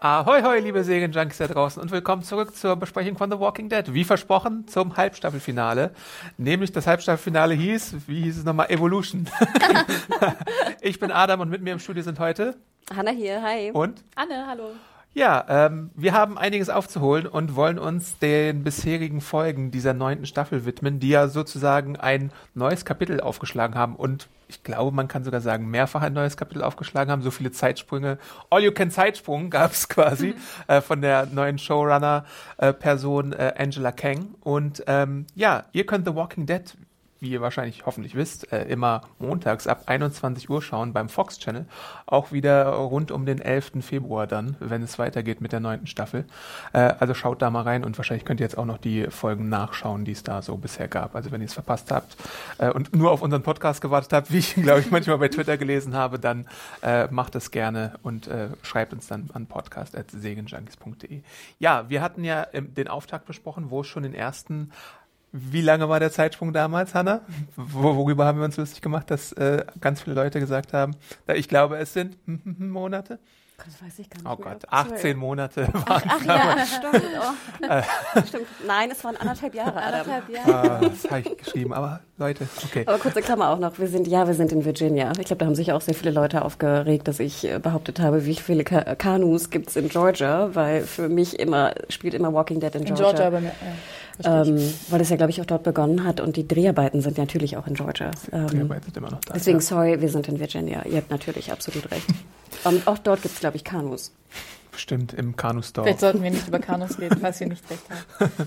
Ahoi, hoi, liebe Serienjunkies da draußen und willkommen zurück zur Besprechung von The Walking Dead. Wie versprochen zum Halbstaffelfinale. Nämlich das Halbstaffelfinale hieß, wie hieß es nochmal, Evolution. ich bin Adam und mit mir im Studio sind heute Hanna hier, hi. und Anne, hallo. ja, ähm, wir haben einiges aufzuholen und wollen uns den bisherigen Folgen dieser neunten Staffel widmen, die ja sozusagen ein neues Kapitel aufgeschlagen haben und ich glaube, man kann sogar sagen, mehrfach ein neues Kapitel aufgeschlagen haben. So viele Zeitsprünge. All You Can Zeitsprung gab es quasi äh, von der neuen Showrunner-Person äh, Angela Kang. Und ähm, ja, ihr könnt The Walking Dead wie ihr wahrscheinlich hoffentlich wisst, äh, immer montags ab 21 Uhr schauen beim Fox Channel. Auch wieder rund um den 11. Februar dann, wenn es weitergeht mit der neunten Staffel. Äh, also schaut da mal rein und wahrscheinlich könnt ihr jetzt auch noch die Folgen nachschauen, die es da so bisher gab. Also wenn ihr es verpasst habt äh, und nur auf unseren Podcast gewartet habt, wie ich glaube ich, manchmal bei Twitter gelesen habe, dann äh, macht es gerne und äh, schreibt uns dann an podcast.segenjunkies.de. Ja, wir hatten ja ähm, den Auftakt besprochen, wo es schon den ersten wie lange war der Zeitsprung damals, Hanna? Wo, worüber haben wir uns lustig gemacht, dass äh, ganz viele Leute gesagt haben, da ich glaube, es sind Monate? Das weiß ich gar nicht Oh. Gott, 18 Monate waren Ach ja, stimmt. Oh. stimmt. Nein, es waren anderthalb Jahre. Anderthalb Jahre. Ah, das habe ich geschrieben, aber Leute, okay. Aber kurze Klammer auch noch. Wir sind, ja, wir sind in Virginia. Ich glaube, da haben sich auch sehr viele Leute aufgeregt, dass ich äh, behauptet habe, wie viele Ka Kanus gibt's in Georgia, weil für mich immer, spielt immer Walking Dead in In Georgia. Georgia, aber ja, verstehe ich. Ähm, weil es ja, glaube ich, auch dort begonnen hat und die Dreharbeiten sind natürlich auch in Georgia. Die Ähm, Arbeit sind immer noch da. deswegen, ja. sorry, wir sind in Virginia. Ihr habt natürlich absolut recht. Und auch dort gibt's, glaube ich, Kanus. Bestimmt im Kanu-Store. Vielleicht sollten wir nicht über Kanus reden, falls wir nicht recht haben.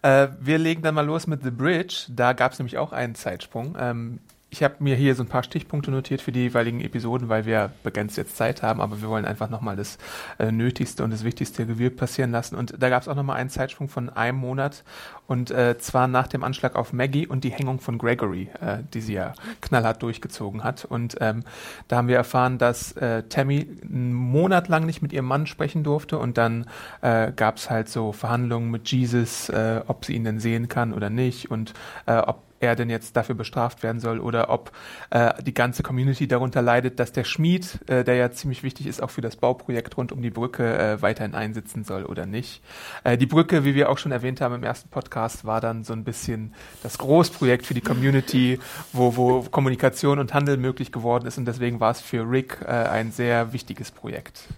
Äh, wir legen dann mal los mit The Bridge. Da gab es nämlich auch einen Zeitsprung. Ähm, ich habe mir hier so ein paar Stichpunkte notiert für die jeweiligen Episoden, weil wir begrenzt jetzt Zeit haben, aber wir wollen einfach nochmal das äh, Nötigste und das Wichtigste Revue passieren lassen. Und da gab es auch nochmal einen Zeitsprung von einem Monat und äh, zwar nach dem Anschlag auf Maggie und die Hängung von Gregory, äh, die sie ja knallhart durchgezogen hat. Und ähm, da haben wir erfahren, dass äh, Tammy einen Monat lang nicht mit ihrem Mann sprechen durfte und dann äh, gab es halt so Verhandlungen mit Jesus, äh, ob sie ihn denn sehen kann oder nicht und äh, ob er denn jetzt dafür bestraft werden soll oder ob äh, die ganze Community darunter leidet, dass der Schmied, äh, der ja ziemlich wichtig ist, auch für das Bauprojekt rund um die Brücke äh, weiterhin einsitzen soll oder nicht. Äh, die Brücke, wie wir auch schon erwähnt haben im ersten Podcast, war dann so ein bisschen das Großprojekt für die Community, wo, wo Kommunikation und Handel möglich geworden ist und deswegen war es für Rick äh, ein sehr wichtiges Projekt.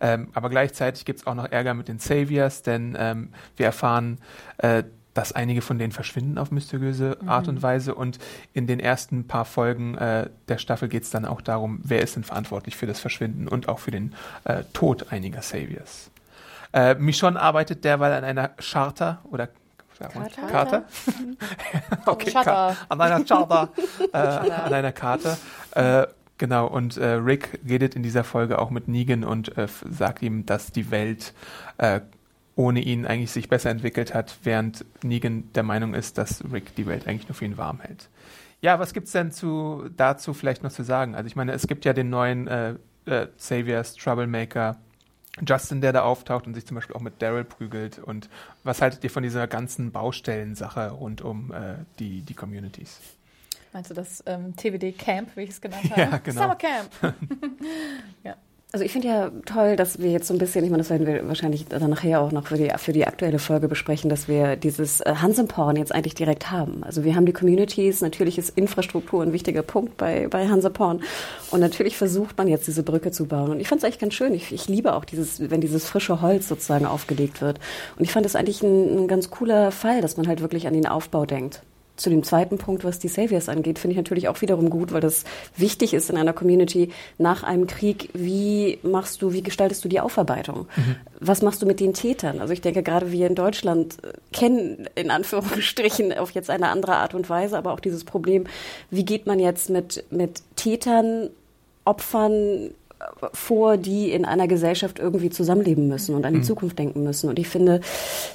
Ähm, aber gleichzeitig gibt es auch noch Ärger mit den Saviors, denn ähm, wir erfahren, äh, dass einige von denen verschwinden auf mysteriöse Art und Weise. Und in den ersten paar Folgen äh, der Staffel geht es dann auch darum, wer ist denn verantwortlich für das Verschwinden und auch für den äh, Tod einiger Saviors. Äh, Michonne arbeitet derweil an einer Charta oder Charta? Charta? okay, Charta. Ka- an einer Charta, äh, an einer Karte. Äh, genau, und äh, Rick redet in dieser Folge auch mit Negan und äh, sagt ihm, dass die Welt äh, ohne ihn eigentlich sich besser entwickelt hat, während Negan der Meinung ist, dass Rick die Welt eigentlich nur für ihn warm hält. Ja, was gibt's denn zu, dazu vielleicht noch zu sagen? Also ich meine, es gibt ja den neuen äh, äh, Saviors, Troublemaker, Justin, der da auftaucht und sich zum Beispiel auch mit Daryl prügelt. Und was haltet ihr von dieser ganzen Baustellensache rund um äh, die, die Communities? Meinst du das ähm, TWD Camp, wie ich es genannt habe? Ja, genau. Summer Camp. Also ich finde ja toll, dass wir jetzt so ein bisschen, ich meine, das werden wir wahrscheinlich dann nachher auch noch für die, für die aktuelle Folge besprechen, dass wir dieses äh, Hanseporn jetzt eigentlich direkt haben. Also wir haben die Communities, natürlich ist Infrastruktur ein wichtiger Punkt bei, bei Hanseporn und natürlich versucht man jetzt diese Brücke zu bauen und ich fand es eigentlich ganz schön. Ich, ich liebe auch dieses, wenn dieses frische Holz sozusagen aufgelegt wird und ich fand es eigentlich ein, ein ganz cooler Fall, dass man halt wirklich an den Aufbau denkt. Zu dem zweiten Punkt, was die Saviors angeht, finde ich natürlich auch wiederum gut, weil das wichtig ist in einer Community nach einem Krieg. Wie machst du, wie gestaltest du die Aufarbeitung? Was machst du mit den Tätern? Also ich denke, gerade wir in Deutschland äh, kennen in Anführungsstrichen auf jetzt eine andere Art und Weise, aber auch dieses Problem, wie geht man jetzt mit, mit Tätern, Opfern vor, die in einer Gesellschaft irgendwie zusammenleben müssen und an die mhm. Zukunft denken müssen. Und ich finde,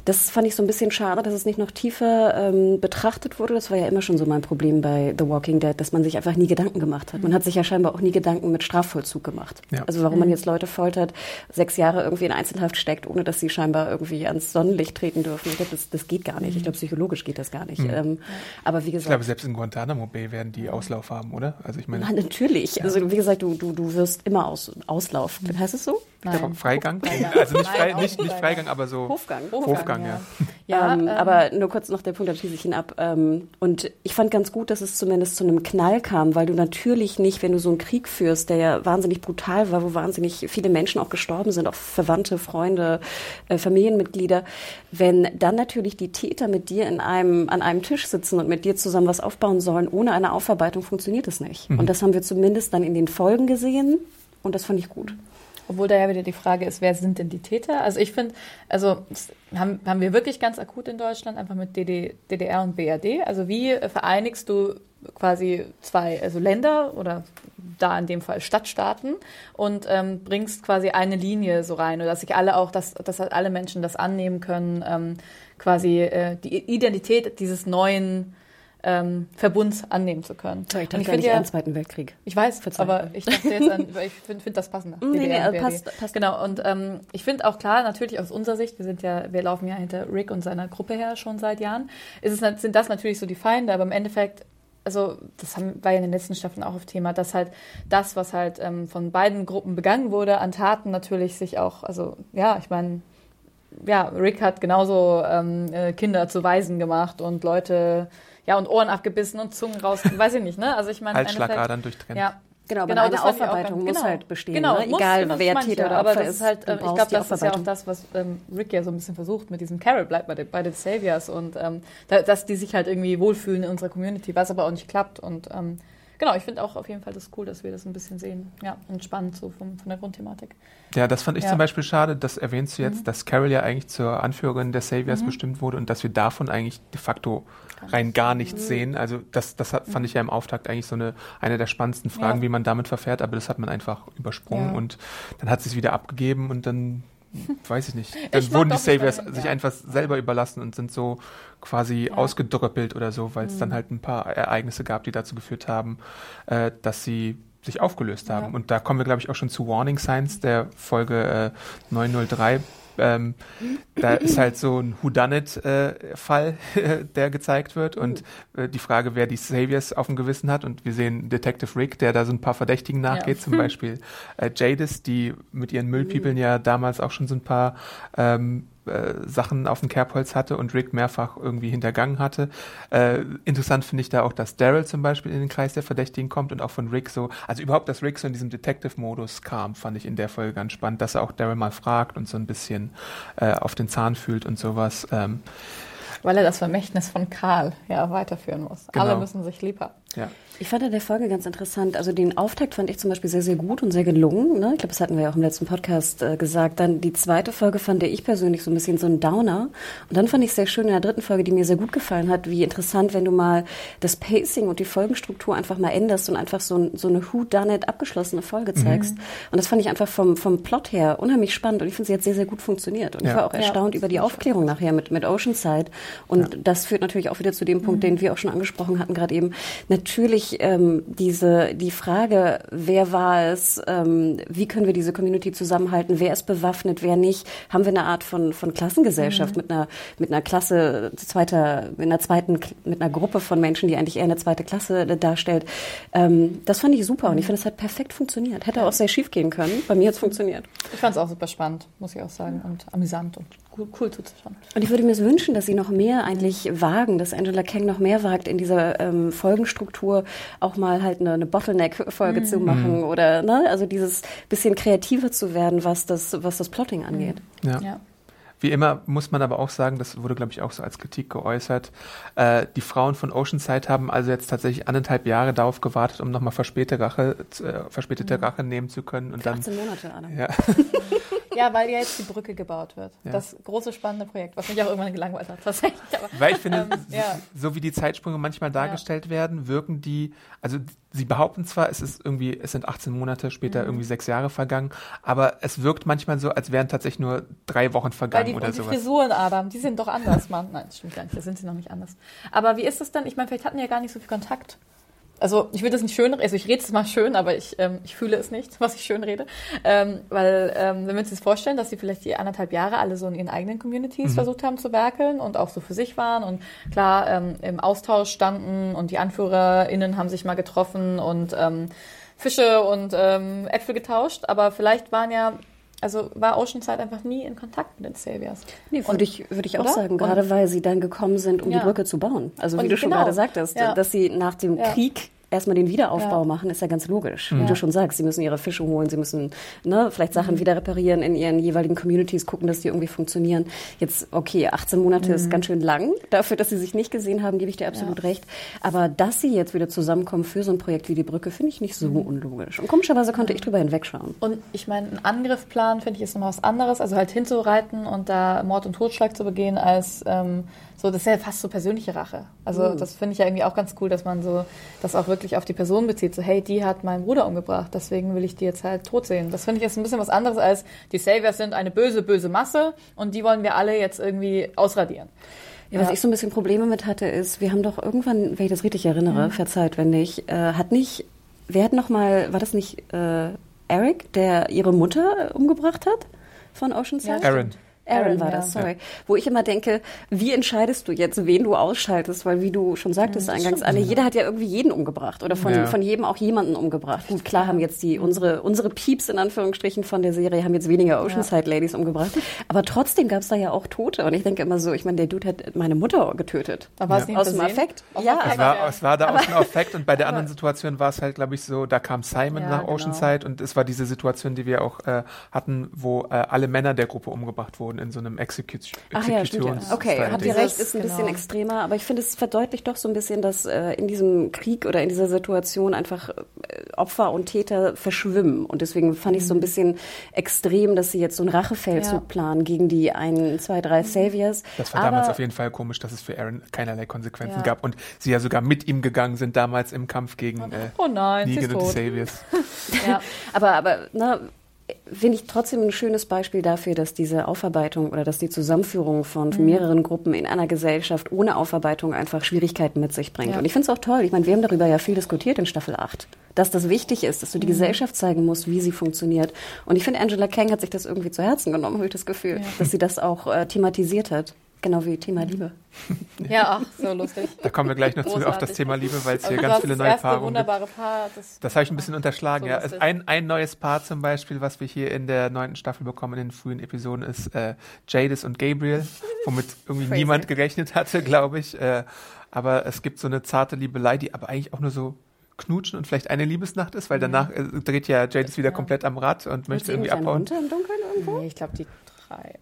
das fand ich so ein bisschen schade, dass es nicht noch tiefer ähm, betrachtet wurde. Das war ja immer schon so mein Problem bei The Walking Dead, dass man sich einfach nie Gedanken gemacht hat. Man hat sich ja scheinbar auch nie Gedanken mit Strafvollzug gemacht. Ja. Also warum man mhm. jetzt Leute foltert, sechs Jahre irgendwie in Einzelhaft steckt, ohne dass sie scheinbar irgendwie ans Sonnenlicht treten dürfen. Ich glaube, das, das geht gar nicht. Ich glaube, psychologisch geht das gar nicht. Mhm. Ähm, aber wie gesagt. Ich glaube, selbst in Guantanamo Bay werden die Auslauf haben, oder? Also ich meine. Na, natürlich. Ja. Also wie gesagt, du, du, du wirst immer aus, Auslauf. Heißt es so? Nein. Freigang? Also nicht, Frei, nicht, nicht Freigang, aber so Hofgang. Hofgang, Hofgang ja. ja. Ähm, ähm, aber nur kurz noch der Punkt, da schließe ich ihn ab. Ähm, und ich fand ganz gut, dass es zumindest zu einem Knall kam, weil du natürlich nicht, wenn du so einen Krieg führst, der ja wahnsinnig brutal war, wo wahnsinnig viele Menschen auch gestorben sind, auch Verwandte, Freunde, äh, Familienmitglieder, wenn dann natürlich die Täter mit dir in einem, an einem Tisch sitzen und mit dir zusammen was aufbauen sollen, ohne eine Aufarbeitung funktioniert es nicht. Mhm. Und das haben wir zumindest dann in den Folgen gesehen und das fand ich gut. Obwohl da ja wieder die Frage ist, wer sind denn die Täter? Also ich finde, also haben, haben wir wirklich ganz akut in Deutschland einfach mit DD, DDR und BRD. Also wie vereinigst du quasi zwei, also Länder oder da in dem Fall Stadtstaaten und ähm, bringst quasi eine Linie so rein, oder dass sich alle auch, dass, dass alle Menschen das annehmen können, ähm, quasi äh, die Identität dieses neuen ähm, Verbund annehmen zu können. Sorry, ich dachte gar nicht ja, an den Zweiten Weltkrieg. Ich weiß, Verzeihung. aber ich dachte jetzt an, ich finde find das passender. Nee, nee, also passt, passt. Genau, und ähm, ich finde auch klar, natürlich aus unserer Sicht, wir sind ja, wir laufen ja hinter Rick und seiner Gruppe her schon seit Jahren, ist es, sind das natürlich so die Feinde, aber im Endeffekt also das haben, war ja in den letzten Staffeln auch auf Thema, dass halt das, was halt ähm, von beiden Gruppen begangen wurde, an Taten natürlich sich auch, also ja, ich meine, ja, Rick hat genauso ähm, äh, Kinder zu Waisen gemacht und Leute ja, und Ohren abgebissen und Zungen raus, weiß ich nicht, ne? Also ich meine, Halsschlagadern durchtrennt. Ja. Genau, aber genau, eine Aufarbeitung muss genau, halt bestehen, genau, ne? muss, egal wer Täter oder Aber das ist halt, äh, ich glaube, das ist ja auch das, was ähm, Rick ja so ein bisschen versucht mit diesem Carol bleibt bei, den, bei den Saviors und ähm, da, dass die sich halt irgendwie wohlfühlen in unserer Community, was aber auch nicht klappt und ähm, genau, ich finde auch auf jeden Fall das cool, dass wir das ein bisschen sehen. Ja, und spannend so vom, von der Grundthematik. Ja, das fand ich ja. zum Beispiel schade, das erwähnst du jetzt, mhm. dass Carol ja eigentlich zur Anführerin der Saviors mhm. bestimmt wurde und dass wir davon eigentlich de facto rein gar nichts sehen. Also das, das hat, fand ich ja im Auftakt eigentlich so eine, eine der spannendsten Fragen, ja. wie man damit verfährt, aber das hat man einfach übersprungen ja. und dann hat sie es wieder abgegeben und dann weiß ich nicht. Dann ich wurden die Saviors sich einfach selber überlassen und sind so quasi ja. ausgedröppelt oder so, weil es mhm. dann halt ein paar Ereignisse gab, die dazu geführt haben, äh, dass sie sich aufgelöst haben. Ja. Und da kommen wir, glaube ich, auch schon zu Warning Signs der Folge äh, 903 ähm, da ist halt so ein Whodunit-Fall, äh, der gezeigt wird und äh, die Frage, wer die Saviors auf dem Gewissen hat. Und wir sehen Detective Rick, der da so ein paar Verdächtigen nachgeht, ja. zum Beispiel äh, Jadis, die mit ihren Müllpeople ja damals auch schon so ein paar ähm, äh, Sachen auf dem Kerbholz hatte und Rick mehrfach irgendwie hintergangen hatte. Äh, interessant finde ich da auch, dass Daryl zum Beispiel in den Kreis der Verdächtigen kommt und auch von Rick so, also überhaupt, dass Rick so in diesem Detective-Modus kam, fand ich in der Folge ganz spannend, dass er auch Daryl mal fragt und so ein bisschen äh, auf den Zahn fühlt und sowas. Ähm, Weil er das Vermächtnis von Karl ja weiterführen muss. Genau. Alle müssen sich lieb haben. Ja. Ich fand in der Folge ganz interessant. Also den Auftakt fand ich zum Beispiel sehr, sehr gut und sehr gelungen. Ne? Ich glaube, das hatten wir ja auch im letzten Podcast äh, gesagt. Dann die zweite Folge fand ich persönlich so ein bisschen so ein Downer. Und dann fand ich sehr schön in der dritten Folge, die mir sehr gut gefallen hat, wie interessant, wenn du mal das Pacing und die Folgenstruktur einfach mal änderst und einfach so, so eine Who Done It abgeschlossene Folge mhm. zeigst. Mhm. Und das fand ich einfach vom, vom Plot her unheimlich spannend. Und ich finde, sie hat sehr, sehr gut funktioniert. Und ja. ich war auch erstaunt ja. über die Aufklärung nachher mit, mit Oceanside. Und ja. das führt natürlich auch wieder zu dem Punkt, mhm. den wir auch schon angesprochen hatten gerade eben. Natürlich ähm, diese die Frage, wer war es, ähm, wie können wir diese Community zusammenhalten, wer ist bewaffnet, wer nicht, haben wir eine Art von von Klassengesellschaft mhm. mit einer mit einer Klasse zweiter mit einer zweiten mit einer Gruppe von Menschen, die eigentlich eher eine zweite Klasse darstellt. Ähm, das fand ich super mhm. und ich finde, es hat perfekt funktioniert. Hätte auch sehr schief gehen können. Bei mir hat es funktioniert. Ich fand es auch super spannend, muss ich auch sagen, und amüsant und cool, cool zuzuschauen. Und ich würde mir wünschen, dass sie noch mehr eigentlich wagen, dass Angela Kang noch mehr wagt, in dieser ähm, Folgenstruktur auch mal halt eine, eine Bottleneck-Folge mhm. zu machen mhm. oder ne, also dieses bisschen kreativer zu werden, was das, was das Plotting angeht. Mhm. ja. ja. Wie immer muss man aber auch sagen, das wurde, glaube ich, auch so als Kritik geäußert, äh, die Frauen von Oceanside haben also jetzt tatsächlich anderthalb Jahre darauf gewartet, um nochmal verspätete Rache, äh, verspätete mhm. Rache nehmen zu können. Und 18 dann, Monate, Anna. Ja. ja, weil ja jetzt die Brücke gebaut wird. Ja. Das große, spannende Projekt, was mich auch irgendwann gelangweilt hat, tatsächlich. Aber, weil ich finde, ähm, ja. so wie die Zeitsprünge manchmal dargestellt werden, wirken die, also sie behaupten zwar, es ist irgendwie, es sind 18 Monate, später Mhm. irgendwie sechs Jahre vergangen, aber es wirkt manchmal so, als wären tatsächlich nur drei Wochen vergangen die, oder und die sowas. Frisuren, Adam, die sind doch anders, Mann. Nein, das stimmt gar nicht, da sind sie noch nicht anders. Aber wie ist es denn? Ich meine, vielleicht hatten die ja gar nicht so viel Kontakt. Also ich will das nicht schön, also ich rede es mal schön, aber ich, ähm, ich fühle es nicht, was ich schön rede. Ähm, weil ähm, wenn wir uns jetzt vorstellen, dass sie vielleicht die anderthalb Jahre alle so in ihren eigenen Communities Mhm. versucht haben zu werkeln und auch so für sich waren und klar ähm, im Austausch standen und die AnführerInnen haben sich mal getroffen und ähm, Fische und ähm, Äpfel getauscht, aber vielleicht waren ja, also war Oceanside einfach nie in Kontakt mit den Saviors. Nee, würde ich, würde ich auch Oder? sagen, Und- gerade weil sie dann gekommen sind, um Ja. die Brücke zu bauen. Also wie Und du schon genau. gerade sagtest, Ja. dass sie nach dem Ja. Krieg erstmal den Wiederaufbau Ja. machen, ist ja ganz logisch. Wie du schon sagst, sie müssen ihre Fische holen, sie müssen ne, vielleicht Sachen wieder reparieren in ihren jeweiligen Communities, gucken, dass die irgendwie funktionieren. Jetzt, okay, 18 Monate ist ganz schön lang. Dafür, dass sie sich nicht gesehen haben, gebe ich dir absolut recht. Aber dass sie jetzt wieder zusammenkommen für so ein Projekt wie die Brücke, finde ich nicht so unlogisch. Und komischerweise konnte ich drüber hinwegschauen. Und ich meine, ein Angriffsplan finde ich ist nochmal was anderes. Also halt hinzureiten und da Mord und Totschlag zu begehen als ähm, so, das ist ja fast so persönliche Rache. Also das finde ich ja irgendwie auch ganz cool, dass man so das auch wirklich auf die Person bezieht. So, hey, die hat meinen Bruder umgebracht, deswegen will ich die jetzt halt tot sehen. Das finde ich jetzt ein bisschen was anderes als die Saviors sind eine böse, böse Masse und die wollen wir alle jetzt irgendwie ausradieren. Ja, was ich so ein bisschen Probleme mit hatte, ist, wir haben doch irgendwann, wenn ich das richtig erinnere, verzeiht, wenn nicht, äh, hat nicht, wer hat noch mal, war das nicht äh, Eric, der ihre Mutter umgebracht hat von Oceanside? Ja, Aaron. Aaron war ja. das, sorry. Wo ich immer denke, wie entscheidest du jetzt, wen du ausschaltest? Weil wie du schon sagtest eingangs, alle, jeder hat ja irgendwie jeden umgebracht oder von, Ja. von jedem auch jemanden umgebracht. Gut, klar haben jetzt die, unsere, unsere Pieps in Anführungsstrichen von der Serie haben jetzt weniger Oceanside Ladies umgebracht. Aber trotzdem gab es da ja auch Tote. Und ich denke immer so, ich meine, der Dude hat meine Mutter getötet. Da war es nicht Aus dem. Affekt. Aus Ja, dem Es Affekt, war, ja. es war da auch ein Effekt und bei der anderen Situation war es halt, glaube ich, so, da kam Simon Ja, nach genau. Oceanside und es war diese Situation, die wir auch äh, hatten, wo äh, alle Männer der Gruppe umgebracht wurden in so einem Execution. Ach ja, stimmt ja. Okay, habt ihr recht, ist ein bisschen genau. extremer, aber ich finde, es verdeutlicht doch so ein bisschen, dass äh, in diesem Krieg oder in dieser Situation einfach äh, Opfer und Täter verschwimmen. Und deswegen fand ich so ein bisschen extrem, dass sie jetzt so einen Rachefeldzug Ja. planen gegen die ein, zwei, drei Saviors. Das war aber, damals auf jeden Fall komisch, dass es für Aaron keinerlei Konsequenzen Ja. gab und sie ja sogar mit ihm gegangen sind damals im Kampf gegen äh, Oh nein, sie Negan ist und die tot. Saviors. Ja. Aber, aber, ne, finde ich trotzdem ein schönes Beispiel dafür, dass diese Aufarbeitung oder dass die Zusammenführung von Mhm. mehreren Gruppen in einer Gesellschaft ohne Aufarbeitung einfach Schwierigkeiten mit sich bringt. Ja. Und ich finde es auch toll. Ich meine, wir haben darüber ja viel diskutiert in Staffel 8, dass das wichtig ist, dass du die Mhm. Gesellschaft zeigen musst, wie sie funktioniert. Und ich finde, Angela Kang hat sich das irgendwie zu Herzen genommen, habe ich das Gefühl, dass sie das auch äh, thematisiert hat. Genau wie Thema Liebe. ja, ach, so lustig. Da kommen wir gleich noch zu, auf das Großartig. Thema Liebe, weil es Also hier du ganz viele neue erste Paarungen gibt. wunderbare Paar. Das, Das habe ich ein bisschen unterschlagen, So ja. lustig. Ein, ein neues Paar zum Beispiel, was wir hier in der neunten Staffel bekommen, in den frühen Episoden, ist äh, Jadis und Gabriel, womit irgendwie niemand gerechnet hatte, glaube ich. Äh, aber es gibt so eine zarte Liebelei, die aber eigentlich auch nur so knutschen und vielleicht eine Liebesnacht ist, weil danach äh, dreht ja Jadis wieder Ja. komplett am Rad und möchte irgendwie abhauen. runter im Dunkeln irgendwo? Nee, ich glaube, die drei.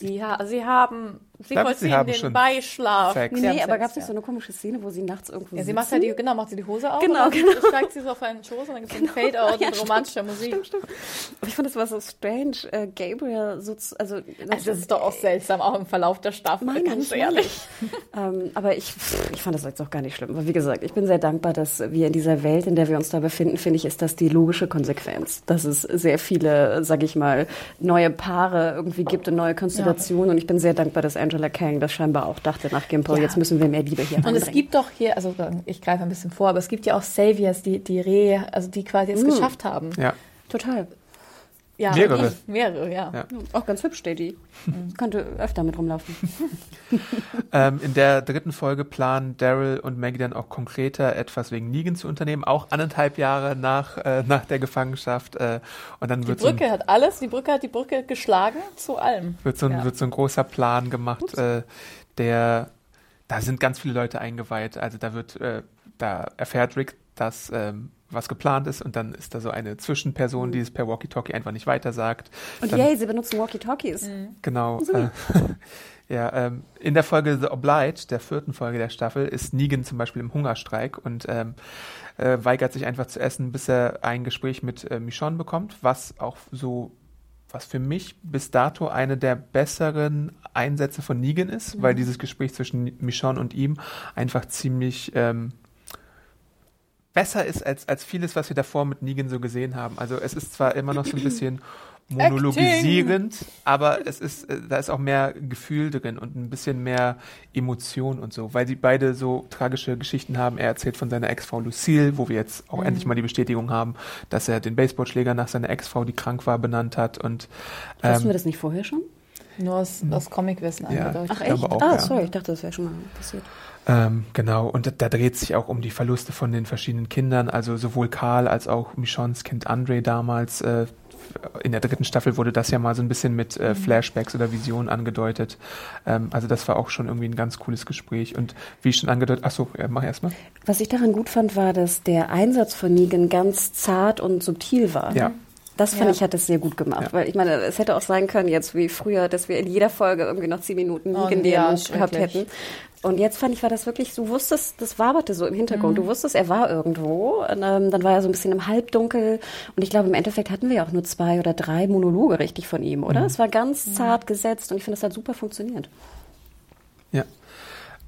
Die, ha sie haben, sie vollziehen sie haben den schon Beischlaf. Sex. Nee, nee, aber Sex, gab es nicht ja. so eine komische Szene, wo sie nachts irgendwo Ja, sie sitzen? macht ja die, genau, macht sie die Hose auf Genau, und dann genau. steigt sie so auf einen Schoß und dann gibt es ein Fade-out mit romantischer Musik. Aber ich fand, das war so strange, äh, Gabriel so, zu, also, Also das ist doch auch seltsam, auch im Verlauf der Staffel, Meine ganz ich, ehrlich. ähm, aber ich, ich fand das jetzt auch gar nicht schlimm. Aber wie gesagt, ich bin sehr dankbar, dass wir in dieser Welt, in der wir uns da befinden, finde ich, ist das die logische Konsequenz. Dass es sehr viele, sag ich mal, neue Paare irgendwie gibt und neue Konstellationen. Und ich bin sehr dankbar, dass Angela Kang das scheinbar auch dachte nach Gimple. Ja. Jetzt müssen wir mehr Liebe hier Und es reinbringen. gibt doch hier, also ich greife ein bisschen vor, aber es gibt ja auch Saviors, die, die Re, also die quasi es geschafft haben. Ja. Total. Ja, Mehrere. Mehrere, ja. Ja. Auch ganz hübsch steht die. Könnte öfter mit rumlaufen. Ähm, in der dritten Folge planen Daryl und Maggie dann auch konkreter etwas wegen Negan zu unternehmen, auch anderthalb Jahre nach, äh, nach der Gefangenschaft. Äh, und dann Die wird so, ein, Brücke hat alles, die Brücke hat die Brücke geschlagen zu allem. wird, so ein, Ja. wird so ein großer Plan gemacht, äh, der, da sind ganz viele Leute eingeweiht. Also da wird, äh, da erfährt Rick, dass ähm, was geplant ist und dann ist da so eine Zwischenperson, die es per Walkie-Talkie einfach nicht weitersagt. Und Dann- yay, sie benutzen Walkie-Talkies. Genau. Äh, ja, ähm, in der Folge The Obliged, der vierten Folge der Staffel, ist Negan zum Beispiel im Hungerstreik und ähm, äh, weigert sich einfach zu essen, bis er ein Gespräch mit äh, Michonne bekommt, was auch so, was für mich bis dato eine der besseren Einsätze von Negan ist, weil dieses Gespräch zwischen Michonne und ihm einfach ziemlich ähm, besser ist als, als vieles, was wir davor mit Negan so gesehen haben. Also es ist zwar immer noch so ein bisschen monologisierend, aber es ist, äh, da ist auch mehr Gefühl drin und ein bisschen mehr Emotion und so, weil die beide so tragische Geschichten haben. Er erzählt von seiner Ex-Frau Lucille, wo wir jetzt auch endlich mal die Bestätigung haben, dass er den Baseballschläger nach seiner Ex-Frau, die krank war, benannt hat und Wussten wir ähm, das nicht vorher schon? Nur aus, aus Comicwissen Ja. angedeutet. Ach, glaube auch, ah, ja. sorry, ich dachte, das wäre schon mal passiert. Ähm, genau, und da, dreht sich auch um die Verluste von den verschiedenen Kindern, also sowohl Karl als auch Michons Kind Andre damals. Äh, in der dritten Staffel wurde das ja mal so ein bisschen mit äh, Flashbacks oder Visionen angedeutet. Ähm, also das war auch schon irgendwie ein ganz cooles Gespräch. Und wie schon angedeutet, ach so, ja, mach erst mal. Was ich daran gut fand, war, dass der Einsatz von Negan ganz zart und subtil war. Ja. Das fand Ja. ich, hat es sehr gut gemacht. Ja. Weil ich meine, es hätte auch sein können, jetzt wie früher, dass wir in jeder Folge irgendwie noch zehn Minuten Oh, Negan ja, Dialog gehabt hätten. Und jetzt fand ich, war das wirklich, du wusstest, das waberte so im Hintergrund. Mhm. Du wusstest, er war irgendwo. Und, ähm, dann war er so ein bisschen im Halbdunkel. Und ich glaube, im Endeffekt hatten wir ja auch nur zwei oder drei Monologe richtig von ihm, Mhm. oder? Es war ganz zart gesetzt und ich finde, das hat super funktioniert. Ja.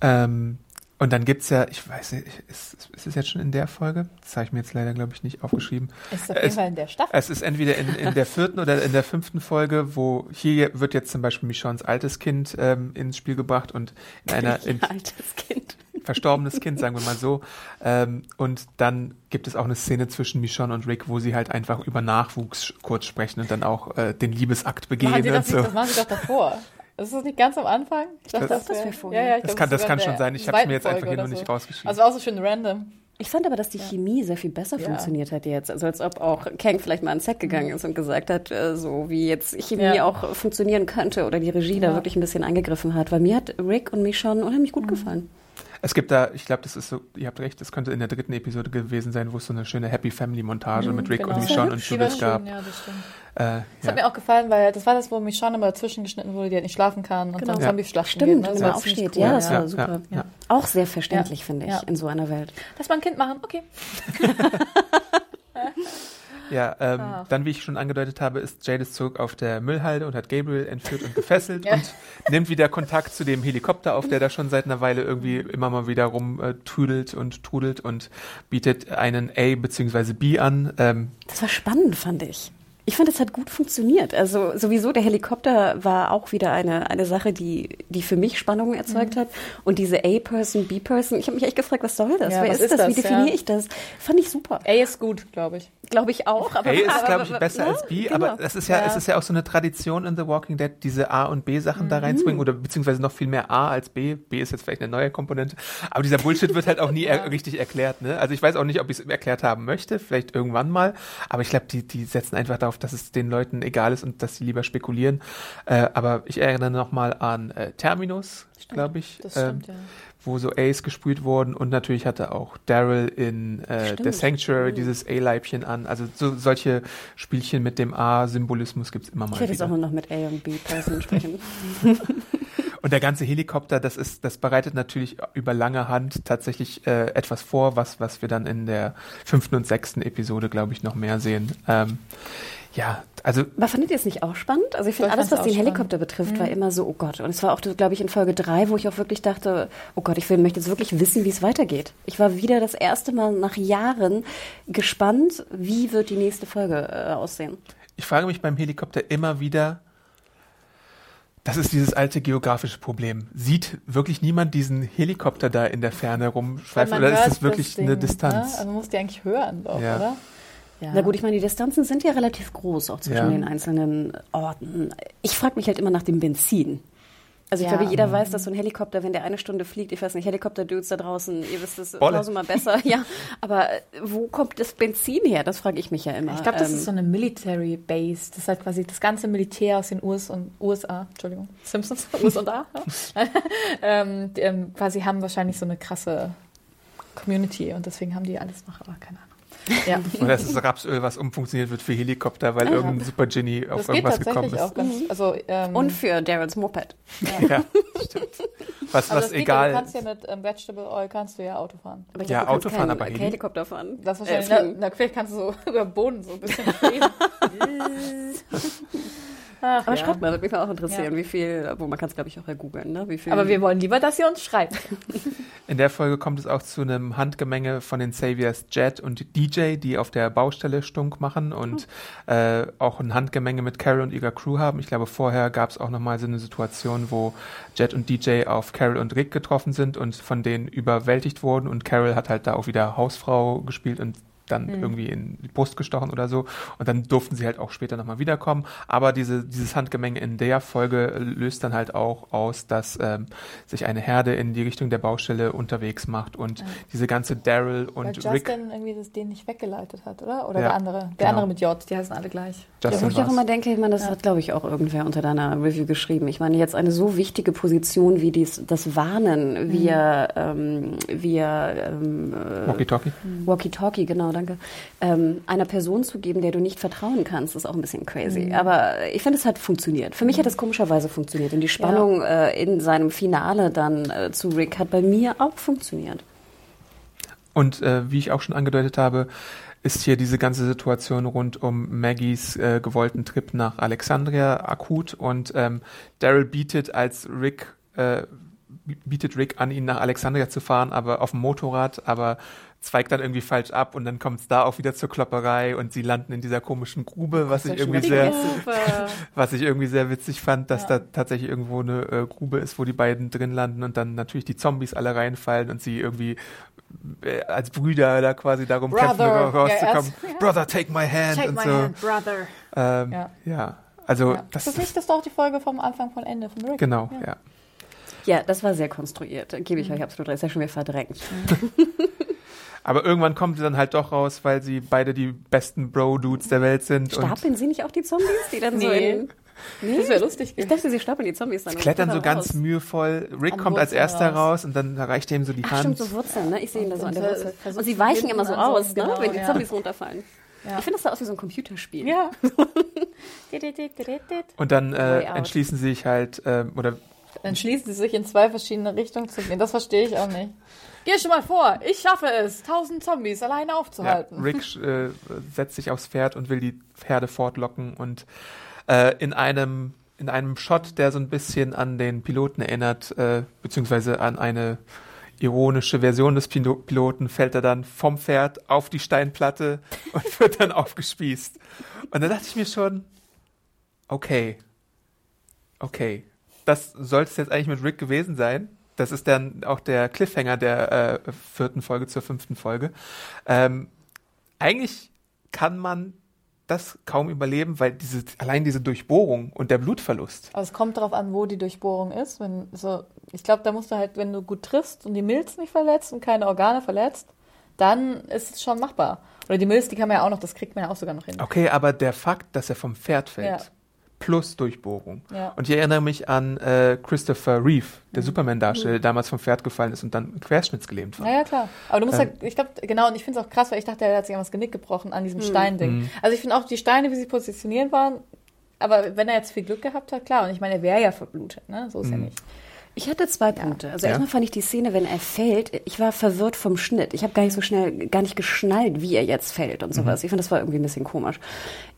Ähm, und dann gibt's ja, ich weiß nicht, ist, ist es jetzt schon in der Folge? Das habe ich mir jetzt leider, glaube ich, nicht aufgeschrieben. Ist auf jeden Es- Fall in der Staffel. Es ist entweder in, in der vierten oder in der fünften Folge, wo hier wird jetzt zum Beispiel Michons altes Kind ähm, ins Spiel gebracht und in einer in, Altes Kind. verstorbenes Kind, sagen wir mal so. Ähm, und dann gibt es auch eine Szene zwischen Michonne und Rick, wo sie halt einfach über Nachwuchs kurz sprechen und dann auch äh, den Liebesakt begehen machen, sie und doch so. nicht, das machen sie doch davor. Ist das nicht ganz am Anfang? Ich dachte, Das- das wär- wär vorher. Ja, ja, Das glaub, kann- das kann schon in sein. Ich hab's mir zweiten jetzt einfach hier noch oder nicht so. rausgeschrieben. Also war auch so schön random. Ich fand aber, dass die Chemie sehr viel besser Ja. funktioniert hat jetzt. Also als ob auch Kang vielleicht mal ans Set gegangen ist und gesagt hat, äh, so wie jetzt Chemie Ja. auch funktionieren könnte oder die Regie da Ja. wirklich ein bisschen eingegriffen hat. Weil mir hat Rick und Michonne unheimlich gut gefallen. Es gibt da, ich glaube, das ist so, ihr habt recht, das könnte in der dritten Episode gewesen sein, wo es so eine schöne Happy Family Montage mit Rick Genau. und Michonne und Judith gab. ja, das stimmt. Äh, Das ja. hat mir auch gefallen, weil das war das, wo Michonne immer dazwischen geschnitten wurde, die halt nicht schlafen kann und Genau. dann Ja. Zombie-Schlachten Stimmt, geht. wenn ne? War aufsteht. cool. Ja, das Ja, war ja, super. ja. Auch sehr verständlich, Ja. finde ich, Ja. in so einer Welt. Lass mal ein Kind machen, okay. Ja, ähm, Ach. dann, wie ich schon angedeutet habe, ist Jadis zurück auf der Müllhalde und hat Gabriel entführt und gefesselt Ja. und nimmt wieder Kontakt zu dem Helikopter auf, der da schon seit einer Weile irgendwie immer mal wieder rumtüdelt und trudelt und bietet einen A bzw. B an. Ähm, Das war spannend, fand ich. Ich fand, es hat gut funktioniert. Also sowieso der Helikopter war auch wieder eine, eine Sache, die, die für mich Spannungen erzeugt Mhm. hat. Und diese A-Person, B-Person, ich habe mich echt gefragt, was soll das? Ja, Wer was ist, ist das? Wie das? definiere Ja. ich das? Fand ich super. A ist gut, glaube ich. Glaube ich auch. Aber, A ist, glaube ich, besser ne? als B, Genau. aber das ist ja, Ja. es ist ja auch so eine Tradition in The Walking Dead, diese A und B Sachen da reinzubringen oder beziehungsweise noch viel mehr A als B. B ist jetzt vielleicht eine neue Komponente, aber dieser Bullshit wird halt auch nie er richtig erklärt. Ne? Also ich weiß auch nicht, ob ich es erklärt haben möchte, vielleicht irgendwann mal, aber ich glaube, die, die setzen einfach darauf, dass es den Leuten egal ist und dass sie lieber spekulieren. Äh, aber ich erinnere nochmal an äh, Terminus, glaube ich. Das ähm, stimmt, ja. wo so A's gesprüht wurden und natürlich hatte auch Daryl in äh, der Sanctuary dieses A-Leibchen an. Also so, solche Spielchen mit dem A-Symbolismus gibt's immer mal Ich werde jetzt auch nur noch mit A und B-Person sprechen. Und der ganze Helikopter, das ist, das bereitet natürlich über lange Hand tatsächlich äh, etwas vor, was, was wir dann in der fünften und sechsten Episode, glaube ich, noch mehr sehen. Ähm, ja, also Aber fandet ihr es nicht auch spannend? Also ich finde, alles, was den Helikopter betrifft, war immer so, oh Gott. Und es war auch, glaube ich, in Folge drei, wo ich auch wirklich dachte, oh Gott, ich will, möchte jetzt wirklich wissen, wie es weitergeht. Ich war wieder das erste Mal nach Jahren gespannt, wie wird die nächste Folge äh, aussehen. ich frage mich beim Helikopter immer wieder, das ist dieses alte geografische Problem. Sieht wirklich niemand diesen Helikopter da in der Ferne rumschweifen Man oder ist das wirklich Ding, eine Distanz? Ne? Also man muss die eigentlich hören, doch, Ja. oder? Ja. Na gut, ich meine, die Distanzen sind ja relativ groß, auch zwischen Ja. den einzelnen Orten. Ich frage mich halt immer nach dem Benzin. Also ich Ja. glaube, jeder weiß, dass so ein Helikopter, wenn der eine Stunde fliegt, ich weiß nicht, Helikopter-Dudes da draußen, ihr wisst es tausendmal besser. ja, aber äh, wo kommt das Benzin her? Das frage ich mich ja immer. Ich glaube, das Ähm, ist so eine Military Base. Das ist halt quasi das ganze Militär aus den US und USA, Entschuldigung, Simpsons, US und A. ähm, die, ähm, quasi haben wahrscheinlich so eine krasse Community und deswegen haben die alles noch, aber keine Ahnung. Ja. Oder ist es Rapsöl, was umfunktioniert wird für Helikopter, weil irgendein Super Genie auf Das geht irgendwas gekommen ist? auch ganz, also, ähm, Und für Darrens Moped. Ja, stimmt. Was, also was das geht egal. Ja, du kannst ja mit ähm, Vegetable Oil kannst du ja Auto fahren. Aber ich Ja, Autofahren, keinen- aber Heli? Helikopter fahren. Das Äh, wahrscheinlich, na, fliegen. na, vielleicht kannst du so über den Boden so ein bisschen. Ach, Aber ja. schreibt mal, würde mich mal auch interessieren, Ja. wie viel, wo man kann es glaube ich auch googeln, ne? Wie viel. Aber wir wollen lieber, dass ihr uns schreibt. In der Folge kommt es auch zu einem Handgemenge von den Saviors Jet und DJ, die auf der Baustelle Stunk machen und äh, auch ein Handgemenge mit Carol und ihrer Crew haben. Ich glaube, vorher gab es auch nochmal so eine Situation, wo Jet und DJ auf Carol und Rick getroffen sind und von denen überwältigt wurden und Carol hat halt da auch wieder Hausfrau gespielt und dann irgendwie in die Brust gestochen oder so. Und dann durften sie halt auch später nochmal wiederkommen. Aber diese, dieses Handgemenge in der Folge löst dann halt auch aus, dass ähm, sich eine Herde in die Richtung der Baustelle unterwegs macht und diese ganze Daryl Weil und Justin Rick. irgendwie das den nicht weggeleitet hat, oder? Oder Ja, der andere. Der genau. andere mit J, die heißen alle gleich. Ja, wo Justin ich auch immer denke, ich meine, das hat, glaube ich, auch irgendwer unter deiner Review geschrieben. Ich meine, jetzt eine so wichtige Position wie dies, das Warnen via, ähm, via ähm, äh, Walkie-Talkie. Walkie-Talkie, genau, danke, ähm, einer Person zu geben, der du nicht vertrauen kannst, ist auch ein bisschen crazy. Aber ich finde, es hat funktioniert. Für mich hat es komischerweise funktioniert. Und die Spannung äh, in seinem Finale dann äh, zu Rick hat bei mir auch funktioniert. Und äh, wie ich auch schon angedeutet habe, ist hier diese ganze Situation rund um Maggies äh, gewollten Trip nach Alexandria akut und ähm, Daryl bietet als Rick äh, bietet Rick an, ihn nach Alexandria zu fahren, aber auf dem Motorrad, aber zweigt dann irgendwie falsch ab und dann kommt es da auch wieder zur Klopperei und sie landen in dieser komischen Grube, was ich irgendwie sehr, was ich irgendwie sehr witzig fand, dass Ja. da tatsächlich irgendwo eine äh, Grube ist, wo die beiden drin landen und dann natürlich die Zombies alle reinfallen und sie irgendwie äh, als Brüder da quasi darum kämpfen, Brother. ra- rauszukommen. Ja, Brother, take my hand Take und my so. hand, brother. Ähm, ja. Ja. also Ja. das Das ist nicht, das ist doch die Folge vom Anfang von Ende von Rick. genau, ja. Ja, das war sehr konstruiert. Gebe ich euch absolut recht. Ist ja schon wieder verdrängt. Aber irgendwann kommt sie dann halt doch raus, weil sie beide die besten Bro-Dudes der Welt sind und Stapeln sie nicht auch die Zombies, die dann so Nee. in... Nee, Das wäre lustig Ich dachte, sie stapeln die Zombies dann. und klettern so raus. ganz mühevoll. Rick An kommt als Wurzeln erster raus. raus. und dann reicht er ihm so die Ach, Hand. stimmt, so Wurzeln, ne? Ich sehe ihn da so an der Und, äh, Wurzel. Und sie weichen immer so aus, ne? genau, Wenn die ja. Zombies runterfallen. Ja. Ich finde das sah aus wie so ein Computerspiel. Ja. Und dann äh, entschließen sie sich halt, ähm, oder Dann schließen sie sich in zwei verschiedene Richtungen zu gehen. Das verstehe ich auch nicht. Geh schon mal vor. Ich schaffe es, tausend Zombies alleine ja, aufzuhalten. Rick äh, setzt sich aufs Pferd und will die Pferde fortlocken und äh, in einem in einem Shot, der so ein bisschen an den Piloten erinnert, äh, beziehungsweise an eine ironische Version des Pilo Piloten, fällt er dann vom Pferd auf die Steinplatte und wird dann aufgespießt. Und da dachte ich mir schon, okay, okay, das sollte es jetzt eigentlich mit Rick gewesen sein. Das ist dann auch der Cliffhanger der äh, vierten Folge zur fünften Folge. Ähm, eigentlich kann man das kaum überleben, weil diese, allein diese Durchbohrung und der Blutverlust. Aber es kommt darauf an, wo die Durchbohrung ist. Wenn so, ich glaube, da musst du halt, wenn du gut triffst und die Milz nicht verletzt und keine Organe verletzt, dann ist es schon machbar. Oder die Milz, die kann man ja auch noch, das kriegt man ja auch sogar noch hin. Okay, aber der Fakt, dass er vom Pferd fällt, Ja. Plus Durchbohrung. Ja. Und ich erinnere mich an äh, Christopher Reeve, Mhm. der Superman-Darsteller, der damals vom Pferd gefallen ist und dann querschnittsgelähmt war. Ja, ja, klar. Aber du musst Ähm. halt, ich glaube, genau, und ich finde es auch krass, weil ich dachte, er hat sich einfach das Genick gebrochen an diesem Steinding. Also ich finde auch die Steine, wie sie positioniert waren, aber wenn er jetzt viel Glück gehabt hat, klar. Und ich meine, er wäre ja verblutet, ne? So ist Hm. ja nicht. Ich hatte zwei Punkte. Also Ja. erstmal fand ich die Szene, wenn er fällt, ich war verwirrt vom Schnitt. Ich habe gar nicht so schnell, gar nicht geschnallt, wie er jetzt fällt und sowas. Ich fand, das war irgendwie ein bisschen komisch.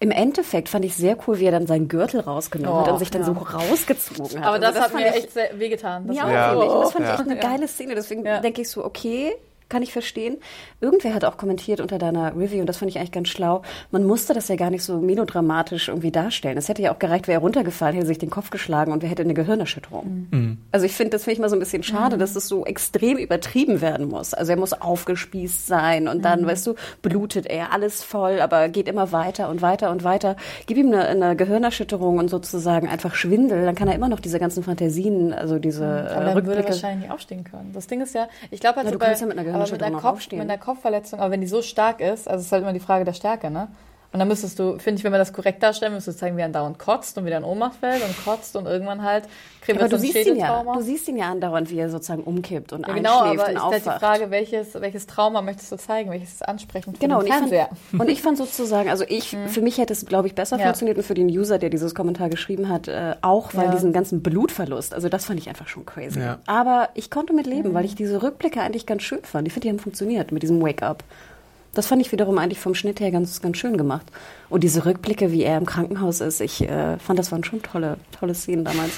Im Endeffekt fand ich sehr cool, wie er dann seinen Gürtel rausgenommen hat Oh, und sich dann ja. so rausgezogen hat. Aber Also das, hat mir echt sehr wehgetan. Das auch Ja. Und das fand Ja. ich echt eine geile Szene. Deswegen Ja. denke ich so, okay, kann ich verstehen. Irgendwer hat auch kommentiert unter deiner Review, und das fand ich eigentlich ganz schlau, man musste das ja gar nicht so melodramatisch irgendwie darstellen. Es hätte ja auch gereicht, wäre er runtergefallen, hätte sich den Kopf geschlagen und wir hätte eine Gehirnerschütterung. Mhm. Also ich finde, das finde ich mal so ein bisschen schade, dass es so extrem übertrieben werden muss. Also er muss aufgespießt sein und Mhm. dann, weißt du, blutet er alles voll, aber geht immer weiter und weiter und weiter. Gib ihm eine, eine Gehirnerschütterung und sozusagen einfach Schwindel, dann kann er immer noch diese ganzen Fantasien, also diese äh, Aber dann würde er Rückblicke. wahrscheinlich nicht aufstehen können. Das Ding ist ja, ich glaube halt Na, so du kannst bei, ja mit einer aber mit einer, noch Kopf, mit einer Kopfverletzung, aber wenn die so stark ist, also es ist halt immer die Frage der Stärke, ne? Und dann müsstest du, finde ich, wenn wir das korrekt darstellen, müsstest du zeigen, wie er dauernd kotzt und wieder in Ohnmacht fällt und kotzt und irgendwann halt kriegt aber er so du ein siehst ihn ja, Schädeltrauma. du siehst ihn ja andauernd, wie er sozusagen umkippt und ja, genau, einschläft aber und ist halt die aufwacht. Frage, welches, welches Trauma möchtest du zeigen, welches ist ansprechend für Genau, und den ich, fand, Fernseher? und ich fand sozusagen, also ich, für mich hätte es, glaube ich, besser Ja. funktioniert und für den User, der dieses Kommentar geschrieben hat, äh, auch, weil Ja. diesen ganzen Blutverlust, also das fand ich einfach schon crazy. Ja. Aber ich konnte mit leben, weil ich diese Rückblicke eigentlich ganz schön fand. Ich finde, die haben funktioniert mit diesem Wake-up. Das fand ich wiederum eigentlich vom Schnitt her ganz, ganz schön gemacht. Und diese Rückblicke, wie er im Krankenhaus ist, ich äh, fand, das waren schon tolle, tolle Szenen damals.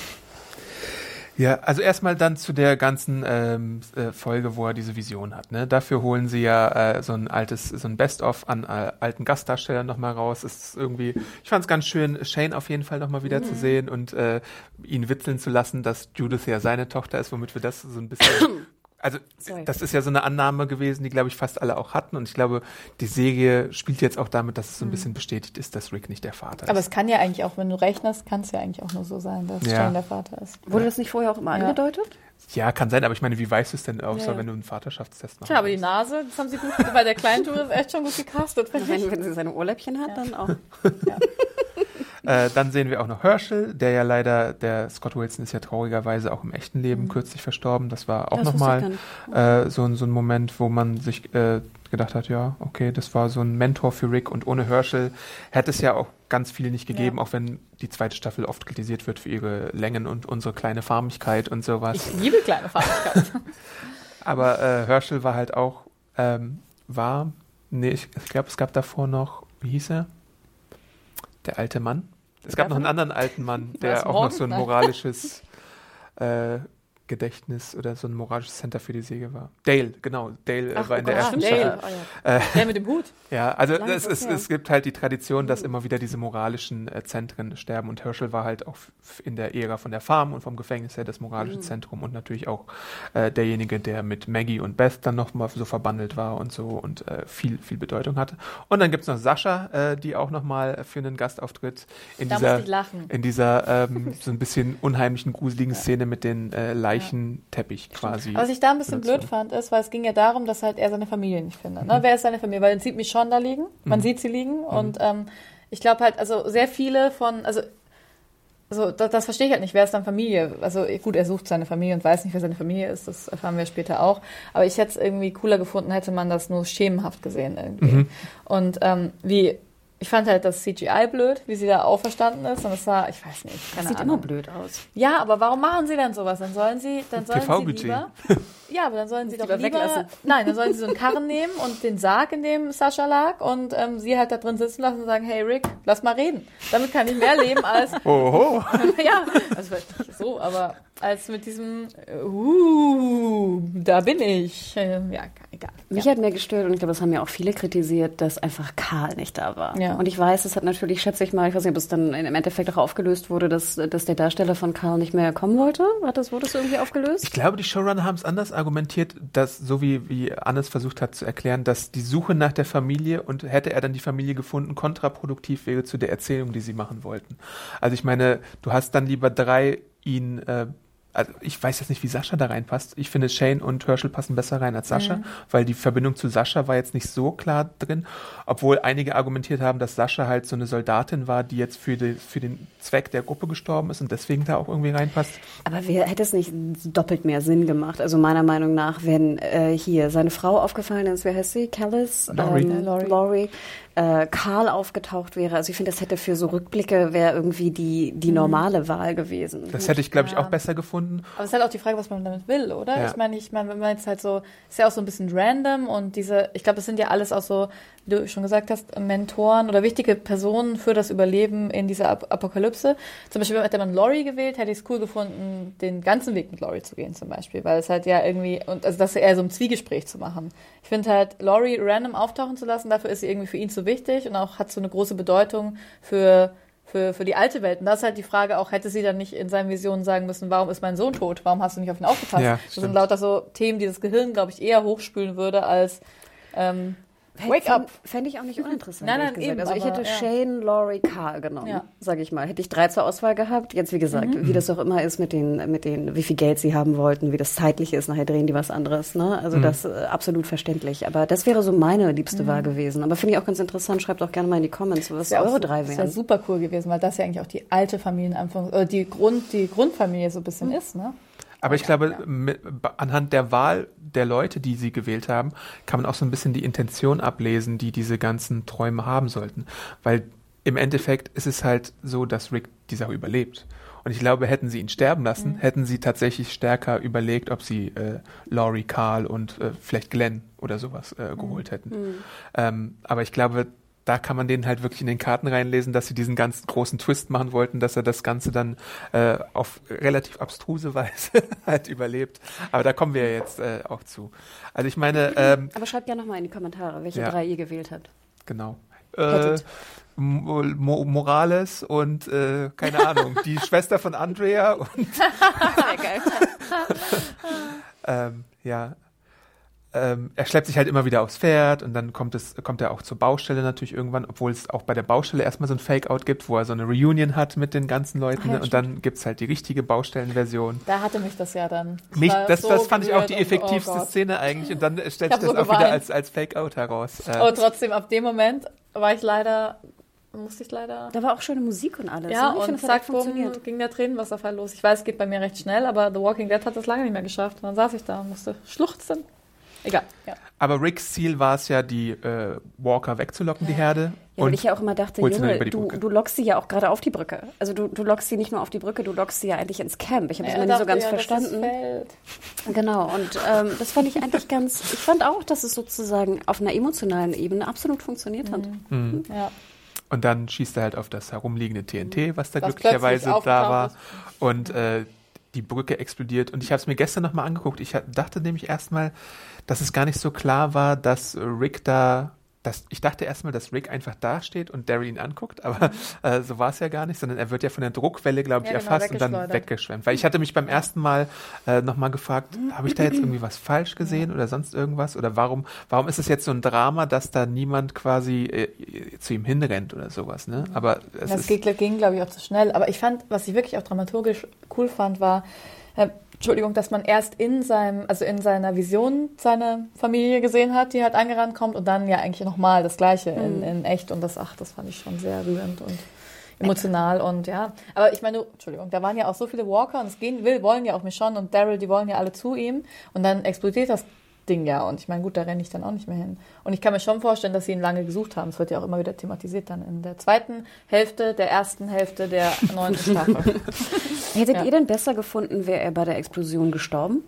Ja, also erstmal dann zu der ganzen ähm, äh, Folge, wo er diese Vision hat. Ne? Dafür holen sie ja äh, so ein altes, so ein Best-of an äh, alten Gastdarstellern nochmal raus. Ist irgendwie, ich fand es ganz schön, Shane auf jeden Fall nochmal wieder mhm. zu sehen und äh, ihn witzeln zu lassen, dass Judith ja seine Tochter ist, womit wir das so ein bisschen also Sorry. das ist ja so eine Annahme gewesen, die, glaube ich, fast alle auch hatten. Und ich glaube, die Serie spielt jetzt auch damit, dass es so ein mhm. bisschen bestätigt ist, dass Rick nicht der Vater ist. Aber es kann ja eigentlich auch, wenn du rechnest, kann es ja eigentlich auch nur so sein, dass ja. Shane der Vater ist. Wurde das nicht vorher auch immer ja. angedeutet? Ja, kann sein, aber ich meine, wie weißt du es denn außer ja. wenn du einen Vaterschaftstest machst? Ja, aber die Nase, das haben sie gut, bei der kleinen Tour ist echt schon gut gecastet. Wenn, wenn sie seine Urläppchen hat, dann auch. Ja. Äh, dann sehen wir auch noch Herschel, der ja leider, der Scott Wilson ist ja traurigerweise auch im echten Leben mhm. kürzlich verstorben. Das war auch nochmal äh, so, so ein Moment, wo man sich äh, gedacht hat, ja, okay, das war so ein Mentor für Rick und ohne Herschel hätte es ja auch ganz viel nicht gegeben, ja. auch wenn die zweite Staffel oft kritisiert wird für ihre Längen und unsere kleine Farmigkeit und sowas. Ich liebe kleine Farmigkeit. Aber äh, Herschel war halt auch, ähm, war, nee, ich, ich glaube, es gab davor noch, wie hieß er? Der alte Mann? Es gab noch einen anderen alten Mann, der auch noch so ein moralisches äh, Gedächtnis oder so ein moralisches Center für die Säge war. Dale, genau. Dale äh, Ach, war in der ersten Staffel. Oh, ja. Äh, der mit dem Hut. Ja, also es, es, es, gibt halt die Tradition, dass immer wieder diese moralischen äh, Zentren sterben und Herschel war halt auch in der Ära von der Farm und vom Gefängnis her das moralische mhm. Zentrum und natürlich auch äh, derjenige, der mit Maggie und Beth dann nochmal so verbandelt war und so und äh, viel, viel Bedeutung hatte. Und dann gibt es noch Sascha, äh, die auch nochmal für einen Gastauftritt in da dieser, in dieser ähm, so ein bisschen unheimlichen, gruseligen Szene mit den äh, Leichenteppich quasi. Was ich da ein bisschen blöd fand, ist, weil es ging ja darum, dass halt er seine Familie nicht findet. Ne? Mhm. Wer ist seine Familie? Weil er sieht mich schon da liegen. Man mhm. sieht sie liegen. Mhm. Und ähm, ich glaube halt, also sehr viele von, also also das, das, verstehe ich halt nicht. Wer ist dann Familie? Also gut, er sucht seine Familie und weiß nicht, wer seine Familie ist. Das erfahren wir später auch. Aber ich hätte es irgendwie cooler gefunden, hätte man das nur schemenhaft gesehen irgendwie. Mhm. Und ähm, wie ich fand halt das CGI blöd, wie sie da auferstanden ist. Und es war, ich weiß nicht. das sieht Ahnung. immer blöd aus. Ja, aber warum machen sie denn sowas? Dann sollen sie, dann sollen sie lieber. Ja, aber dann sollen sie doch lieber. Weglassen. Nein, dann sollen sie so einen Karren nehmen und den Sarg, in dem Sascha lag, und ähm, sie halt da drin sitzen lassen und sagen, hey Rick, lass mal reden. Damit kann ich mehr leben als. Oho. ja, also vielleicht nicht so, aber als mit diesem, uh, da bin ich. Ja, egal. Mich ja. hat mehr gestört, und ich glaube, das haben ja auch viele kritisiert, dass einfach Karl nicht da war. Ja. Und ich weiß, es hat natürlich, schätze ich mal, ich weiß nicht, ob es dann im Endeffekt auch aufgelöst wurde, dass, dass der Darsteller von Karl nicht mehr kommen wollte. Hat das, wurde das irgendwie aufgelöst? Ich glaube, die Showrunner haben es anders argumentiert, dass, so wie, wie Annes versucht hat zu erklären, dass die Suche nach der Familie und hätte er dann die Familie gefunden, kontraproduktiv wäre zu der Erzählung, die sie machen wollten. Also ich meine, du hast dann lieber drei ihn äh, also ich weiß jetzt nicht, wie Sascha da reinpasst. Ich finde, Shane und Herschel passen besser rein als Sascha, mhm. weil die Verbindung zu Sascha war jetzt nicht so klar drin, obwohl einige argumentiert haben, dass Sascha halt so eine Soldatin war, die jetzt für, die, für den Zweck der Gruppe gestorben ist und deswegen da auch irgendwie reinpasst. Aber wer hätte es nicht doppelt mehr Sinn gemacht? Also meiner Meinung nach, wenn äh, hier seine Frau aufgefallen ist, wer heißt sie? Callis? Laurie. Ähm, Laurie. Laurie äh, Karl aufgetaucht wäre. Also ich finde, das hätte für so Rückblicke wäre irgendwie die, die mhm. normale Wahl gewesen. Das hätte ich, glaube ich, auch besser gefunden. Aber es ist halt auch die Frage, was man damit will, oder? Ja. Ich meine, ich meine, wenn man jetzt halt so, ist ja auch so ein bisschen random und diese, ich glaube, das sind ja alles auch so, wie du schon gesagt hast, Mentoren oder wichtige Personen für das Überleben in dieser Ap Apokalypse. Zum Beispiel, hätte man Laurie gewählt, hätte ich es cool gefunden, den ganzen Weg mit Laurie zu gehen, zum Beispiel, weil es halt ja irgendwie, und also das eher so ein Zwiegespräch zu machen. Ich finde halt, Laurie random auftauchen zu lassen, dafür ist sie irgendwie für ihn zu wichtig und auch hat so eine große Bedeutung für für, für die alte Welt. Und das ist halt die Frage auch, hätte sie dann nicht in seinen Visionen sagen müssen, warum ist mein Sohn tot? Warum hast du nicht auf ihn aufgepasst? Ja, das sind lauter so Themen, die das Gehirn, glaube ich, eher hochspülen würde als ähm, Wake up. Fände ich auch nicht uninteressant. Nein, nein, eben, Also ich hätte ja. Shane, Laurie, Carl genommen, ja. sage ich mal. Hätte ich drei zur Auswahl gehabt. Jetzt, wie gesagt, mhm. wie das auch immer ist mit den, mit den, wie viel Geld sie haben wollten, wie das zeitlich ist, nachher drehen die was anderes. Ne? Also mhm. das äh, absolut verständlich. Aber das wäre so meine liebste mhm. Wahl gewesen. Aber finde ich auch ganz interessant. Schreibt auch gerne mal in die Comments, was eure so, drei wären. Das wäre super cool gewesen, weil das ja eigentlich auch die alte Familienanfang, äh, die Grund, die Grundfamilie so ein bisschen mhm. ist, ne? Aber ich glaube, mit, anhand der Wahl der Leute, die sie gewählt haben, kann man auch so ein bisschen die Intention ablesen, die diese ganzen Träume haben sollten. Weil im Endeffekt ist es halt so, dass Rick die Sache überlebt. Und ich glaube, hätten sie ihn sterben lassen, Mhm. hätten sie tatsächlich stärker überlegt, ob sie äh, Laurie, Carl und äh, vielleicht Glenn oder sowas Mhm. äh, geholt hätten. Ähm, aber ich glaube, da kann man denen halt wirklich in den Karten reinlesen, dass sie diesen ganz großen Twist machen wollten, dass er das Ganze dann äh, auf relativ abstruse Weise halt überlebt. Aber da kommen wir ja jetzt äh, auch zu. Also ich meine, ähm, Aber schreibt ja nochmal in die Kommentare, welche Ja. drei ihr gewählt habt. genau. Äh. Mo Mo Morales und äh, keine Ahnung, die Schwester von Andrea und ähm, ja. Ähm, er schleppt sich halt immer wieder aufs Pferd und dann kommt es, kommt er auch zur Baustelle natürlich irgendwann, obwohl es auch bei der Baustelle erstmal so ein Fake-Out gibt, wo er so eine Reunion hat mit den ganzen Leuten Ach ja, und dann gibt's halt die richtige Baustellenversion. Da hatte mich das ja dann. Ich Mich, das, so das fand ich auch die gerührt und- effektivste oh. Szene eigentlich und dann stellt sich das so auch wieder geweint. als, als Fake-Out heraus. Äh, Aber trotzdem, ab dem Moment war ich leider, musste ich leider. Da war auch schöne Musik und alles. Ja, ne? Ich und zack, funktioniert. ging der Tränenwasserfall los. Ich weiß, es geht bei mir recht schnell, aber The Walking Dead hat das lange nicht mehr geschafft. Und dann saß ich da und musste schluchzen. Egal, ja. aber Ricks Ziel war es ja, die äh, Walker wegzulocken, die Herde. Ja, weil und ich ja auch immer dachte, Junge, du, du lockst sie ja auch gerade auf die Brücke. Also du, du lockst sie nicht nur auf die Brücke, du lockst sie ja eigentlich ins Camp. Ich habe das Er immer nicht so ganz ja, verstanden. Das. Genau, und ähm, das fand ich eigentlich ganz, ich fand auch, dass es sozusagen auf einer emotionalen Ebene absolut funktioniert hat. Mhm. Ja. Und dann schießt er halt auf das herumliegende TNT, was da Was glücklicherweise da war. Und äh, die Brücke explodiert. Und ich habe es mir gestern nochmal angeguckt. Ich dachte nämlich erstmal, dass es gar nicht so klar war, dass Rick da. Dass, ich dachte erstmal, dass Rick einfach da steht und Daryl ihn anguckt, aber äh, so war es ja gar nicht, sondern er wird ja von der Druckwelle, glaube ich, Ja, genau, erfasst und dann weggeschwemmt. Weil ich hatte mich beim ersten Mal äh, nochmal gefragt, habe ich da jetzt irgendwie was falsch gesehen oder sonst irgendwas? Oder warum, warum ist es jetzt so ein Drama, dass da niemand quasi äh, zu ihm hinrennt oder sowas, ne? Aber es Das ist, ging, ging glaube ich, auch zu schnell. Aber ich fand, was ich wirklich auch dramaturgisch cool fand, war, äh, Entschuldigung, dass man erst in seinem, also in seiner Vision seine Familie gesehen hat, die halt angerannt kommt und dann ja eigentlich nochmal das Gleiche in, in echt. Und das, ach, das fand ich schon sehr rührend und emotional und ja. Aber ich meine, Entschuldigung, da waren ja auch so viele Walker und es gehen will, wollen ja auch Michonne und Daryl, die wollen ja alle zu ihm und dann explodiert das Ding ja und ich meine, gut, da renne ich dann auch nicht mehr hin. Und ich kann mir schon vorstellen, dass sie ihn lange gesucht haben. Es wird ja auch immer wieder thematisiert dann in der zweiten Hälfte, der ersten Hälfte der neunten Staffel. Hättet Ja. ihr denn besser gefunden, wäre er bei der Explosion gestorben?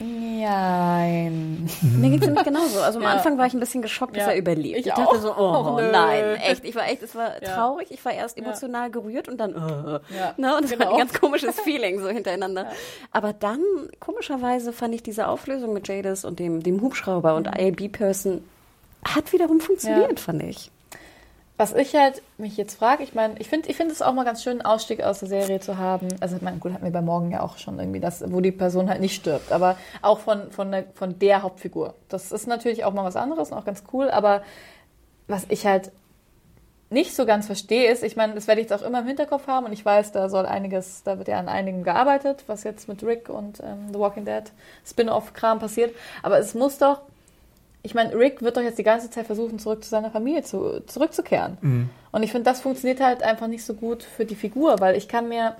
Nein. Mir ging es nämlich genauso. Also am Ja. Anfang war ich ein bisschen geschockt, dass Ja. er überlebt. Ich Ich, dachte auch. so, oh Oh, nein, echt. Ich war echt, es war Ja. traurig. Ich war erst emotional gerührt und dann, Ja, ne? Und das war genau. ein ganz komisches Feeling so hintereinander. Aber dann, komischerweise, fand ich diese Auflösung mit Jadis und dem, dem Hubschrauber und AB-Person hat wiederum funktioniert, fand ich. Was ich halt mich jetzt frage, ich meine, ich finde ich finde es auch mal ganz schön, einen Ausstieg aus der Serie zu haben. Also, ich meine, gut, hatten wir bei Morgen ja auch schon irgendwie das, wo die Person halt nicht stirbt, aber auch von, von, der, von der Hauptfigur. Das ist natürlich auch mal was anderes und auch ganz cool, aber was ich halt nicht so ganz verstehe, ist, ich meine, das werde ich jetzt auch immer im Hinterkopf haben und ich weiß, da soll einiges, da wird ja an einigem gearbeitet, was jetzt mit Rick und ähm, The Walking Dead Spin-off-Kram passiert. Aber es muss doch, ich meine, Rick wird doch jetzt die ganze Zeit versuchen, zurück zu seiner Familie zu, zurückzukehren. Und ich finde, das funktioniert halt einfach nicht so gut für die Figur, weil ich kann mir.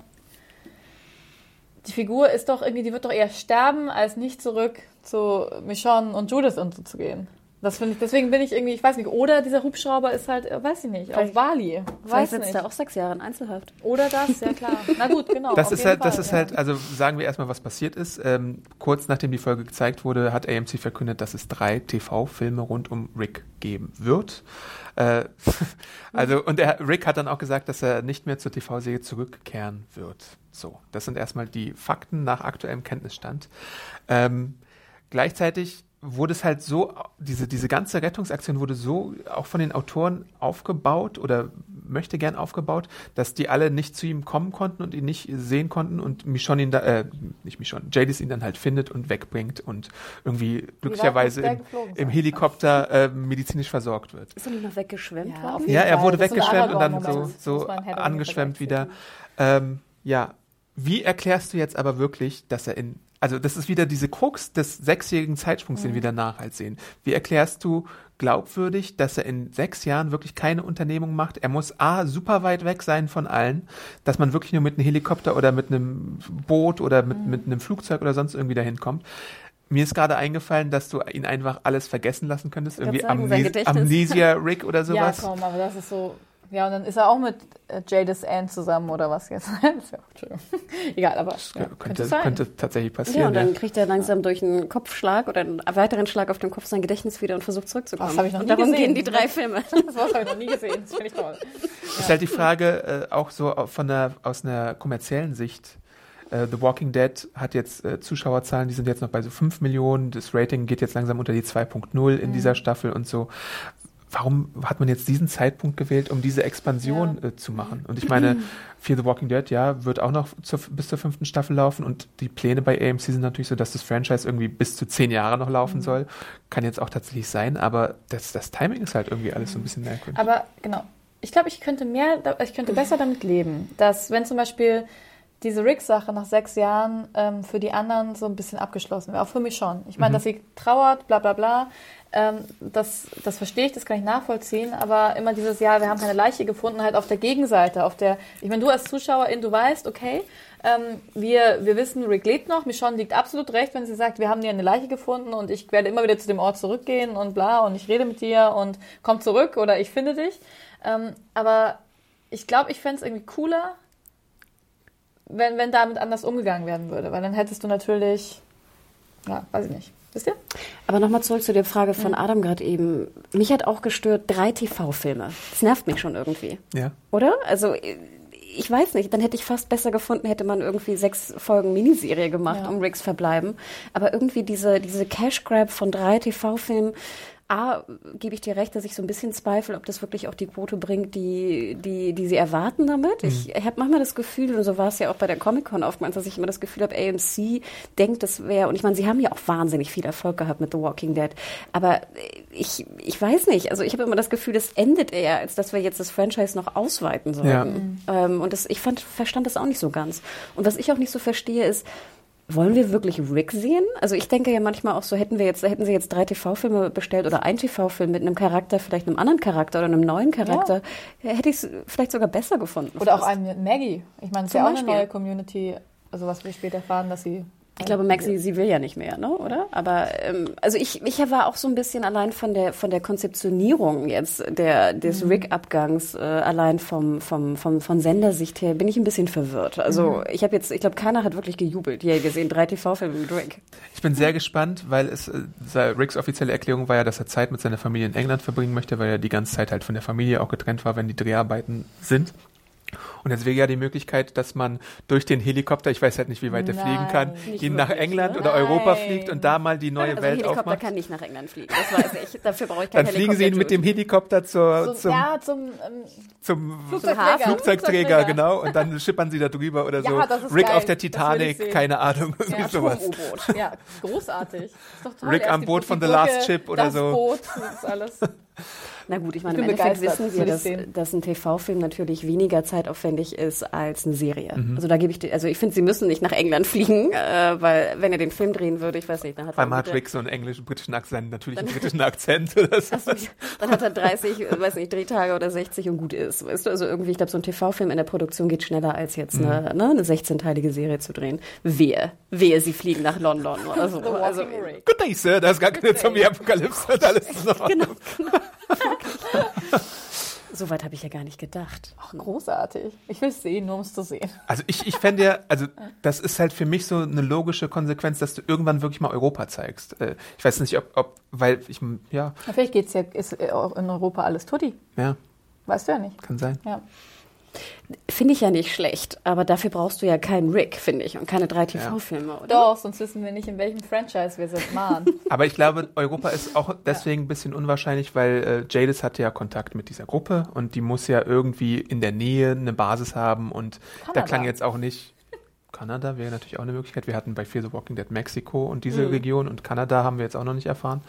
Die Figur ist doch irgendwie, die wird doch eher sterben, als nicht zurück zu Michonne und Judith und so zu gehen. Das finde ich, deswegen bin ich irgendwie, ich weiß nicht, oder dieser Hubschrauber ist halt, äh, weiß ich nicht, auf Vielleicht- Bali. Vielleicht Weiß sitzt nicht. er auch sechs Jahre in Einzelhaft. Oder das, ja klar. Na gut, genau. Das auf ist jeden halt, das Fall, ist ja. halt, also sagen wir erstmal, was passiert ist. Ähm, kurz nachdem die Folge gezeigt wurde, hat AMC verkündet, dass es drei TV-Filme rund um Rick geben wird. Äh, also, und er, Rick hat dann auch gesagt, dass er nicht mehr zur TV-Serie zurückkehren wird. So, das sind erstmal die Fakten nach aktuellem Kenntnisstand. Ähm, gleichzeitig wurde es halt so, diese, diese ganze Rettungsaktion wurde so auch von den Autoren aufgebaut oder möchte gern aufgebaut, dass die alle nicht zu ihm kommen konnten und ihn nicht sehen konnten und Michonne ihn da, äh, nicht Michonne, Jadis ihn dann halt findet und wegbringt und irgendwie glücklicherweise im, im. Helikopter äh, medizinisch versorgt wird. Ist er nicht noch weggeschwemmt Ja, Ja, er wurde Das weggeschwemmt und dann so, Aragorn-Moment. so Ringe angeschwemmt wieder. Ähm, ja, wie erklärst du jetzt aber wirklich, dass er in, also das ist wieder diese Krux des sechsjährigen Zeitsprungs, den wir danach halt sehen. Wie erklärst du glaubwürdig, dass er in sechs Jahren wirklich keine Unternehmung macht? Er muss A, super weit weg sein von allen, dass man wirklich nur mit einem Helikopter oder mit einem Boot oder mit, mit einem Flugzeug oder sonst irgendwie dahin kommt. Mir ist gerade eingefallen, dass du ihn einfach alles vergessen lassen könntest. Irgendwie sagen, Amnes. Amnesia Rick oder Ja, sowas. komm, aber das ist so. Ja, und dann ist er auch mit äh, Jadis Ann zusammen oder was jetzt? Entschuldigung. Egal, aber ja, könnte, könnte sein. könnte tatsächlich Ja, passieren. und dann kriegt er langsam durch einen Kopfschlag oder einen weiteren Schlag auf den Kopf sein Gedächtnis wieder und versucht zurückzukommen. Das hab ich noch und nie darum gesehen. gehen die drei Filme. Das habe ich noch nie gesehen. Das finde ich toll. Ist halt die Frage, äh, auch so von der, aus einer kommerziellen Sicht. Äh, The Walking Dead hat jetzt äh, Zuschauerzahlen, die sind jetzt noch bei so 5 Millionen. Das Rating geht jetzt langsam unter die 2.0 in dieser Staffel und so. Warum hat man jetzt diesen Zeitpunkt gewählt, um diese Expansion äh, zu machen? Und ich meine, Fear the Walking Dead, ja, wird auch noch zur, bis zur fünften Staffel laufen und die Pläne bei AMC sind natürlich so, dass das Franchise irgendwie bis zu zehn Jahre noch laufen soll. Kann jetzt auch tatsächlich sein, aber das, das Timing ist halt irgendwie alles so ein bisschen merkwürdig. Aber genau, ich glaube, ich könnte mehr, ich könnte besser damit leben, dass wenn zum Beispiel diese Rick-Sache nach sechs Jahren ähm, für die anderen so ein bisschen abgeschlossen wäre, auch für mich schon. Ich meine, dass sie trauert, bla bla bla, ähm, das, das verstehe ich, das kann ich nachvollziehen, aber immer dieses Jahr, wir haben keine Leiche gefunden, halt auf der Gegenseite, auf der, ich meine, du als Zuschauerin, du weißt, okay, ähm, wir, wir wissen, Rick lebt noch, Michonne liegt absolut recht, wenn sie sagt, wir haben hier eine Leiche gefunden und ich werde immer wieder zu dem Ort zurückgehen und bla und ich rede mit dir und komm zurück oder ich finde dich. Ähm, aber ich glaube, ich fände es irgendwie cooler, wenn, wenn damit anders umgegangen werden würde, weil dann hättest du natürlich, ja, weiß ich nicht. Wisst ihr? Aber nochmal zurück zu der Frage von Adam gerade eben. Mich hat auch gestört drei TV-Filme. Das nervt mich schon irgendwie. Ja. Oder? Also ich weiß nicht, dann hätte ich fast besser gefunden, hätte man irgendwie sechs Folgen Miniserie gemacht Ja. um Ricks Verbleiben. Aber irgendwie diese, diese Cash Grab von drei TV-Filmen, A, gebe ich dir recht, dass ich so ein bisschen zweifle, ob das wirklich auch die Quote bringt, die, die, die sie erwarten damit. Ich, ich habe manchmal das Gefühl, und so war es ja auch bei der Comic-Con oftmals, dass ich immer das Gefühl habe, AMC denkt, das wäre, und ich meine, sie haben ja auch wahnsinnig viel Erfolg gehabt mit The Walking Dead, aber ich, ich weiß nicht, also ich habe immer das Gefühl, das endet eher, als dass wir jetzt das Franchise noch ausweiten sollten. Ähm, und das, ich fand, verstand das auch nicht so ganz. Und was ich auch nicht so verstehe, ist, wollen wir wirklich Rick sehen? Also ich denke ja manchmal auch so, hätten wir jetzt, hätten sie jetzt drei TV-Filme bestellt oder ein TV-Film mit einem Charakter, vielleicht einem anderen Charakter oder einem neuen Charakter, hätte ich es vielleicht sogar besser gefunden. Oder auch fast. einen mit Maggie. Ich meine, es ist ja auch eine neue Community, also was wir später erfahren, dass sie. Ich glaube, Maxi, sie will ja nicht mehr, ne? oder? Aber ähm, also ich, ich war auch so ein bisschen allein von der von der Konzeptionierung jetzt der des Rick-Abgangs, äh, allein vom, vom, vom von Sendersicht her, bin ich ein bisschen verwirrt. Also ich habe jetzt, ich glaube, keiner hat wirklich gejubelt. Hier gesehen, drei TV-Filme mit Rick. Ich bin sehr gespannt, weil es äh, Ricks offizielle Erklärung war ja, dass er Zeit mit seiner Familie in England verbringen möchte, weil er die ganze Zeit halt von der Familie auch getrennt war, wenn die Dreharbeiten sind. Und jetzt wäre ja die Möglichkeit, dass man durch den Helikopter, ich weiß halt nicht, wie weit er Nein, fliegen kann, ihn nach England ne? oder Europa Nein. fliegt und da mal die neue Also ein Welt Helikopter aufmacht. kann nicht nach England fliegen, das weiß ich. Dafür brauche ich keinen Dann fliegen sie ihn mit dem Helikopter zur, So, zum, ja, zum. Ähm, zum Flugzeugträger. Flugzeugträger, genau, und dann schippern sie da drüber oder Ja, das so. ist Rick geil. auf der Das Titanic, keine Ahnung, irgendwie Ja, sowas. Ja, großartig. Ist doch toll. Rick am Boot von The Last Ship oder das so. Boot, das ist alles. Na gut, ich meine, Ich im Endeffekt wissen wir, dass, sehen. dass ein TV-Film natürlich weniger zeitaufwendig ist als eine Serie. Mhm. Also da gebe ich, also ich finde, sie müssen nicht nach England fliegen, äh, weil wenn er den Film drehen würde, ich weiß nicht, dann hat er wieder- Rick so einen englischen, britischen Akzent, natürlich einen britischen Akzent oder so. dann hat er 30, äh, weiß nicht, Drehtage oder 60 und gut ist. Weißt du, also irgendwie, ich glaube, so ein TV-Film in der Produktion geht schneller als jetzt eine, Mhm. ne, eine 16-teilige Serie zu drehen. Wehe, wehe, sie fliegen nach London oder so. Also. Good day, Sir, da ist gar keine Zombie-Apokalypse und alles ist noch. genau, genau. So weit habe ich ja gar nicht gedacht. Ach, großartig. Ich will es sehen, nur um es zu sehen. Also ich, ich fände ja, also das ist halt für mich so eine logische Konsequenz, dass du irgendwann wirklich mal Europa zeigst. Äh, Ich weiß nicht, ob, ob weil ich, ja, Ja, Vielleicht geht's ja, ist äh, auch in Europa alles tutti. ja, Weißt du ja nicht. kann sein. Ja. Finde ich ja nicht schlecht, aber dafür brauchst du ja keinen Rick, finde ich, und keine drei TV-Filme, oder? Doch, sonst wissen wir nicht, in welchem Franchise wir sind. Mann. Aber ich glaube, Europa ist auch deswegen ein bisschen unwahrscheinlich, weil äh, Jadis hatte ja Kontakt mit dieser Gruppe und die muss ja irgendwie in der Nähe eine Basis haben und da Kanada. klang jetzt auch nicht. Kanada wäre natürlich auch eine Möglichkeit. Wir hatten bei Fear the Walking Dead Mexiko und diese Region und Kanada haben wir jetzt auch noch nicht erfahren.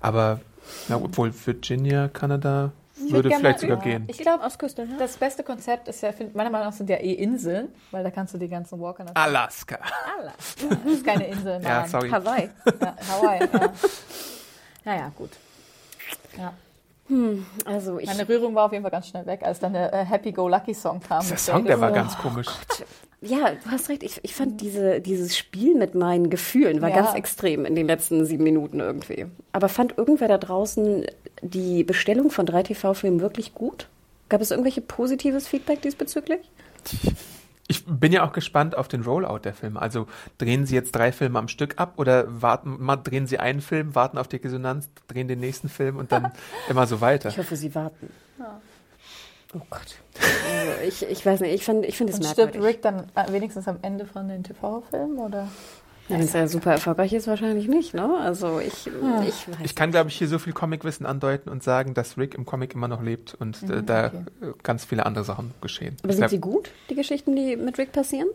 Aber na, obwohl Virginia, Kanada würde vielleicht sogar ja. gehen. Ich glaube, Ostküste, ja. das beste Konzept ist ja, find- meiner Meinung nach sind ja eh Inseln, weil da kannst du die ganzen Walker natürlich. Alaska. Alaska. Das ist keine Insel, Mann. Ja, sorry. Hawaii. Ja, Hawaii, ja. Naja, gut. Ja. Also ich, Meine Rührung war auf jeden Fall ganz schnell weg, als dann der äh, Happy-Go-Lucky-Song kam. Der Song, der war Jadis. ganz komisch. ja, du hast recht. Ich, ich fand diese, dieses Spiel mit meinen Gefühlen war Ja. ganz extrem in den letzten sieben Minuten irgendwie. Aber fand irgendwer da draußen die Bestellung von drei TV-Filmen wirklich gut? Gab es irgendwelche positives Feedback diesbezüglich? Ich bin ja auch gespannt auf den Rollout der Filme. Also drehen Sie jetzt drei Filme am Stück ab oder warten, mal drehen Sie einen Film, warten auf die Resonanz, drehen den nächsten Film und dann immer so weiter. Ich hoffe, Sie warten. Ja. Oh Gott. Also ich, ich weiß nicht, ich finde ich find es merkwürdig. Stirbt Rick dann wenigstens am Ende von den TV-Filmen oder? Ja, Wenn es ja super erfolgreich ist, wahrscheinlich nicht, ne? Also ich, ja. ich weiß Ich kann, glaube ich, hier so viel Comicwissen andeuten und sagen, dass Rick im Comic immer noch lebt und äh, mhm, da okay. ganz viele andere Sachen geschehen. Aber sind glaub, sie gut, die Geschichten, die mit Rick passieren?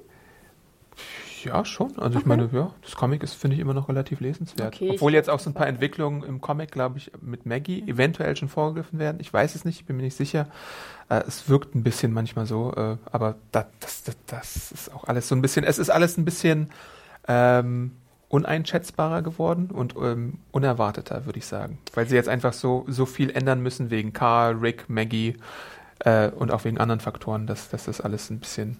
Ja, schon. Also okay. ich meine, ja, das Comic ist, finde ich, immer noch relativ lesenswert. Okay, Obwohl jetzt auch so ein paar Entwicklungen im Comic, glaube ich, mit Maggie eventuell schon vorgegriffen werden. Ich weiß es nicht, ich bin mir nicht sicher. Äh, es wirkt ein bisschen manchmal so, äh, aber das, das, das ist auch alles so ein bisschen, es ist alles ein bisschen ähm, uneinschätzbarer geworden und ähm, unerwarteter, würde ich sagen. Weil sie jetzt einfach so, so viel ändern müssen wegen Carl, Rick, Maggie äh, und auch wegen anderen Faktoren, dass, dass das alles ein bisschen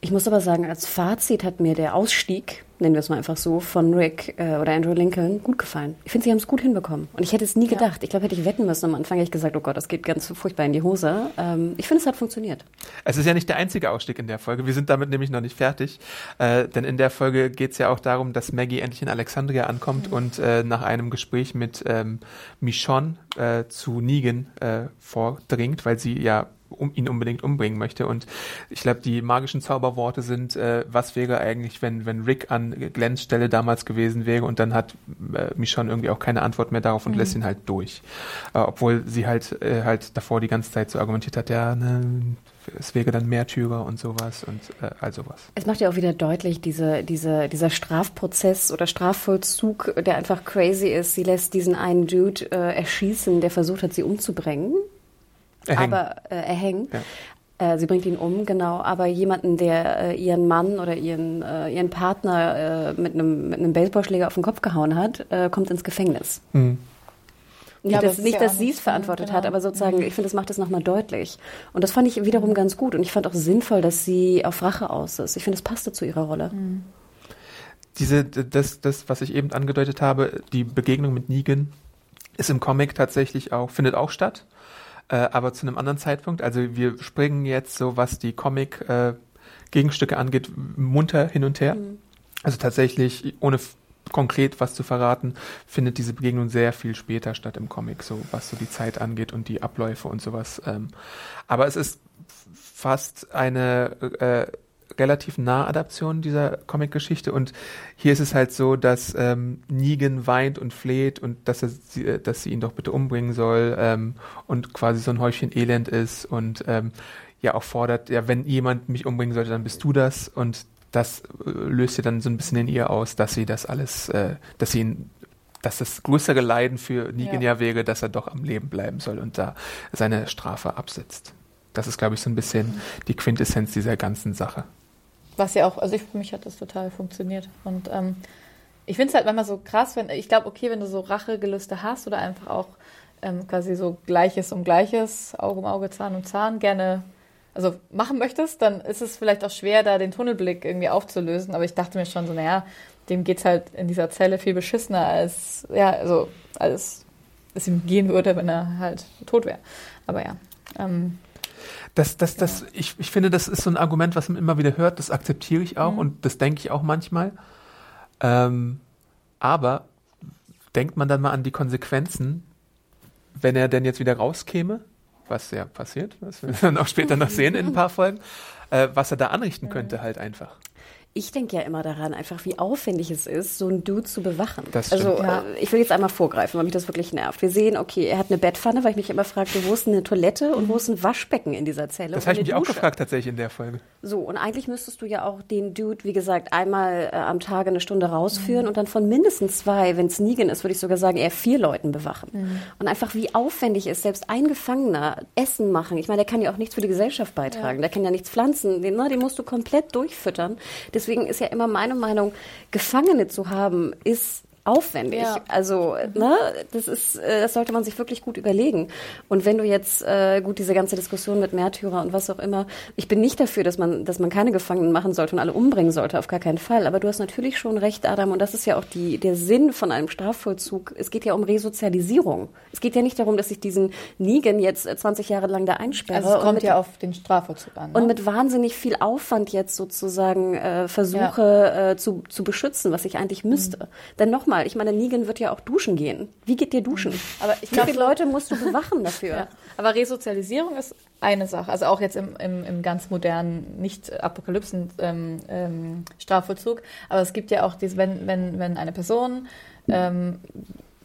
ich muss aber sagen, als Fazit hat mir der Ausstieg, nennen wir es mal einfach so, von Rick äh, oder Andrew Lincoln gut gefallen. Ich finde, sie haben es gut hinbekommen. Und ich hätte es nie gedacht. Ja. Ich glaube, hätte ich wetten müssen am Anfang, hätte ich gesagt, oh Gott, das geht ganz furchtbar in die Hose. Ähm, ich finde, es hat funktioniert. Es ist ja nicht der einzige Ausstieg in der Folge. Wir sind damit nämlich noch nicht fertig. Äh, denn in der Folge geht es ja auch darum, dass Maggie endlich in Alexandria ankommt mhm. und äh, nach einem Gespräch mit ähm, Michonne äh, zu Negan äh, vordringt, weil sie ja um, ihn unbedingt umbringen möchte. Und ich glaube, die magischen Zauberworte sind, äh, was wäre eigentlich, wenn, wenn Rick an Glens Stelle damals gewesen wäre und dann hat äh, Michonne irgendwie auch keine Antwort mehr darauf und mhm. lässt ihn halt durch. Äh, obwohl sie halt, äh, halt davor die ganze Zeit so argumentiert hat, ja, ne, es wäre dann Märtyrer und sowas und äh, all sowas. Es macht ja auch wieder deutlich, diese, diese, dieser Strafprozess oder Strafvollzug, der einfach crazy ist. Sie lässt diesen einen Dude äh, erschießen, der versucht hat, sie umzubringen. Erhängen. Aber äh, erhängen. Ja. Äh, sie bringt ihn um, genau. Aber jemanden, der äh, ihren Mann oder ihren, äh, ihren Partner äh, mit einem mit einem Baseballschläger auf den Kopf gehauen hat, äh, kommt ins Gefängnis. Mhm. Nicht, ja, dass, das nicht, dass sie es verantwortet genau. hat, aber sozusagen, mhm. ich finde, das macht es nochmal deutlich. Und das fand ich wiederum mhm. ganz gut. Und ich fand auch sinnvoll, dass sie auf Rache aus ist. Ich finde, es passte zu ihrer Rolle. Mhm. Diese, das, das, was ich eben angedeutet habe, die Begegnung mit Negan, ist im Comic tatsächlich auch, findet auch statt äh, aber zu einem anderen Zeitpunkt. Also wir springen jetzt so, was die Comic-Gegenstücke äh, angeht, munter hin und her. Mhm. Also tatsächlich, ohne konkret was zu verraten, findet diese Begegnung sehr viel später statt im Comic, so was so die Zeit angeht und die Abläufe und sowas. Ähm, aber es ist fast eine äh, relativ nah Adaption dieser Comic-Geschichte und hier ist es halt so, dass ähm, Negan weint und fleht und dass, er sie, äh, dass sie ihn doch bitte umbringen soll ähm, und quasi so ein Häufchen Elend ist und ähm, ja auch fordert, ja, wenn jemand mich umbringen sollte, dann bist du das und das äh, löst sie dann so ein bisschen in ihr aus, dass sie das alles, äh, dass sie ihn dass das größere Leiden für Negan ja. ja wäre, dass er doch am Leben bleiben soll und da seine Strafe absitzt. Das ist, glaube ich, so ein bisschen die Quintessenz dieser ganzen Sache. Was ja auch, also ich, für mich hat das total funktioniert. Und ähm, ich finde es halt manchmal so krass, wenn, ich glaube, okay, wenn du so Rachegelüste hast oder einfach auch ähm, quasi so Gleiches um Gleiches, Auge um Auge, Zahn um Zahn gerne also machen möchtest, dann ist es vielleicht auch schwer, da den Tunnelblick irgendwie aufzulösen. Aber ich dachte mir schon so, naja, dem geht es halt in dieser Zelle viel beschissener als, ja, also als es ihm gehen würde, wenn er halt tot wäre. Aber ja. Ähm, das, das, das, ich, ich finde, das ist so ein Argument, was man immer wieder hört, das akzeptiere ich auch mhm. und das denke ich auch manchmal. Ähm, aber denkt man dann mal an die Konsequenzen, wenn er denn jetzt wieder rauskäme, was ja passiert, was wir dann auch später noch sehen in ein paar Folgen, äh, was er da anrichten könnte halt einfach ich denke ja immer daran, einfach wie aufwendig es ist, so einen Dude zu bewachen. Das also ja. äh, ich will jetzt einmal vorgreifen, weil mich das wirklich nervt. Wir sehen, okay, er hat eine Bettpfanne, weil ich mich immer fragte, wo ist eine Toilette und wo ist ein Waschbecken in dieser Zelle? Das habe ich mich Dusche. auch gefragt tatsächlich in der Folge. So, und eigentlich müsstest du ja auch den Dude, wie gesagt, einmal äh, am Tage eine Stunde rausführen mhm. und dann von mindestens zwei, wenn es Negan ist, würde ich sogar sagen, eher vier Leuten bewachen. Mhm. Und einfach wie aufwendig ist, selbst ein Gefangener Essen machen. Ich meine, der kann ja auch nichts für die Gesellschaft beitragen. Ja. Der kann ja nichts pflanzen. Den, ne, den musst du komplett durchfüttern. Deswegen ist ja immer meine Meinung, Gefangene zu haben, ist aufwendig. Ja. Also, ne, das ist, äh, das sollte man sich wirklich gut überlegen. Und wenn du jetzt, äh, gut, diese ganze Diskussion mit Märtyrer und was auch immer, ich bin nicht dafür, dass man, dass man keine Gefangenen machen sollte und alle umbringen sollte, auf gar keinen Fall. Aber du hast natürlich schon recht, Adam, und das ist ja auch die, der Sinn von einem Strafvollzug. Es geht ja um Resozialisierung. Es geht ja nicht darum, dass ich diesen Negan jetzt äh, 20 Jahre lang da einsperre. Also es kommt mit- ja auf den Strafvollzug an. Ne? und mit wahnsinnig viel Aufwand jetzt sozusagen äh, versuche äh, zu, zu beschützen, was ich eigentlich müsste. Mhm. Denn nochmal, ich meine, Negan wird ja auch duschen gehen. Wie geht dir duschen? Aber ich Wie glaub, viele Leute musst du bewachen dafür? Ja. Aber Resozialisierung ist eine Sache, also auch jetzt im, im, im ganz modernen, nicht apokalypsen ähm, ähm, Strafvollzug. Aber es gibt ja auch dieses, wenn, wenn, wenn eine Person ähm,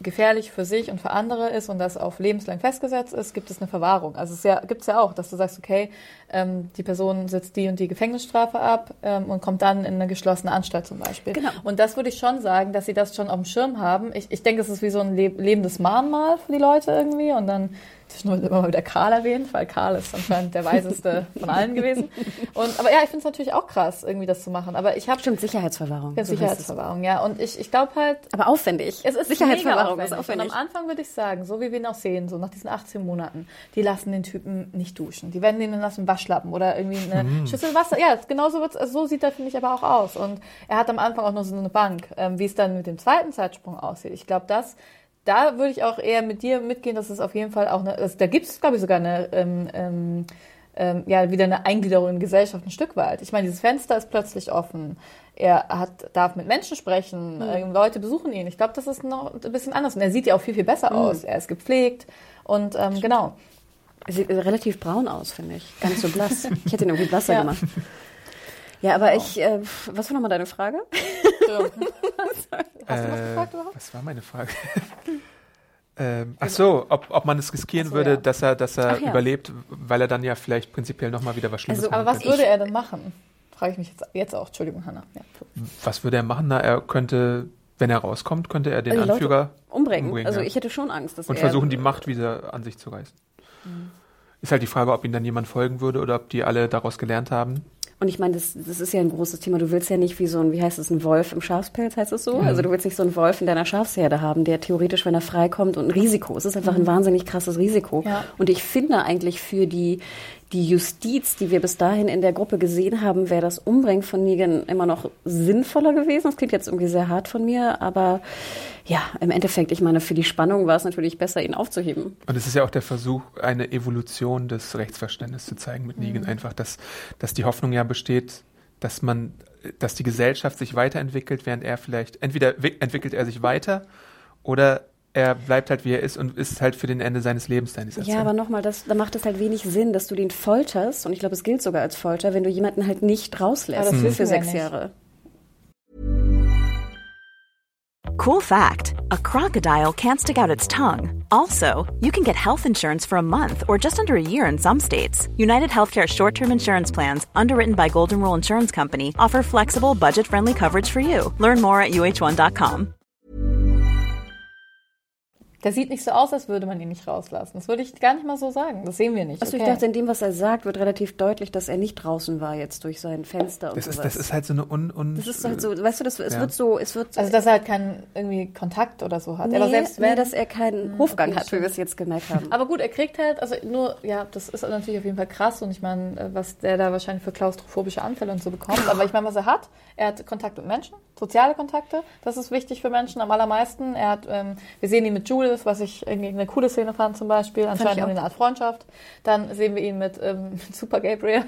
gefährlich für sich und für andere ist und das auf lebenslang festgesetzt ist, gibt es eine Verwahrung. Also es ja, gibt es ja auch, dass du sagst, okay, ähm, die Person sitzt die und die Gefängnisstrafe ab ähm, und kommt dann in eine geschlossene Anstalt zum Beispiel. Genau. Und das würde ich schon sagen, dass sie das schon auf dem Schirm haben. Ich, ich denke, es ist wie so ein leb lebendes Mahnmal für die Leute irgendwie und dann zwischendurch immer mal wieder Karl erwähnt, weil Karl ist anscheinend der weiseste von allen gewesen. Und, aber ja, ich finde es natürlich auch krass, irgendwie das zu machen. Aber ich habe Stimmt, Sicherheitsverwahrung. ja. Sicherheitsverwahrung, ja. Und ich, ich glaube halt, Aber aufwendig. es ist Sicherheitsverwahrung mega ist aufwendig. aufwendig. Und am Anfang würde ich sagen, so wie wir ihn auch sehen, so nach diesen 18 Monaten, die lassen den Typen nicht duschen. Die werden den lassen Waschlappen oder irgendwie eine Schüssel Wasser. Ja, genau so, wird's, so sieht er, finde ich, aber auch aus. Und er hat am Anfang auch nur so eine Bank. Ähm, wie es dann mit dem zweiten Zeitsprung aussieht, ich glaube, das, da würde ich auch eher mit dir mitgehen, dass es auf jeden Fall auch eine, also da gibt es, glaube ich, sogar eine, ähm, ähm, ähm, ja, wieder eine Eingliederung in Gesellschaft ein Stück weit. Ich meine, dieses Fenster ist plötzlich offen. Er hat, darf mit Menschen sprechen, ähm, Leute besuchen ihn. Ich glaube, das ist noch ein bisschen anders. Und er sieht ja auch viel, viel besser aus. Er ist gepflegt und ähm, genau. Sieht relativ braun aus, finde ich. Nicht so blass. Ich hätte ihn irgendwie blasser Ja. gemacht. Ja, aber ich, äh, was war nochmal deine Frage? Hast du was gefragt überhaupt? Äh, Was war meine Frage? ähm, ach so, ob, ob man es riskieren so, würde, ja. dass er, dass er ja. überlebt, weil er dann ja vielleicht prinzipiell nochmal wieder was Schlimmes Also, machen Aber was könnte. würde er denn machen? Frage ich mich jetzt, jetzt auch. Entschuldigung, Hanna. Ja. Was würde er machen? Na, er könnte, wenn er rauskommt, könnte er den Also Anführer Umbringen. also ja. ich hätte schon Angst, dass und er... versuchen, die Macht wieder an sich zu reißen. Ist halt die Frage, ob ihm dann jemand folgen würde oder ob die alle daraus gelernt haben. Und ich meine, das, das ist ja ein großes Thema. Du willst ja nicht wie so ein, wie heißt es, ein Wolf im Schafspelz, heißt es so? Also du willst nicht so einen Wolf in deiner Schafsherde haben, der theoretisch, wenn er freikommt, und ein Risiko. Es ist einfach ein wahnsinnig krasses Risiko. Ja. Und ich finde eigentlich für die, die Justiz, die wir bis dahin in der Gruppe gesehen haben, wäre das Umbringen von Negan immer noch sinnvoller gewesen. Das klingt jetzt irgendwie sehr hart von mir, aber ja, im Endeffekt, ich meine, für die Spannung war es natürlich besser, ihn aufzuheben. Und es ist ja auch der Versuch, eine Evolution des Rechtsverständnisses zu zeigen mit Negan. Einfach, dass, dass die Hoffnung ja besteht, dass man, dass die Gesellschaft sich weiterentwickelt, während er vielleicht, entweder wi- entwickelt er sich weiter oder er bleibt halt wie er ist und ist halt für den Ende seines Lebens dann Ja, aber nochmal, das, da macht es halt wenig Sinn, dass du den folterst, und ich glaube, es gilt sogar als Folter, wenn du jemanden halt nicht rauslässt Aber das wissen für sechs nicht. Jahre. Cool fact a crocodile can't stick out its tongue. Also, you can get health insurance for a month or just under a year in some states. United Healthcare short term insurance plans, underwritten by Golden Rule Insurance Company, offer flexible, budget friendly coverage for you. Learn more at uh1.com. Der sieht nicht so aus, als würde man ihn nicht rauslassen. Das würde ich gar nicht mal so sagen. Das sehen wir nicht. Also okay. ich dachte, in dem, was er sagt, wird relativ deutlich, dass er nicht draußen war jetzt durch sein Fenster und Das ist, sowas. das ist halt so eine un, un Das ist halt so, weißt du, das, es Ja. wird so, es wird also, dass er halt keinen irgendwie Kontakt oder so hat. nee, Aber selbst wenn. nee, dass er keinen Hofgang okay, hat, wie wir es jetzt gemerkt haben. aber gut, er kriegt halt, also nur, ja, das ist natürlich auf jeden Fall krass und ich meine, was der da wahrscheinlich für klaustrophobische Anfälle und so bekommt. Aber ich meine, was er hat, er hat Kontakt mit Menschen, soziale Kontakte, das ist wichtig für Menschen am allermeisten. Er hat, ähm, wir sehen ihn mit Judith, was ich irgendwie eine coole Szene fand zum Beispiel, anscheinend eine Art Freundschaft. Dann sehen wir ihn mit, ähm, Super Gabriel,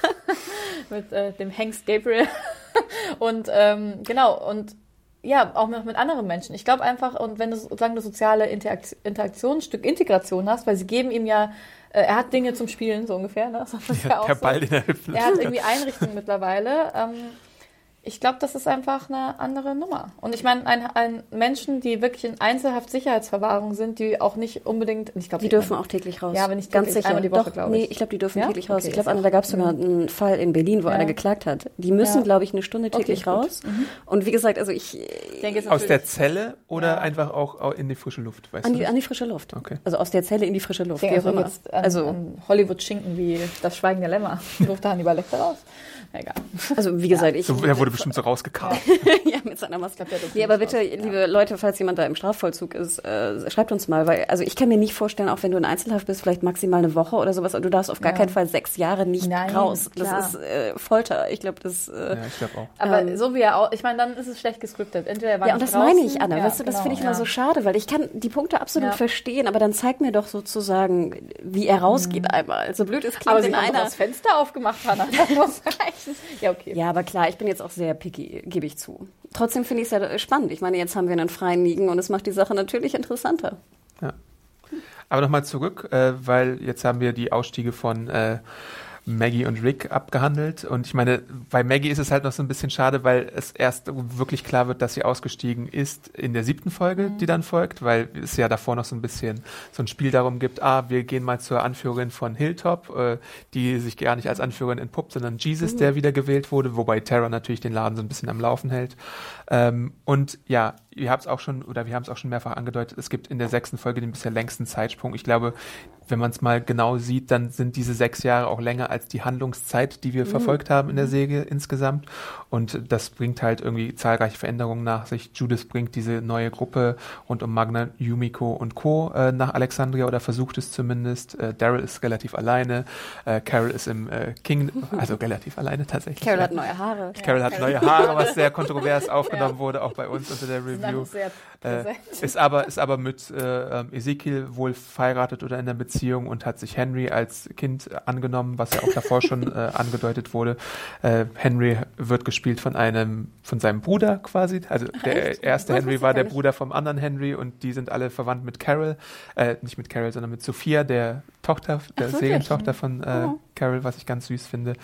mit äh, dem Hengst Gabriel und ähm, genau, und ja, auch noch mit anderen Menschen. Ich glaube einfach, und wenn du, solange du soziale Interakt Interaktion, ein Stück Integration hast, weil sie geben ihm ja, äh, er hat Dinge zum Spielen, so ungefähr, ne? Das ist ja auch der so. Ball, den er hüpft. Er hat irgendwie Einrichtungen mittlerweile. Ähm, ich glaube, das ist einfach eine andere Nummer. Und ich meine, ein, ein Menschen, die wirklich in Einzelhaft Sicherheitsverwahrung sind, die auch nicht unbedingt, ich glaube, Die dürfen auch täglich raus. Ja, aber nicht ganz täglich, sicher. einmal die Woche, Doch, glaube nee, ich. ich glaube, die dürfen Ja? täglich raus. Okay, ich glaube, da gab es sogar einen Fall in Berlin, wo Ja. einer geklagt hat. Die müssen, Ja. glaube ich, eine Stunde täglich. Mhm. raus. Und wie gesagt, also ich Ich denke, es ist Aus der Zelle oder Ja. einfach auch au- in die frische Luft, weißt an du? die, an die frische Luft. Okay. Also aus der Zelle in die frische Luft, Ich wie denke also, an Hollywood-Schinken wie das Schweigen der Lämmer. Durfte Hannibal Lecter raus? Egal. also wie gesagt, ich so, er wurde bestimmt so rausgekarrt. ja, mit seiner Maske. Nee, aber bitte, ja. liebe Leute, falls jemand da im Strafvollzug ist, äh, schreibt uns mal, weil, also ich kann mir nicht vorstellen, auch wenn du in Einzelhaft bist, vielleicht maximal eine Woche oder sowas, und du darfst auf gar Ja. keinen Fall sechs Jahre nicht Nein, raus. Das klar. ist äh, Folter. Ich glaube, das. Äh, Ja, ich glaube auch. Aber Ähm, so wie er auch, ich meine, dann ist es schlecht gescriptet. Entweder er war Ja, und das meine draußen, ich, Anna. ja, weißt du, das genau, finde ich immer ja. so schade, weil ich kann die Punkte absolut Ja. verstehen, aber dann zeig mir doch sozusagen, wie er rausgeht einmal. So blöd es klingt Mhm. Aber sie in einer. das Fenster aufgemacht, Hannah. Das muss reichen. Ja, okay. Ja, aber klar, ich bin jetzt auch sehr picky, gebe ich zu. Trotzdem finde ich es ja spannend. Ich meine, jetzt haben wir einen freien Ligen und es macht die Sache natürlich interessanter. Ja. Aber nochmal zurück, äh, weil jetzt haben wir die Ausstiege von äh, Maggie und Rick abgehandelt. Und ich meine, bei Maggie ist es halt noch so ein bisschen schade, weil es erst wirklich klar wird, dass sie ausgestiegen ist in der siebten Folge, die dann folgt, weil es ja davor noch so ein bisschen so ein Spiel darum gibt, ah, wir gehen mal zur Anführerin von Hilltop, äh, die sich gar nicht als Anführerin entpuppt, sondern Jesus, der wieder gewählt wurde, wobei Terra natürlich den Laden so ein bisschen am Laufen hält. Ähm, und ja, ihr habt es auch schon, oder wir haben es auch schon mehrfach angedeutet, es gibt in der sechsten Folge den bisher längsten Zeitsprung. Ich glaube, wenn man es mal genau sieht, dann sind diese sechs Jahre auch länger als die Handlungszeit, die wir verfolgt haben in der Serie insgesamt. Und das bringt halt irgendwie zahlreiche Veränderungen nach sich. Judith bringt diese neue Gruppe rund um Magna, Yumiko und Co. Äh, nach Alexandria oder versucht es zumindest. Äh, Daryl ist relativ alleine. Äh, Carol ist im äh, King, also relativ alleine tatsächlich. Carol ja. hat neue Haare. Carol hat neue Haare, was sehr kontrovers aufgenommen wurde, auch bei uns unter der Review. Äh, ist aber ist aber mit äh, ähm, Ezekiel wohl verheiratet oder in einer Beziehung und hat sich Henry als Kind angenommen, was ja auch davor schon äh, angedeutet wurde. Henry wird gespielt von einem von seinem Bruder quasi. Also der erste Das Henry war der. Bruder vom anderen Henry und die sind alle verwandt mit Carol, äh, nicht mit Carol, sondern mit Sophia, der Tochter, der? Serientochter von äh, Oh. Carol, was ich ganz süß finde.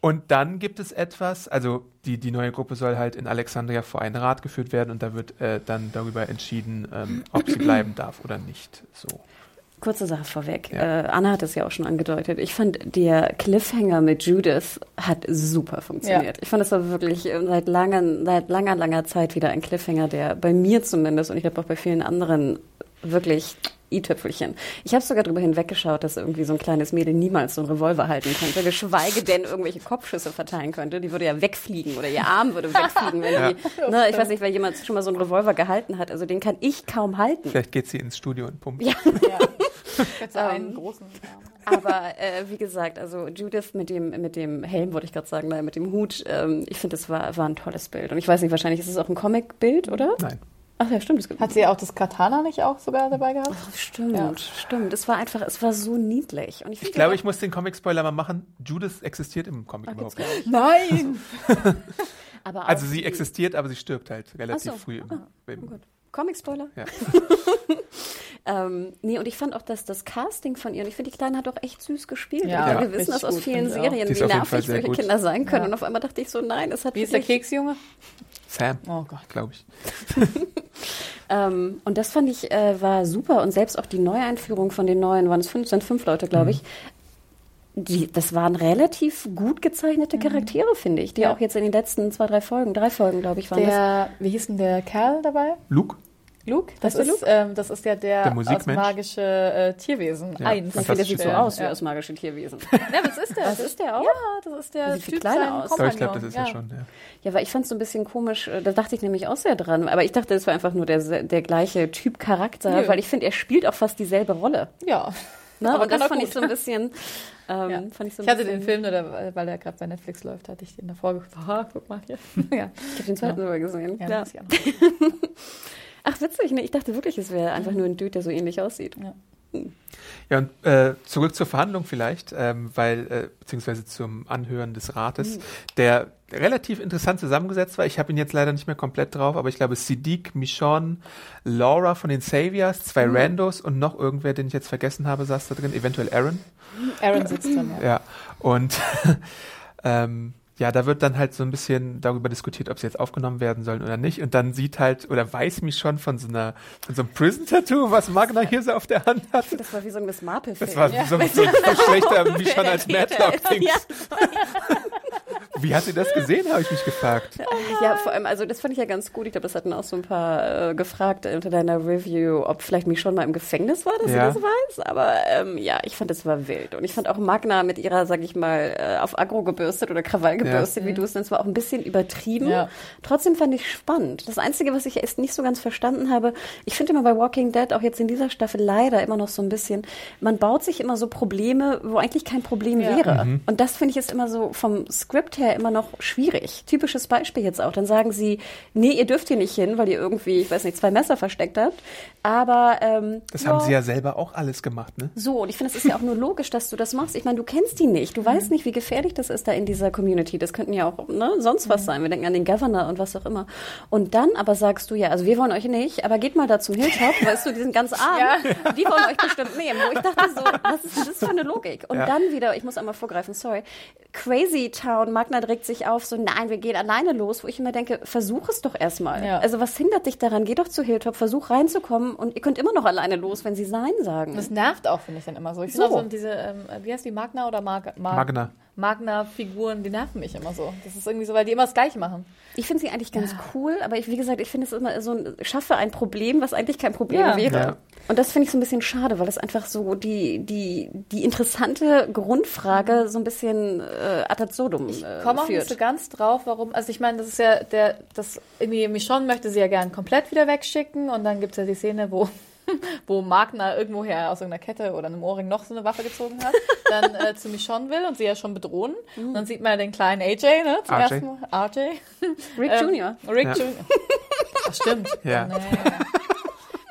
Und dann gibt es etwas, also die, die neue Gruppe soll halt in Alexandria vor einen Rat geführt werden und da wird äh, dann darüber entschieden, ähm, ob sie bleiben darf oder nicht. So. Kurze Sache vorweg. Ja. Äh, Anna hat es ja auch schon angedeutet. Ich fand, der Cliffhanger mit Judith hat super funktioniert. Ja. Ich fand, es war wirklich äh, seit, langen, seit langer, langer Zeit wieder ein Cliffhanger, der bei mir zumindest und ich glaube auch bei vielen anderen wirklich i-Tüpfelchen. Ich habe sogar darüber hinweggeschaut, dass irgendwie so ein kleines Mädel niemals so einen Revolver halten könnte, geschweige denn irgendwelche Kopfschüsse verteilen könnte. Die würde ja wegfliegen oder ihr Arm würde wegfliegen, wenn Ja. die, ne, ich weiß nicht, wer jemand schon mal so einen Revolver gehalten hat. Also den kann ich kaum halten. Vielleicht geht sie ins Studio und pumpt. Ja. Ja. Einen Ähm, großen. Ja. Aber äh, wie gesagt, also Judith mit dem mit dem Helm wollte ich gerade sagen, nein, mit dem Hut. Ähm, ich finde, das war war ein tolles Bild. Und ich weiß nicht, wahrscheinlich ist es auch ein Comic-Bild, oder? Nein. Ach ja, stimmt. Hat sie auch das Katana nicht auch sogar dabei gehabt? stimmt, Ja. stimmt. Es war einfach, es war so niedlich. Und ich, Ich glaube, ich muss den Comic-Spoiler mal machen. Judith existiert im Comic Ach, überhaupt gar nicht. Nein! Also sie existiert, aber sie stirbt halt relativ Ach so. früh im, Ah, im Gut. Comic-Spoiler? Ja. ähm, nee, und ich fand auch, dass das Casting von ihr, und ich finde, die Kleine hat auch echt süß gespielt. Ja, und Ja. wir wissen das aus vielen. Serien, wie nervig solche gut. Kinder sein können. Ja. Und auf einmal dachte ich so, nein, es hat Wie ist der Keksjunge? Sam, Oh Gott. glaube ich. Ähm, und das fand ich, äh, war super. Und selbst auch die Neueinführung von den neuen, waren es fünf, sind fünf Leute, Mhm. glaube ich. Die, das waren relativ gut gezeichnete Charaktere, finde ich, die Ja. auch jetzt in den letzten zwei, drei Folgen, drei Folgen, glaube ich, waren das. Der, wie hieß denn der Kerl dabei? Luke? Luke? Das Weißt du ist, ähm, das ist ja der, Der aus magische äh, Tierwesen. Ja, Eins. Finde, der sieht so aus wie Ja. aus magische Tierwesen. Ja, was ist der? Was ist der auch? Ja, das ist der Der sieht viel Typ kleiner sein aus. Aber ich glaube, das ist ja, schon. Ja. Ja, weil ich fand es so ein bisschen komisch, äh, da dachte ich nämlich auch sehr dran. Aber ich dachte, es war einfach nur der, der gleiche Typ Charakter, Nö. weil ich finde, er spielt auch fast dieselbe Rolle. Ja. Ne? Aber Und das kann fand ich so ein bisschen. Ähm, Ja. fand ich, so ein Ich hatte bisschen, den Film, nur weil er gerade bei Netflix läuft, hatte ich den davor geguckt. Guck mal hier. ja, Ich habe den zweiten sogar gesehen. ja, Ja. Ach, witzig, ne? Ich dachte wirklich, es wäre einfach nur ein Dude, der so ähnlich aussieht. Ja, und äh, zurück zur Verhandlung vielleicht, ähm, weil, äh, beziehungsweise zum Anhören des Rates, der relativ interessant zusammengesetzt war. Ich habe ihn jetzt leider nicht mehr komplett drauf, aber ich glaube Siddiq, Michonne, Laura von den Saviors, zwei Randos und noch irgendwer, den ich jetzt vergessen habe, saß da drin, eventuell Aaron. Aaron sitzt drin, ja. Ja, und ähm, ja, da wird dann halt so ein bisschen darüber diskutiert, ob sie jetzt aufgenommen werden sollen oder nicht. Und dann sieht halt oder weiß mich schon von so einer von so einem Prison-Tattoo, was Magna hier so auf der Hand hat. Das war wie so ein Miss Marple-Film. Das war so, so, so schlechter wie schon als Matlock-Dings. Ja. Wie hat sie das gesehen, habe ich mich gefragt. Ja, vor allem, also das fand ich ja ganz gut. Ich glaube, das hatten auch so ein paar äh, gefragt unter deiner Review, ob vielleicht mich schon mal im Gefängnis war, dass Ja. sie das weiß. Aber ähm, ja, ich fand, es war wild. Und ich fand auch Magna mit ihrer, sag ich mal, äh, auf Agro gebürstet oder Krawall gebürstet, wie du es nennst, war auch ein bisschen übertrieben. Ja. Trotzdem fand ich spannend. Das Einzige, was ich erst nicht so ganz verstanden habe, ich finde immer bei Walking Dead, auch jetzt in dieser Staffel leider immer noch so ein bisschen, man baut sich immer so Probleme, wo eigentlich kein Problem Ja. wäre. Und das finde ich ist immer so vom Skript her immer noch schwierig. Typisches Beispiel jetzt auch. Dann sagen sie, nee, ihr dürft hier nicht hin, weil ihr irgendwie, ich weiß nicht, zwei Messer versteckt habt. Aber ähm, Das haben sie ja selber auch alles gemacht, ne? so, und ich finde, es ist ja auch nur logisch, dass du das machst. Ich meine, du kennst die nicht. Du Mhm. weißt nicht, wie gefährlich das ist da in dieser Community. Das könnten ja auch ne, sonst Mhm. was sein. Wir denken an den Governor und was auch immer. Und dann aber sagst du ja, also wir wollen euch nicht, aber geht mal da zum Hilltop, weißt du, die sind ganz arm. Die wollen euch bestimmt nehmen. Wo ich dachte so, was ist das für eine Logik? Und Ja. dann wieder, ich muss einmal vorgreifen, sorry, Crazy Town, Magna regt sich auf, so nein, wir gehen alleine los, wo ich immer denke, versuch es doch erstmal. Ja. Also was hindert dich daran? Geh doch zu Hilltop, versuch reinzukommen und ihr könnt immer noch alleine los, wenn sie Nein sagen. Das nervt auch, finde ich dann immer so. Ich So. finde auch so diese, ähm, wie heißt die, Magna oder Mag Mag Magna. Magna-Figuren, die nerven mich immer so. Das ist irgendwie so, weil die immer das Gleiche machen. Ich finde sie eigentlich ganz cool, aber ich, wie gesagt, ich finde es immer so ein, schaffe ein Problem, was eigentlich kein Problem Ja. wäre. Ja. Und das finde ich so ein bisschen schade, weil das einfach so die, die, die interessante Grundfrage so ein bisschen äh, ad absurdum äh, Komm auch führt. nicht so ganz drauf, warum. Also ich meine, das ist ja der, das irgendwie Michonne möchte sie ja gern komplett wieder wegschicken und dann gibt es ja die Szene, wo wo Magna irgendwoher aus irgendeiner Kette oder einem Ohrring noch so eine Waffe gezogen hat, dann äh, zu Michonne will und sie ja schon bedrohen. Und dann sieht man ja den kleinen AJ, ne, zum RJ. ersten Mal. RJ. Rick Ähm, Jr. Rick Ja. Junior. Ach, stimmt. Ja. Nee.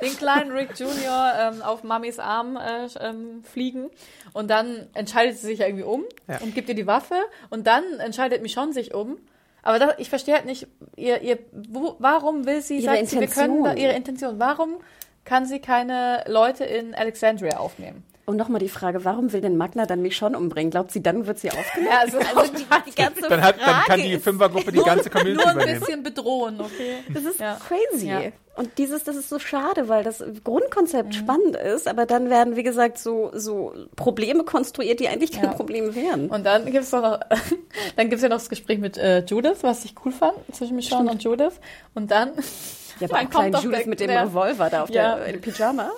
Den kleinen Rick Junior ähm, auf Mamis Arm äh, ähm, fliegen. Und dann entscheidet sie sich ja irgendwie um Ja. und gibt ihr die Waffe. Und dann entscheidet Michonne sich um. Aber das, ich verstehe halt nicht, ihr, ihr, wo, warum will sie, Ihre sagt sie, wir können da, Intention. ihre Intention, warum kann sie keine Leute in Alexandria aufnehmen? Und nochmal die Frage, warum will denn Magna dann mich schon umbringen? Glaubt sie, dann wird sie aufgenommen? Ja, also, Also die, die ganze Dann, hat, dann kann die Fünfergruppe die ganze Community nur ein übernehmen. bisschen bedrohen, okay? Das ist Ja. crazy. Ja. Und dieses, das ist so schade, weil das Grundkonzept Mhm. spannend ist, aber dann werden, wie gesagt, so, so Probleme konstruiert, die eigentlich keine Ja. Probleme wären. Und dann gibt es noch, dann gibt's ja noch das Gespräch mit äh, Judith, was ich cool fand, zwischen Michonne und Judith. Und dann, Ja, aber dann auch klein doch Judith der- mit dem der- Revolver da auf Ja. der, in Pyjama.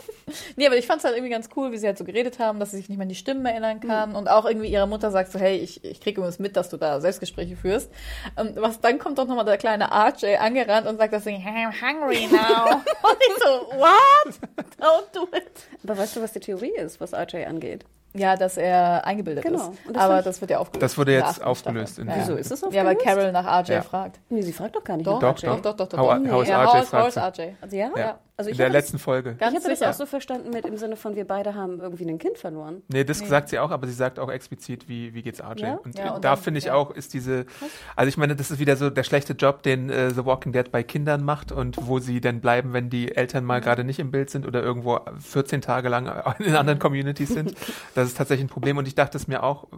nee, aber ich fand es halt irgendwie ganz cool, wie sie halt so geredet haben, dass sie sich nicht mehr an die Stimmen erinnern kann. Mhm. Und auch irgendwie ihre Mutter sagt so, hey, ich, ich kriege übrigens mit, dass du da Selbstgespräche führst. Und was, dann kommt doch nochmal der kleine RJ angerannt und sagt das Ding, I'm hungry now. und ich so, what? Don't do it. Aber weißt du, was die Theorie ist, was RJ angeht? Ja, dass er eingebildet Genau. ist. Und das Aber das wird ja aufgelöst. Das wurde jetzt aufgelöst in ja. Wieso ist es Ja, weil aufgelöst? Carol nach RJ Ja. fragt. Nee, sie fragt doch gar nicht Doch, nach Doch, RJ. doch, doch, doch. doch, How- doch. how is ja, RJ how is, how is. RJ? Also ja? Ja. Also in ich der letzten Folge. Ich Ganz hatte das sicher. auch so verstanden mit im Sinne von, wir beide haben irgendwie ein Kind verloren. Nee, das sagt sie auch, aber sie sagt auch explizit, wie, wie geht's RJ. Ja? Und, Ja, und da finde ich ja. auch, ist diese, also ich meine, das ist wieder so der schlechte Job, den äh, The Walking Dead bei Kindern macht und wo sie dann bleiben, wenn die Eltern mal gerade nicht im Bild sind oder irgendwo 14 Tage lang in anderen Communities sind. Das ist tatsächlich ein Problem und ich dachte es mir auch,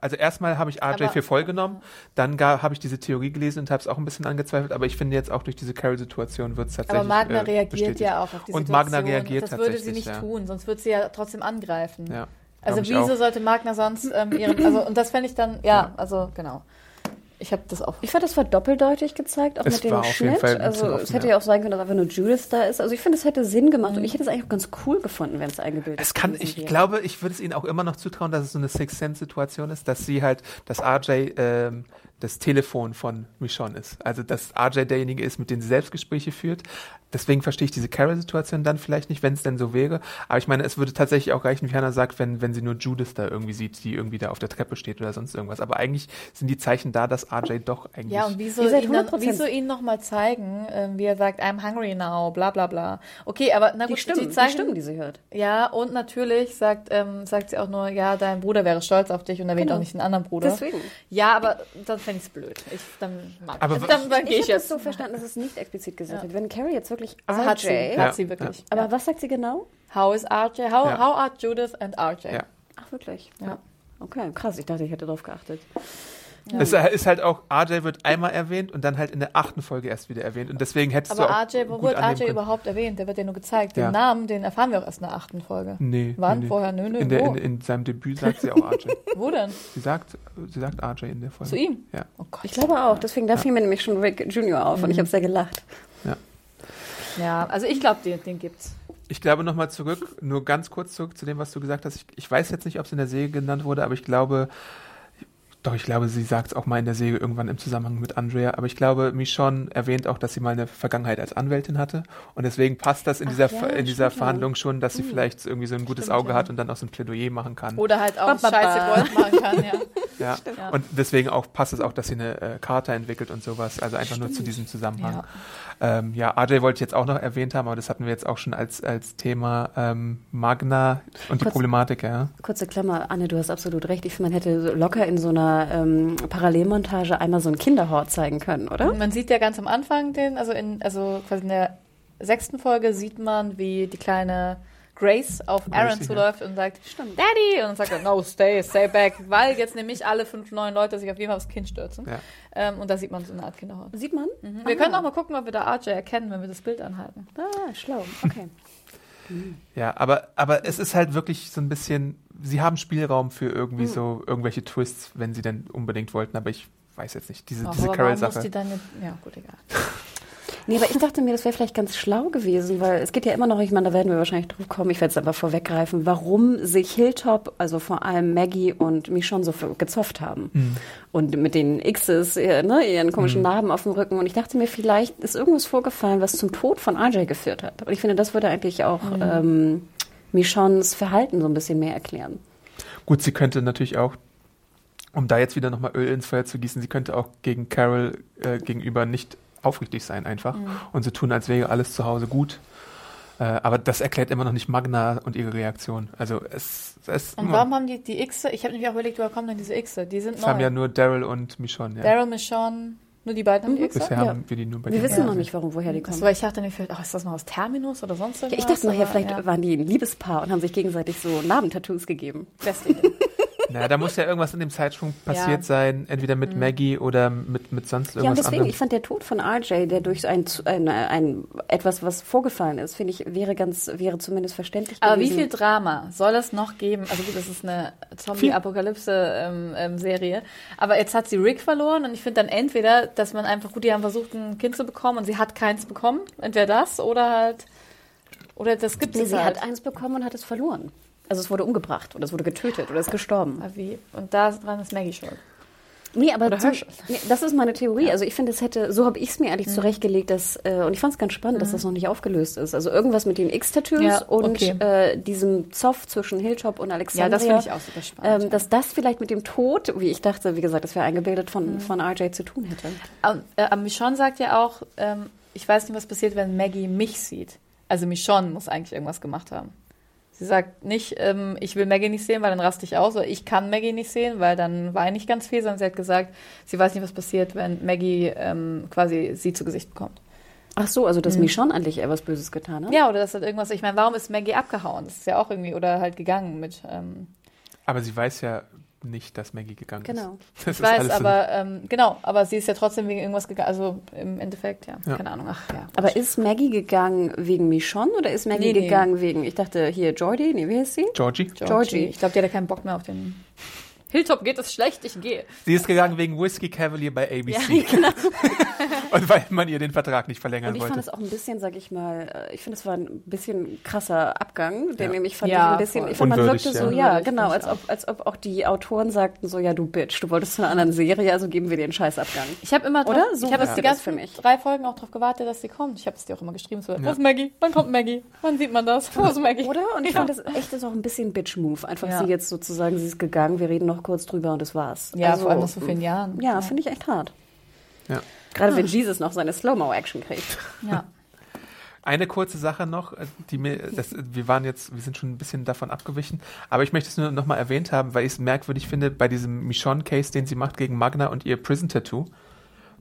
also erstmal habe ich RJ Aber- für voll genommen, dann habe ich diese Theorie gelesen und habe es auch ein bisschen angezweifelt, aber ich finde jetzt auch durch diese Carol-Situation wird es tatsächlich Aber Magna äh, reagiert bestätigt. ja auch auf die Und Situation. Magna reagiert Das tatsächlich, würde sie nicht ja. tun, sonst würde sie ja trotzdem angreifen. Ja, Also wieso sollte Magna sonst ähm, ihren, also und das fände ich dann, ja, also genau. Ich habe das auch. Ich fand, das war doppeldeutig gezeigt, auch Es mit dem Schnitt. Also offen, es hätte ja. auch sein können, dass einfach nur Judith da ist. Also ich finde, es hätte Sinn gemacht und ich hätte es eigentlich auch ganz cool gefunden, wenn es eingebildet Es kann, ich wäre. glaube, ich würde es ihnen auch immer noch zutrauen, dass es so eine Sixth Sense Situation ist, dass sie halt, dass RJ ähm, das Telefon von Michonne ist. Also, dass RJ derjenige ist, mit dem sie Selbstgespräche führt. Deswegen verstehe ich diese Carol-Situation dann vielleicht nicht, wenn es denn so wäre. Aber ich meine, es würde tatsächlich auch reichen, wie Hannah sagt, wenn, wenn sie nur Judith da irgendwie sieht, die irgendwie da auf der Treppe steht oder sonst irgendwas. Aber eigentlich sind die Zeichen da, dass RJ doch eigentlich. Ja, und wieso ihn, dann, 100% wieso ihn nochmal zeigen, ähm, wie er sagt, I'm hungry now, bla bla bla. Okay, aber na die gut, Stimmen, die die, zeigen, Stimmen, die sie hört. Ja, und natürlich sagt, ähm, sagt sie auch nur, ja, dein Bruder wäre stolz auf dich und erwähnt Genau. auch nicht einen anderen Bruder. Deswegen. Ja, aber dann fände ich es blöd. Ich, dann mag Aber ich. Dann, dann gehe Ich ich habe das jetzt. so verstanden, dass es nicht explizit gesagt wird. Wenn Carrie jetzt wirklich Also hat sie, RJ, hat Ja, sie wirklich. aber ja. was sagt sie genau? How is RJ? How, Ja. how are Judith and RJ? Ja. Ach, wirklich? Ja. Okay, krass. Ich dachte, ich hätte darauf geachtet. Es ist halt auch, RJ wird einmal erwähnt und dann halt in der achten Folge erst wieder erwähnt. Und deswegen hättest Aber du auch RJ, wo wird RJ können. überhaupt erwähnt? Der wird ja nur gezeigt. Den Ja. Namen, den erfahren wir auch erst in der achten Folge. Nee. Wann? nee, nee. Vorher? Nö, nö, in, der, wo? in, in seinem Debüt sagt sie auch RJ. Wo denn? sie, sagt, sie sagt RJ in der Folge. Zu ihm? Ja. Oh Gott. Ich glaube auch. Deswegen, da fiel mir nämlich schon Rick Junior auf und ich habe sehr gelacht. Ja, also ich glaube, den, den gibt's. Ich glaube nochmal zurück, nur ganz kurz zurück zu dem, was du gesagt hast. Ich, ich weiß jetzt nicht, ob es in der Serie genannt wurde, aber ich glaube, doch, ich glaube, sie sagt es auch mal in der Serie irgendwann im Zusammenhang mit Andrea. Aber ich glaube, Michonne erwähnt auch, dass sie mal eine Vergangenheit als Anwältin hatte. Und deswegen passt das in dieser, ja, in dieser stimmt ja. Verhandlung schon, dass sie vielleicht irgendwie so ein gutes Stimmt, Auge ja. hat und dann auch so ein Plädoyer machen kann. Oder halt auch Ba, ba, ba. scheiße Gold machen kann, ja. Ja. Ja. Und deswegen auch passt es auch, dass sie eine äh, Karte entwickelt und sowas. Also einfach nur zu diesem Zusammenhang. Ja. Ähm, ja, RJ wollte ich jetzt auch noch erwähnt haben, aber das hatten wir jetzt auch schon als, als Thema ähm, Magna und die Kurz- Problematik, ja. Kurze Klammer, Anne, du hast absolut recht. Ich finde, man hätte locker in so einer ähm, Parallelmontage einmal so einen Kinderhort zeigen können, oder? Und man sieht ja ganz am Anfang den, also in, also quasi in der sechsten Folge sieht man, wie die kleine Grace auf Aaron zuläuft und sagt, Daddy! Und dann sagt er, no, stay, stay back, weil jetzt nämlich alle fünf neuen Leute sich auf jeden Fall aufs Kind stürzen. Ja. Ähm, und da sieht man so eine Art Kinderhaut. Sieht man? Wir können auch mal gucken, ob wir da RJ erkennen, wenn wir das Bild anhalten. Ah, schlau. Okay. Ja, aber, aber es ist halt wirklich so ein bisschen, sie haben Spielraum für irgendwie so irgendwelche Twists, wenn sie denn unbedingt wollten, aber ich weiß jetzt nicht, diese, Ach, diese Carol-Sache. die dann jetzt, ja gut, egal. Nee, aber ich dachte mir, das wäre vielleicht ganz schlau gewesen, weil es geht ja immer noch, ich meine, da werden wir wahrscheinlich drauf kommen, ich werde es einfach vorweggreifen, warum sich Hilltop, also vor allem Maggie und Michonne so gezofft haben. Mhm. Und mit den X's, ne, ihren komischen Narben auf dem Rücken. Und ich dachte mir, vielleicht ist irgendwas vorgefallen, was zum Tod von RJ geführt hat. Und ich finde, das würde eigentlich auch ähm, Michonnes Verhalten so ein bisschen mehr erklären. Gut, sie könnte natürlich auch, um da jetzt wieder nochmal Öl ins Feuer zu gießen, sie könnte auch gegen Carol äh, gegenüber nicht aufrichtig sein einfach und so tun, als wäre alles zu Hause gut. Äh, aber das erklärt immer noch nicht Magna und ihre Reaktion. Also es, es Und warum haben die die Xe? Ich habe nämlich auch überlegt, woher kommen denn diese Xe? Die sind es neu. haben ja nur Daryl und Michonne. Ja. Daryl, Michonne, nur die beiden haben die Xe? Bisher Ja. haben wir die nur bei Wir wissen gesehen. noch nicht, warum, woher die kommen. Achso, weil ich dachte nämlich, vielleicht, oh, ist das mal aus Terminus oder sonst Ja, irgendwas? ich dachte nachher, vielleicht ja. waren die ein Liebespaar und haben sich gegenseitig so Narbentattoos gegeben. Deswegen. Na, da muss ja irgendwas in dem Zeitsprung passiert Ja. Mhm. sein, entweder mit Maggie oder mit, mit sonst Ja, und irgendwas deswegen, anderem. ich fand der Tod von RJ, der durch ein, ein, ein etwas, was vorgefallen ist, finde ich, wäre ganz, wäre zumindest verständlich Aber wie gewesen. viel Drama soll es noch geben? Also gut, das ist eine Zombie-Apokalypse-Serie. Aber jetzt hat sie Rick verloren und ich finde dann entweder, dass man einfach, gut, die haben versucht, ein Kind zu bekommen und sie hat keins bekommen. Entweder das oder halt, oder das gibt Nee, es sie halt. hat eins bekommen und hat es verloren. Also es wurde umgebracht oder es wurde getötet oder es ist gestorben. Aber wie? Und da dran ist Maggie schuld. Nee, aber zum, nee, das ist meine Theorie. Also ich finde, es hätte, so habe ich es mir eigentlich Mhm. zurechtgelegt, dass, äh, und ich fand es ganz spannend, dass das noch nicht aufgelöst ist. Also irgendwas mit den X-Tattoos Ja, und okay. äh, diesem Zoff zwischen Hilltop und Ja, Alexandria. das finde ich auch super spannend. Ähm, ja. dass das vielleicht mit dem Tod, wie ich dachte, wie gesagt, das wäre eingebildet Mhm. von, von RJ zu tun hätte. Und, äh, aber Michonne sagt ja auch, ähm, ich weiß nicht, was passiert, wenn Maggie mich sieht. Also Michonne muss eigentlich irgendwas gemacht haben. Sie sagt nicht, ähm, ich will Maggie nicht sehen, weil dann raste ich aus, oder ich kann Maggie nicht sehen, weil dann weine ich ganz viel, sondern sie hat gesagt, sie weiß nicht, was passiert, wenn Maggie ähm, quasi sie zu Gesicht bekommt. Ach so, also dass Michonne eigentlich eher was Böses getan hat? Ja, oder das hat irgendwas, ich meine, warum ist Maggie abgehauen? Das ist ja auch irgendwie, oder halt gegangen mit, ähm, Aber sie weiß ja nicht, dass Maggie gegangen Genau. ist. Das ich weiß, aber ähm, genau, aber sie ist ja trotzdem wegen irgendwas gegangen, also im Endeffekt, ja, Ja. keine Ahnung, ach ja. Aber ist Maggie gegangen wegen Michonne oder ist Maggie Nee, nee. gegangen wegen, ich dachte hier Jordi, nee, wie ist sie? Georgie? Georgie. Ich glaube, die hat ja keinen Bock mehr auf den. Hilltop geht es schlecht, ich gehe. Sie ist gegangen wegen Whiskey Cavalier bei ABC. Und weil man ihr den Vertrag nicht verlängern Und ich fand wollte. es auch ein bisschen, sag ich mal, äh, ich finde, es war ein bisschen krasser Abgang, den Ja. nämlich fand Ja, ich ein bisschen, voll. ich fand, man wirkte ja. so, ja, genau, als ob, als ob auch die Autoren sagten so, ja, du Bitch, du wolltest zu einer anderen Serie, also geben wir dir einen Scheißabgang. Ich habe immer drauf, Oder? So ich habe wirkte die ganzen für mich. drei Folgen auch darauf gewartet, dass sie kommt. Ich habe es dir auch immer geschrieben. So, Ja. Wo ist Maggie? Wann kommt Maggie? Wann sieht man das? Wo ist Maggie? Oder? Und ich ja. fand das echt das ist auch ein bisschen Bitch-Move. Einfach Ja. sie jetzt sozusagen, sie ist gegangen, wir reden noch kurz drüber und das war's. Ja, Also, vor allem nach so vielen Jahren. Ja, finde ich echt hart. Ja. Gerade wenn Jesus noch seine Slow-Mo-Action kriegt. Ja. Eine kurze Sache noch, die mir, das, wir waren jetzt, wir sind schon ein bisschen davon abgewichen, aber ich möchte es nur noch mal erwähnt haben, weil ich es merkwürdig finde, bei diesem Michonne-Case, den sie macht gegen Magna und ihr Prison-Tattoo.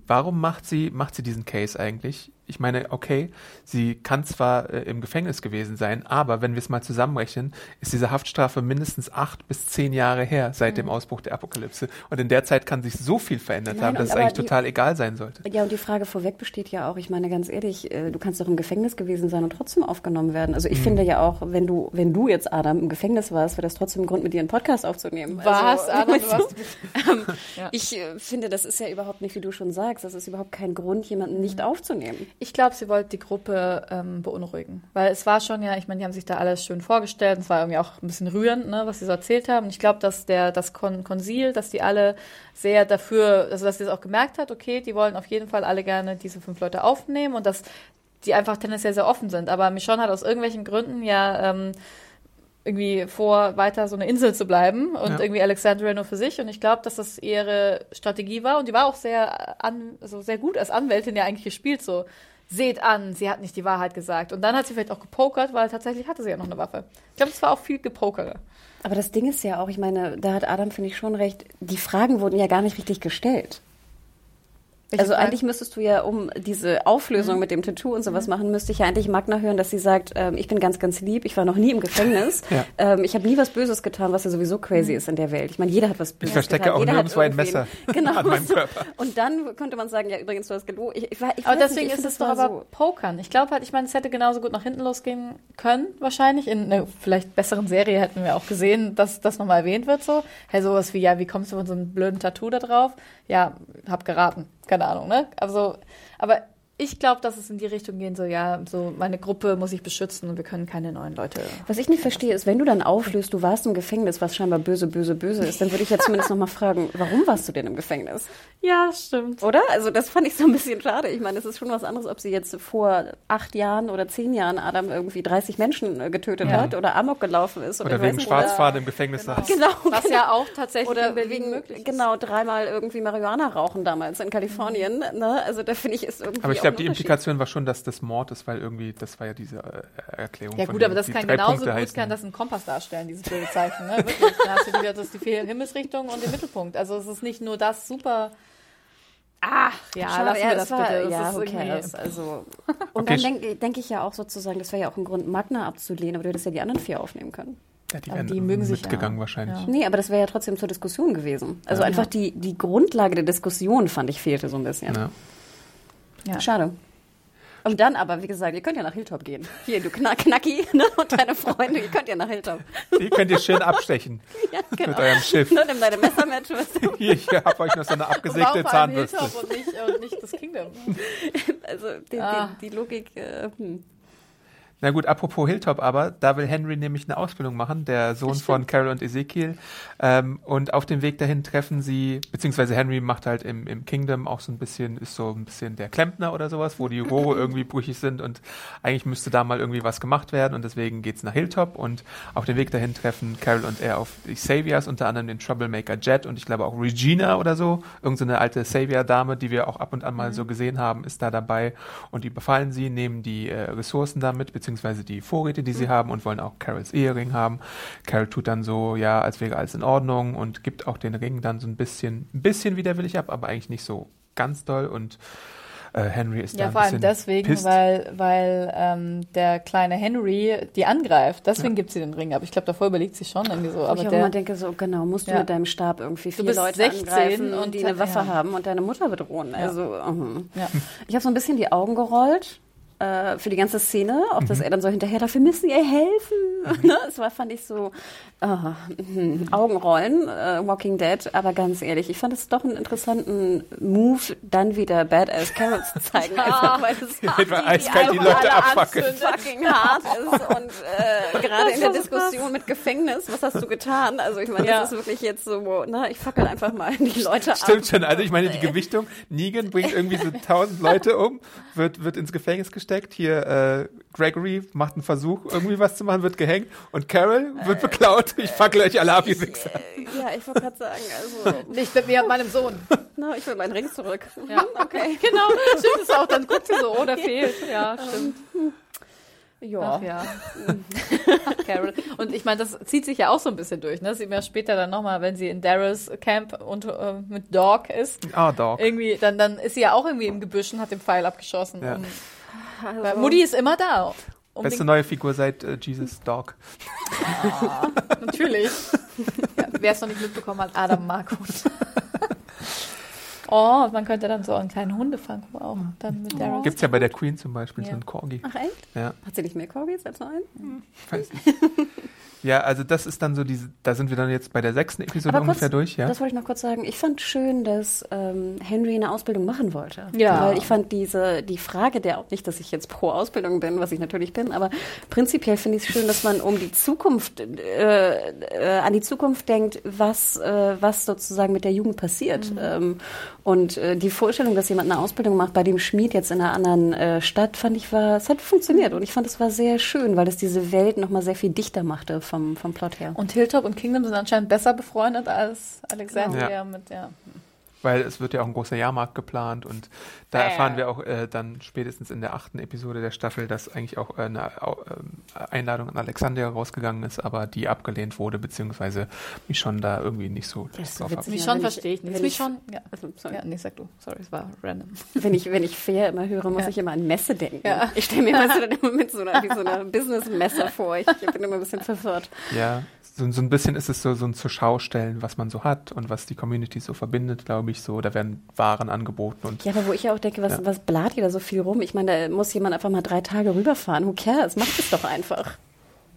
Warum macht sie, macht sie diesen Case eigentlich? Ich meine, okay, sie kann zwar äh, im Gefängnis gewesen sein, aber wenn wir es mal zusammenrechnen, ist diese Haftstrafe mindestens acht bis zehn Jahre her seit dem Ausbruch der Apokalypse. Und in der Zeit kann sich so viel verändert Nein, haben, dass es eigentlich die- total egal sein sollte. Ja, und die Frage vorweg besteht ja auch, ich meine ganz ehrlich, äh, du kannst doch im Gefängnis gewesen sein und trotzdem aufgenommen werden. Also ich Mhm. finde ja auch, wenn du, wenn du jetzt, Adam, im Gefängnis warst, wäre das trotzdem ein Grund, mit dir einen Podcast aufzunehmen. Was, Also, Adam, du warst- ähm, Ja. Ich äh, finde, das ist ja überhaupt nicht, wie du schon sagst, das ist überhaupt kein Grund, jemanden nicht aufzunehmen. Ich glaube, sie wollte die Gruppe ähm, beunruhigen. Weil es war schon ja, ich meine, die haben sich da alles schön vorgestellt. Es war irgendwie auch ein bisschen rührend, ne, was sie so erzählt haben. Und ich glaube, dass der, das Kon Konsil, dass die alle sehr dafür, also dass sie es auch gemerkt hat, okay, die wollen auf jeden Fall alle gerne diese fünf Leute aufnehmen und dass die einfach tendenziell sehr offen sind. Aber Michonne hat aus irgendwelchen Gründen ja ähm, irgendwie vor, weiter so eine Insel zu bleiben und Ja. irgendwie Alexandria nur für sich. Und ich glaube, dass das ihre Strategie war. Und die war auch sehr, an, also sehr gut als Anwältin ja eigentlich gespielt. So, seht an, sie hat nicht die Wahrheit gesagt. Und dann hat sie vielleicht auch gepokert, weil tatsächlich hatte sie ja noch eine Waffe. Ich glaube, es war auch viel Gepokere. Aber das Ding ist ja auch, ich meine, da hat Adam, finde ich, schon recht, die Fragen wurden ja gar nicht richtig gestellt. Welche also Fragen? eigentlich müsstest du ja, um diese Auflösung mit dem Tattoo und sowas machen, müsste ich ja eigentlich Magna hören, dass sie sagt, ähm, ich bin ganz, ganz lieb, ich war noch nie im Gefängnis, Ja. ähm, ich habe nie was Böses getan, was ja sowieso crazy ist in der Welt. Ich meine, jeder hat was Böses verstecke getan. auch jeder nirgendwo ein Messer genau. an meinem Körper. Und dann könnte man sagen, ja, übrigens, du hast gelogen. Ich, ich, ich Aber deswegen nicht, ich ist es doch aber Pokern. Ich glaube halt, ich meine, es hätte genauso gut nach hinten losgehen können, wahrscheinlich. In einer vielleicht besseren Serie hätten wir auch gesehen, dass das nochmal erwähnt wird so. Hey, sowas wie, ja, wie kommst du von so einem blöden Tattoo da drauf? Ja, hab geraten. Keine Ahnung, ne? Also, aber ich glaube, dass es in die Richtung gehen soll, ja, so meine Gruppe muss ich beschützen und wir können keine neuen Leute. Was ich nicht verstehe, ist, wenn du dann auflöst, du warst im Gefängnis, was scheinbar böse, böse, böse ist, dann würde ich ja zumindest nochmal fragen, warum warst du denn im Gefängnis? Ja, stimmt. Oder? Also das fand ich so ein bisschen schade. Ich meine, es ist schon was anderes, ob sie jetzt vor acht Jahren oder zehn Jahren Adam irgendwie 30 Menschen äh, getötet Ja. hat oder Amok gelaufen ist. Oder ich wegen Schwarzfahren im Gefängnis saß. Genau, Was genau. ja auch tatsächlich Oder in Berlin wegen, möglich ist. genau, dreimal irgendwie Marihuana rauchen damals in Kalifornien. Ne? Also da finde ich, ist irgendwie Aber ich auch glaube, die. Implikation war schon, dass das Mord ist, weil irgendwie, das war ja diese äh, Erklärung. Ja von gut, aber wegen, das kann genauso Punkte gut heißen- kann das ein Kompass darstellen, dieses blöde Zeichen. Ne? Wirklich. Dann hast du wieder das die vier Himmelsrichtungen und den Mittelpunkt. Also es ist nicht nur das super. Ach, ja, Schade, lassen wir ja, das war, bitte. Das ja, ist irgendwie- cares? Also, und Okay, dann denke denk ich ja auch sozusagen, das wäre ja auch ein Grund, Magna abzulehnen, aber du hättest ja die anderen vier aufnehmen können. Ja, die Aber wären die mögen sich mitgegangen ja. wahrscheinlich. Ja. Nee, aber das wäre ja trotzdem zur Diskussion gewesen. Also einfach die, die Grundlage der Diskussion, fand ich, fehlte so ein bisschen. Ja. Ja. Schade. Und dann aber, wie gesagt, ihr könnt ja nach Hilltop gehen. Hier, du Knack Knacki ne, und deine Freunde, ihr könnt ja nach Hilltop. Die könnt ihr schön abstechen Ja, genau. mit eurem Schiff. Ne, nimm deine Messer mit. weißt du. Hier, ich habe euch noch so eine abgesägte Zahnbürste. Hilltop und nicht, und nicht das Kingdom? Also die, Ah. die, die Logik, äh, hm. Na gut, apropos Hilltop aber, da will Henry nämlich eine Ausbildung machen, der Sohn von Carol und Ezekiel. Ähm, und auf dem Weg dahin treffen sie, beziehungsweise Henry macht halt im, im Kingdom auch so ein bisschen, ist so ein bisschen der Klempner oder sowas, wo die Rohre irgendwie brüchig sind und eigentlich müsste da mal irgendwie was gemacht werden und deswegen geht's nach Hilltop. Und auf dem Weg dahin treffen Carol und er auf die Saviors, unter anderem den Troublemaker Jet und ich glaube auch Regina oder so, irgend so alte Savior-Dame, die wir auch ab und an mal so gesehen haben, ist da dabei und die befallen sie, nehmen die äh, Ressourcen damit, beziehungsweise die Vorräte, die sie haben und wollen auch Carols Ehering haben. Carol tut dann so, ja, als wäre alles in Ordnung und gibt auch den Ring dann so ein bisschen, ein bisschen widerwillig ab, aber eigentlich nicht so ganz doll und äh, Henry ist da Ja, ein vor allem deswegen, pisst. weil, weil ähm, der kleine Henry die angreift. Deswegen gibt sie den Ring. Aber ich glaube, davor überlegt sie schon irgendwie so. Wo Aber ich auch der, immer denke, so genau, musst du Ja. mit deinem Stab irgendwie vier bist Leute 16 angreifen und die eine Waffe ja. haben und deine Mutter bedrohen. Also, mhm. ja. ich habe so ein bisschen die Augen gerollt äh, für die ganze Szene, auch Mhm. dass er dann so hinterher, dafür müssen ihr helfen. ne? Es war, fand ich so, ah, mhm. Augenrollen, äh, Walking Dead, aber ganz ehrlich, ich fand es doch einen interessanten Move, dann wieder Badass Carol zu zeigen, einfach weil es wir eiskalt die einfach Leute abfackeln. fucking hart ist und äh, gerade in der Diskussion mit Gefängnis, was hast du getan? Also ich meine, Ja. das ist wirklich jetzt so, na, ich fackel einfach mal die Leute ab. Stimmt schon, also ich meine, die Gewichtung, Negan bringt irgendwie so tausend Leute um, wird, wird ins Gefängnis gesteckt, hier äh, Gregory macht einen Versuch, irgendwie was zu machen, wird gehängt und Carol wird beklaut, ich fackel euch alle ab, ihr Wichser. Ja, ich wollte gerade sagen, also, Nicht mit mir und meinem Sohn. na, ich will meinen Ring zurück. Ja. Okay. Genau, stimmt es auch. Dann guckt sie so, oh, der fehlt. Ja, stimmt. Ja. Ach ja. Ach, Carol. Und ich meine, das zieht sich ja auch so ein bisschen durch. Ne? Das sieht man ja später dann nochmal, wenn sie in Daryl's Camp und äh, mit Dog ist. Ah, Dog. Irgendwie, dann, dann ist sie ja auch irgendwie im Gebüsch und hat den Pfeil abgeschossen. Ja. Und, weil Mutti ist immer da. Um Beste neue Figur seit äh, Jesus Dog. natürlich. ja, Wer es noch nicht mitbekommen hat, Adam Marco. Oh, man könnte dann so einen kleinen Hundefang auch dann mit Daryl. Gibt's ja bei der Queen zum Beispiel, Ja. so einen Corgi. Ach echt? Ja, Hat sie nicht mehr Corgis als nur einen? weiß nicht. Ja, also das ist dann so diese, da sind wir dann jetzt bei der sechsten Episode Aber ungefähr kurz, durch, ja. Das wollte ich noch kurz sagen. Ich fand schön, dass ähm, Henry eine Ausbildung machen wollte. Ja. Weil ich fand diese, die Frage der, nicht, dass ich jetzt pro Ausbildung bin, was ich natürlich bin, aber prinzipiell finde ich es schön, dass man um die Zukunft, äh, äh, an die Zukunft denkt, was, äh, was sozusagen mit der Jugend passiert. Ähm, und äh, die Vorstellung, dass jemand eine Ausbildung macht bei dem Schmied jetzt in einer anderen äh, Stadt, fand ich war, es hat funktioniert. Und ich fand, es war sehr schön, weil es diese Welt nochmal sehr viel dichter machte vom, vom Plot her. Und Hilltop und Kingdom sind anscheinend besser befreundet als Alexandria Ja. mit der. Weil es wird ja auch ein großer Jahrmarkt geplant und da Äh. erfahren wir auch äh, dann spätestens in der achten Episode der Staffel, dass eigentlich auch äh, eine ähm, Einladung an Alexandria rausgegangen ist, aber die abgelehnt wurde, beziehungsweise mich schon da irgendwie nicht so Das so drauf ab. Mich schon wenn ich- verstehe ich nicht. Mich ich- schon. Ja. Also, sorry. ja, nee, sag du. Sorry, es war random. Wenn ich, wenn ich fair immer höre, muss Ja. ich immer an Messe denken. Ja. Ich stelle mir weißt du, dann immer mit so einer, wie so einer Business-Messe vor. Ich, ich bin immer ein bisschen verwirrt. Ja, so, so ein bisschen ist es so, so ein zur Schaustellen, was man so hat und was die Community so verbindet, glaube ich, so. Da werden Waren angeboten und Ja, aber wo ich ja auch denke, was, Ja. was blat ihr da so viel rum? Ich meine, da muss jemand einfach mal drei Tage rüberfahren. Who cares? Macht es doch einfach.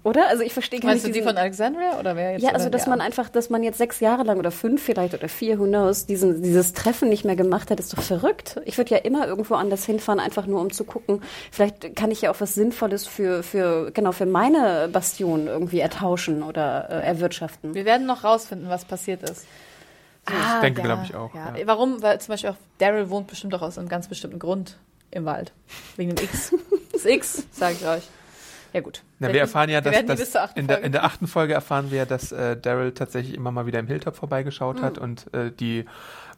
Oder? Also ich verstehe gar Meinst du nicht. die von Alexandria oder wer jetzt? ja, also dass der? man einfach, dass man jetzt sechs Jahre lang oder fünf vielleicht oder vier, who knows, diesen, dieses Treffen nicht mehr gemacht hat, ist doch verrückt. Ich würde ja immer irgendwo anders hinfahren, einfach nur um zu gucken. Vielleicht kann ich ja auch was Sinnvolles für, für genau, für meine Bastion irgendwie ertauschen oder äh, erwirtschaften. Wir werden noch rausfinden, was passiert ist. Das denke, glaube ich, auch. Ja. Ja. Warum? Weil zum Beispiel auch Daryl wohnt bestimmt auch aus einem ganz bestimmten Grund im Wald. Wegen dem X. Das X, sage ich euch. Ja, gut. Na, wir erfahren ja, dass, dass in, der, in der achten Folge erfahren wir, dass äh, Daryl tatsächlich immer mal wieder im Hilltop vorbeigeschaut Mhm. hat und äh, die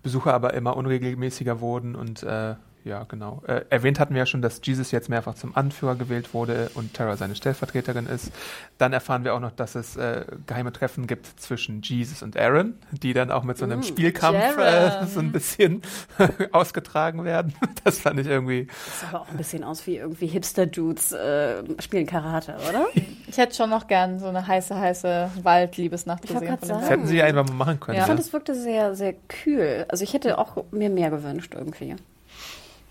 Besucher aber immer unregelmäßiger wurden und äh, ja, genau. Äh, erwähnt hatten wir ja schon, dass Jesus jetzt mehrfach zum Anführer gewählt wurde und Tara seine Stellvertreterin ist. Dann erfahren wir auch noch, dass es äh, geheime Treffen gibt zwischen Jesus und Aaron, die dann auch mit so einem Spielkampf äh, so ein bisschen ausgetragen werden. Das fand ich irgendwie. Das sah aber auch ein bisschen aus wie irgendwie Hipster-Dudes äh, spielen Karate, oder? Ich hätte schon noch gern so eine heiße, heiße Waldliebesnacht Ich gesehen. von dem sagen. Das hätten sie einfach mal machen können. Ja. Ich Ja. fand, es wirkte sehr, sehr kühl. Also ich hätte auch mir mehr gewünscht irgendwie.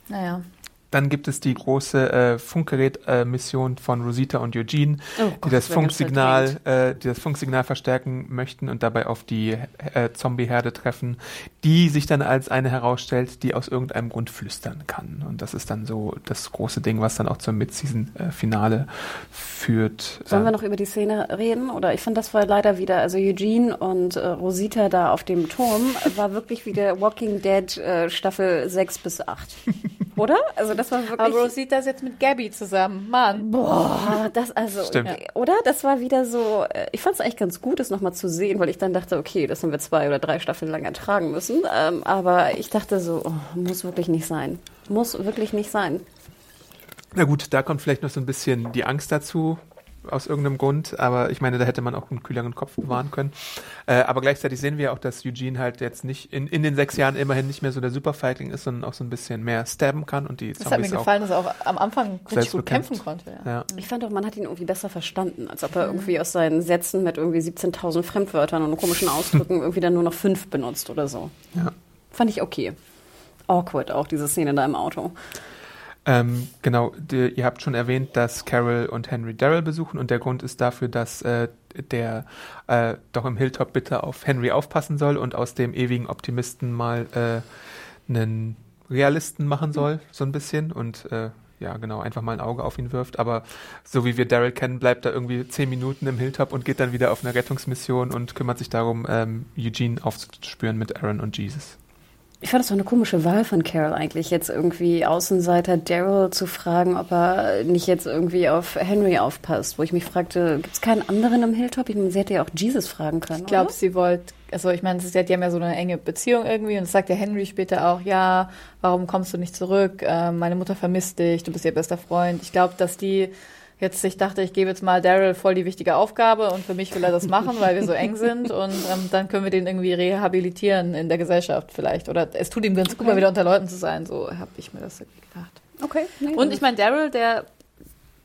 Naja. Dann gibt es die große äh, Funkgerät-Mission von Rosita und Eugene, Oh die Gott, das Funksignal, äh, die das Funksignal verstärken möchten und dabei auf die äh, Zombie-Herde treffen, die sich dann als eine herausstellt, die aus irgendeinem Grund flüstern kann. Und das ist dann so das große Ding, was dann auch zum Mid-Season-Finale führt. Sollen wir Äh, noch über die Szene reden? Oder ich fand, das war leider wieder, also Eugene und äh, Rosita da auf dem Turm, war wirklich wieder Walking Dead äh, Staffel 6 bis 8. Oder? Also das war wirklich... Aber Rosita ist jetzt mit Gabby zusammen. Mann. Boah, das also, Stimmt. oder? Das war wieder so, äh, ich fand es eigentlich ganz gut, das nochmal zu sehen, weil ich dann dachte, okay, das haben wir zwei oder drei Staffeln lang ertragen müssen. Ähm, aber ich dachte so, oh, muss wirklich nicht sein. Muss wirklich nicht sein. Na gut, da kommt vielleicht noch so ein bisschen die Angst dazu, aus irgendeinem Grund, aber ich meine, da hätte man auch einen kühleren Kopf bewahren können. Äh, aber gleichzeitig sehen wir auch, dass Eugene halt jetzt nicht in, in den sechs Jahren immerhin nicht mehr so der Superfighting ist, sondern auch so ein bisschen mehr stabben kann und die Das hat mir Zombies auch. gefallen, dass er auch am Anfang richtig gut bekämpft. kämpfen konnte. Ja. Ja. Ich fand auch, man hat ihn irgendwie besser verstanden, als ob er irgendwie aus seinen Sätzen mit irgendwie 17.000 Fremdwörtern und komischen Ausdrücken irgendwie dann nur noch fünf benutzt oder so. Ja. Fand ich okay. Awkward auch, diese Szene da im Auto. Ähm, genau, die, ihr habt schon erwähnt, dass Carol und Henry Darrell besuchen und der Grund ist dafür, dass äh, der äh, doch im Hilltop bitte auf Henry aufpassen soll und aus dem ewigen Optimisten mal äh, einen Realisten machen soll, so ein bisschen und äh, ja, genau, einfach mal ein Auge auf ihn wirft. Aber so wie wir Daryl kennen, bleibt er irgendwie zehn Minuten im Hilltop und geht dann wieder auf eine Rettungsmission und kümmert sich darum, ähm, Eugene aufzuspüren mit Aaron und Jesus. Ich fand das doch eine komische Wahl von Carol eigentlich, jetzt irgendwie Außenseiter Daryl zu fragen, ob er nicht jetzt irgendwie auf Henry aufpasst. Wo ich mich fragte, gibt es keinen anderen im Hilltop? Ich meine, sie hätte ja auch Jesus fragen können. Ich glaube, sie wollte, also ich meine, sie hat- ja so eine enge Beziehung irgendwie und das sagt der Henry später auch, ja, warum kommst du nicht zurück? Ähm, meine Mutter vermisst dich, du bist ihr bester Freund. Ich glaube, dass die jetzt ich dachte, ich gebe jetzt mal Daryl voll die wichtige Aufgabe und für mich will er das machen, weil wir so eng sind und ähm, dann können wir den irgendwie rehabilitieren in der Gesellschaft vielleicht. Oder es tut ihm ganz okay. gut, mal wieder unter Leuten zu sein. So habe ich mir das gedacht. Okay. Nee, und ich meine, Daryl, der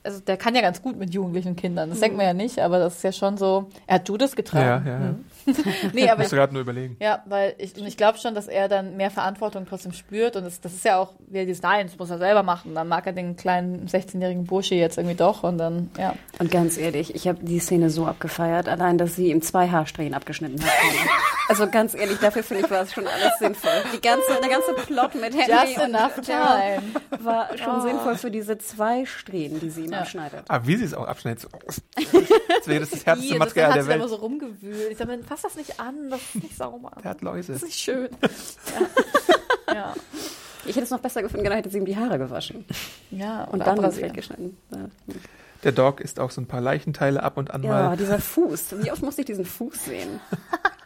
also der kann ja ganz gut mit jugendlichen Kindern. Das mhm. denkt man ja nicht, aber das ist ja schon so. Er hat Judas getragen. Ja, ja, ja. Mhm. nee, aber ich musste gerade nur überlegen. Ja, weil ich, und ich glaube schon, dass er dann mehr Verantwortung trotzdem spürt und das, das ist ja auch, wie er dieses Nein, das muss er selber machen. Dann mag er den kleinen 16-jährigen Bursche jetzt irgendwie doch und dann, ja. Und ganz ehrlich, ich habe die Szene so abgefeiert, allein, dass sie ihm zwei Haarsträhnen abgeschnitten hat. also ganz ehrlich, dafür finde ich, war es schon alles sinnvoll. Die ganze, der ganze Plot mit Henry Just enough time. war schon oh. sinnvoll für diese zwei Strähnen, die sie ihm ja. abschneidet. Aber wie sie es auch abschneidet, so, das wäre das härteste Material der Welt. immer so rumgewühlt. Ich sage, fass das nicht an, das ist nicht sauber. Der hat Läuse. Das ist nicht schön. ja. ja. Ich hätte es noch besser gefunden, genau hätte sie ihm die Haare gewaschen. Ja, und dann das Feld geschnitten. Ja. Der Dog isst auch so ein paar Leichenteile ab und an ja, mal. Ja, dieser Fuß. Wie oft muss ich diesen Fuß sehen?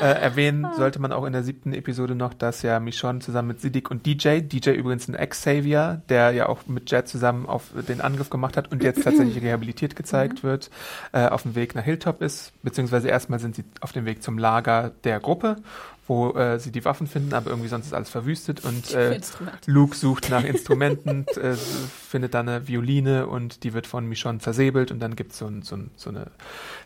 Äh, erwähnen sollte man auch in der siebten Episode noch, dass ja Michonne zusammen mit Siddiq und DJ, DJ übrigens ein Ex-Savior, der ja auch mit Jet zusammen auf den Angriff gemacht hat und jetzt tatsächlich rehabilitiert gezeigt mhm. wird, äh, auf dem Weg nach Hilltop ist, beziehungsweise erstmal sind sie auf dem Weg zum Lager der Gruppe wo äh, sie die Waffen finden, aber irgendwie sonst ist alles verwüstet und äh, Luke sucht nach Instrumenten, äh, findet dann eine Violine und die wird von Michonne versäbelt und dann gibt so es so, so eine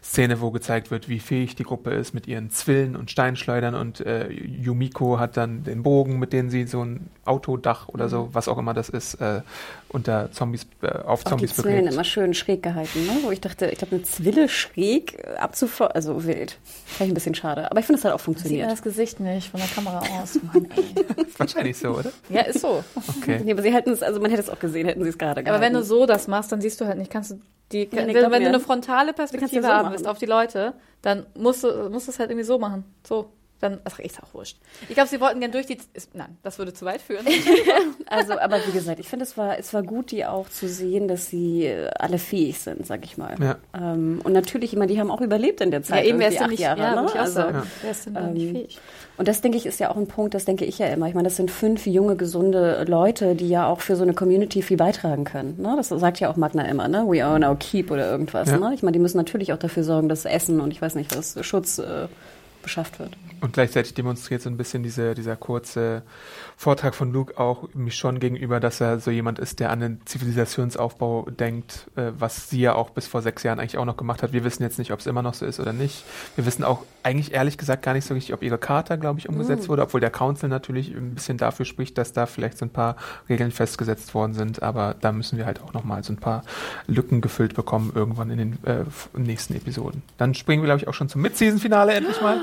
Szene, wo gezeigt wird, wie fähig die Gruppe ist mit ihren Zwillen und Steinschleudern und äh, Yumiko hat dann den Bogen, mit dem sie so ein Autodach oder so, mhm. was auch immer das ist, äh, unter Zombies, äh, auf auch Zombies die Zwillen immer schön schräg gehalten, ne? wo ich dachte, ich glaube, eine Zwille schräg abzufeuern, also wild. Vielleicht ein bisschen schade, aber ich finde, es hat auch funktioniert. Das Gesicht Gesicht nicht von der Kamera aus. Mann, Wahrscheinlich so, oder? Ja, ist so. Okay. Nee, aber sie hätten es, also man hätte es auch gesehen, hätten sie es gerade gehalten. Aber wenn du so das machst, dann siehst du halt nicht, kannst du die, ja, nee, wenn, wenn du eine frontale Perspektive so haben willst auf die Leute, dann musst du, musst du es halt irgendwie so machen. So dann ach, ist auch wurscht. Ich glaube, sie wollten gern durch die. Ist, nein, das würde zu weit führen. also, aber wie gesagt, ich finde, es war, es war gut, die auch zu sehen, dass sie äh, alle fähig sind, sag ich mal. Ja. Ähm, und natürlich, ich meine, die haben auch überlebt in der Zeit. Ja, eben, wer ist denn nicht, Jahre, ja, ne? also, ja. wer ist denn ähm, nicht fähig? Und das, denke ich, ist ja auch ein Punkt, das denke ich ja immer. Ich meine, das sind fünf junge, gesunde Leute, die ja auch für so eine Community viel beitragen können. Ne? Das sagt ja auch Magna immer, ne? We own our keep oder irgendwas. Ja. Ne? Ich meine, die müssen natürlich auch dafür sorgen, dass Essen und ich weiß nicht was, Schutz äh, beschafft wird. Und gleichzeitig demonstriert so ein bisschen diese, dieser kurze Vortrag von Luke auch mich schon gegenüber, dass er so jemand ist, der an den Zivilisationsaufbau denkt, äh, was sie ja auch bis vor sechs Jahren eigentlich auch noch gemacht hat. Wir wissen jetzt nicht, ob es immer noch so ist oder nicht. Wir wissen auch eigentlich ehrlich gesagt gar nicht so richtig, ob ihre Charta, glaube ich, umgesetzt mm. wurde, obwohl der Council natürlich ein bisschen dafür spricht, dass da vielleicht so ein paar Regeln festgesetzt worden sind. Aber da müssen wir halt auch nochmal so ein paar Lücken gefüllt bekommen irgendwann in den äh, nächsten Episoden. Dann springen wir, glaube ich, auch schon zum Mid-Season-Finale endlich mal.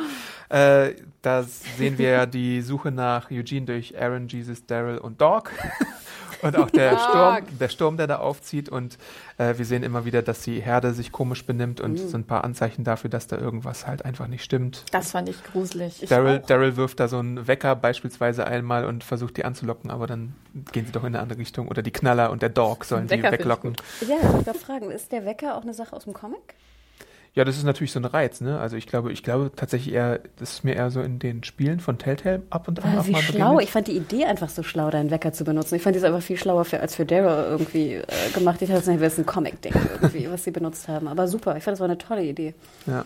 Äh, da sehen wir ja die Suche nach Eugene durch Aaron, Jesus, Daryl und Dog. und auch der Sturm, der Sturm, der da aufzieht. Und äh, wir sehen immer wieder, dass die Herde sich komisch benimmt und mhm. so ein paar Anzeichen dafür, dass da irgendwas halt einfach nicht stimmt. Das fand ich gruselig. Daryl, Daryl wirft da so einen Wecker beispielsweise einmal und versucht die anzulocken, aber dann gehen sie doch in eine andere Richtung. Oder die Knaller und der Dog sollen sie weglocken. Ja, ich wollte fragen, ist der Wecker auch eine Sache aus dem Comic? Ja, das ist natürlich so ein Reiz, ne? Also ich glaube, ich glaube tatsächlich eher, das ist mir eher so in den Spielen von Telltale ab und an auch wie schlau. Begegnet. Ich fand die Idee einfach so schlau, deinen Wecker zu benutzen. Ich fand die einfach viel schlauer für, als für Daryl irgendwie äh, gemacht. Ich dachte, das ist ein Comic-Ding irgendwie, was sie benutzt haben. Aber super, ich fand das war eine tolle Idee. Ja.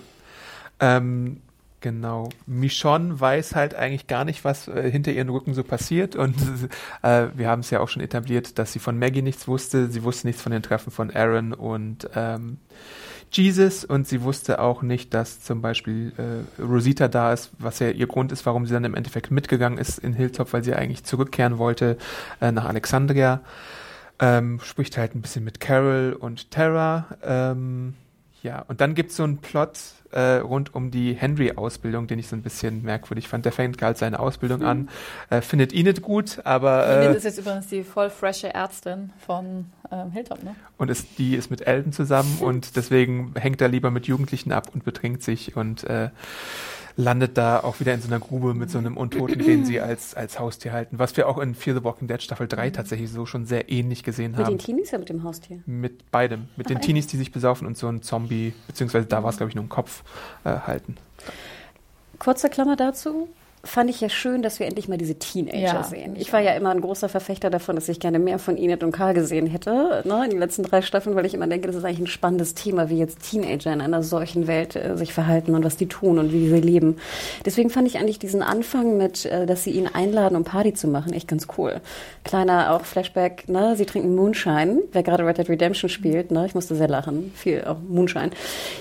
Ähm, Genau. Michonne weiß halt eigentlich gar nicht, was äh, hinter ihren Rücken so passiert. Und äh, wir haben es ja auch schon etabliert, dass sie von Maggie nichts wusste. Sie wusste nichts von den Treffen von Aaron und ähm, Jesus und sie wusste auch nicht, dass zum Beispiel äh, Rosita da ist, was ja ihr Grund ist, warum sie dann im Endeffekt mitgegangen ist in Hilltop, weil sie eigentlich zurückkehren wollte äh, nach Alexandria. Ähm, spricht halt ein bisschen mit Carol und Tara. Ähm, ja, und dann gibt's so einen Plot, äh, rund um die Henry-Ausbildung, den ich so ein bisschen merkwürdig fand. Der fängt halt seine Ausbildung mhm. an, äh, findet Enid gut, aber. Äh, Enid ist jetzt übrigens die voll frische Ärztin von ähm, Hilltop, ne? Und ist, die ist mit Elton zusammen und deswegen hängt er lieber mit Jugendlichen ab und betrinkt sich und äh, landet da auch wieder in so einer Grube mit so einem Untoten, den sie als, als Haustier halten. Was wir auch in Fear the Walking Dead Staffel 3 tatsächlich so schon sehr ähnlich gesehen mit haben. Mit den Teenies oder mit dem Haustier? Mit beidem. Mit Ach, den Teenies, die sich besaufen und so ein Zombie, beziehungsweise da war es, glaube ich, nur ein Kopf halten. Kurze Klammer dazu. Fand ich ja schön, dass wir endlich mal diese Teenager Ja, sehen. ich war ja immer ein großer Verfechter davon, dass ich gerne mehr von Enid und Karl gesehen hätte, ne, in den letzten drei Staffeln, weil ich immer denke, das ist eigentlich ein spannendes Thema, wie jetzt Teenager in einer solchen Welt äh, sich verhalten und was die tun und wie sie leben. Deswegen fand ich eigentlich diesen Anfang mit, äh, dass sie ihn einladen, um Party zu machen, echt ganz cool. Kleiner auch Flashback, ne, sie trinken Moonshine, wer gerade Red Dead Redemption spielt, ne, ich musste sehr lachen, viel auch Moonshine.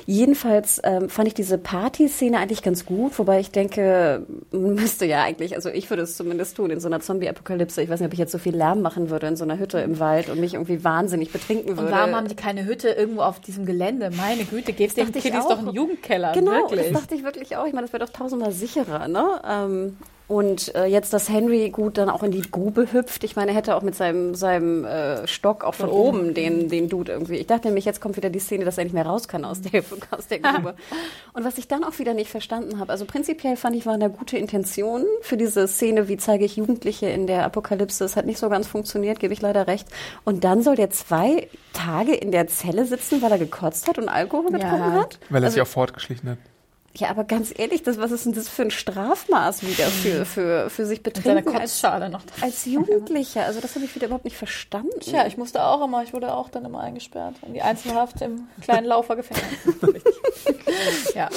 Jedenfalls ähm, fand ich diese Party-Szene eigentlich ganz gut, wobei ich denke, müsste ja eigentlich, also ich würde es zumindest tun, in so einer Zombie-Apokalypse. Ich weiß nicht, ob ich jetzt so viel Lärm machen würde in so einer Hütte im Wald und mich irgendwie wahnsinnig betrinken würde. Und warum haben die keine Hütte irgendwo auf diesem Gelände? Meine Güte, geht's den Kiddies doch einen Jugendkeller. Genau, wirklich. das dachte ich wirklich auch. Ich meine, das wäre doch tausendmal sicherer, ne? Ähm, und äh, jetzt, dass Henry gut dann auch in die Grube hüpft. Ich meine, er hätte auch mit seinem, seinem äh, Stock auch von oben den, den Dude irgendwie. Ich dachte nämlich, jetzt kommt wieder die Szene, dass er nicht mehr raus kann aus der, aus der Grube. Und was ich dann auch wieder nicht verstanden habe, also prinzipiell fand ich, waren da gute Intentionen für diese Szene, wie zeige ich Jugendliche in der Apokalypse. Es hat nicht so ganz funktioniert, gebe ich leider recht. Und dann soll der zwei Tage in der Zelle sitzen, weil er gekotzt hat und Alkohol getrunken hat? Weil er Also- sich auch fortgeschlichen hat. Ja, aber ganz ehrlich, das, was ist denn das für ein Strafmaß wieder für, für, für sich betrinken als, Kotzschale noch. als Jugendlicher? Also das habe ich wieder überhaupt nicht verstanden. Tja, ich musste auch immer, ich wurde auch dann immer eingesperrt in die Einzelhaft im kleinen Laufergefängnis. Ja.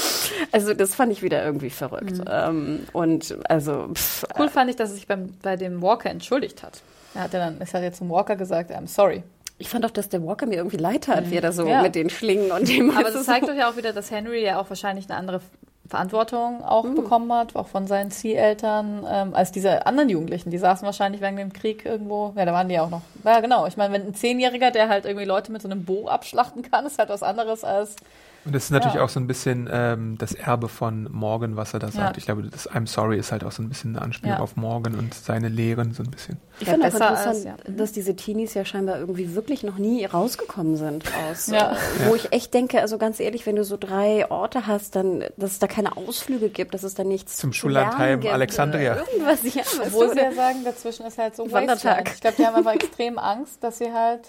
also das fand ich wieder irgendwie verrückt. Mhm. Ähm, und also pff, Cool fand ich, dass er sich beim, bei dem Walker entschuldigt hat. Er hat ja dann, es hat jetzt zum Walker gesagt, I'm sorry. Ich fand auch, dass der Walker mir irgendwie leid hat, wie er da so Mhm. Ja. mit den Schlingen und dem. Aber es zeigt doch ja auch wieder, dass Henry ja auch wahrscheinlich eine andere Verantwortung auch Mhm. bekommen hat, auch von seinen Zieheltern, ähm, als diese anderen Jugendlichen. Die saßen wahrscheinlich wegen dem Krieg irgendwo. Ja, da waren die ja auch noch. Ja, genau. Ich meine, wenn ein Zehnjähriger, der halt irgendwie Leute mit so einem Bo abschlachten kann, ist halt was anderes als. Und das ist natürlich Ja. auch so ein bisschen ähm, das Erbe von Morgan, was er da sagt. Ja. Ich glaube, das I'm sorry ist halt auch so ein bisschen eine Anspielung Ja. auf Morgan und seine Lehren so ein bisschen. Ich Ja, finde auch interessant, als- ja. dass diese Teenies ja scheinbar irgendwie wirklich noch nie rausgekommen sind aus. Ja. Äh, wo ich echt denke, also ganz ehrlich, wenn du so drei Orte hast, dann, dass es da keine Ausflüge gibt, dass es da nichts Zum zu Schullandheim Alexandria. Irgendwas, ja. Obwohl sie ja sagen, dazwischen ist halt so Wandertag. Wasteland. Ich glaube, die haben einfach extrem Angst, dass sie halt,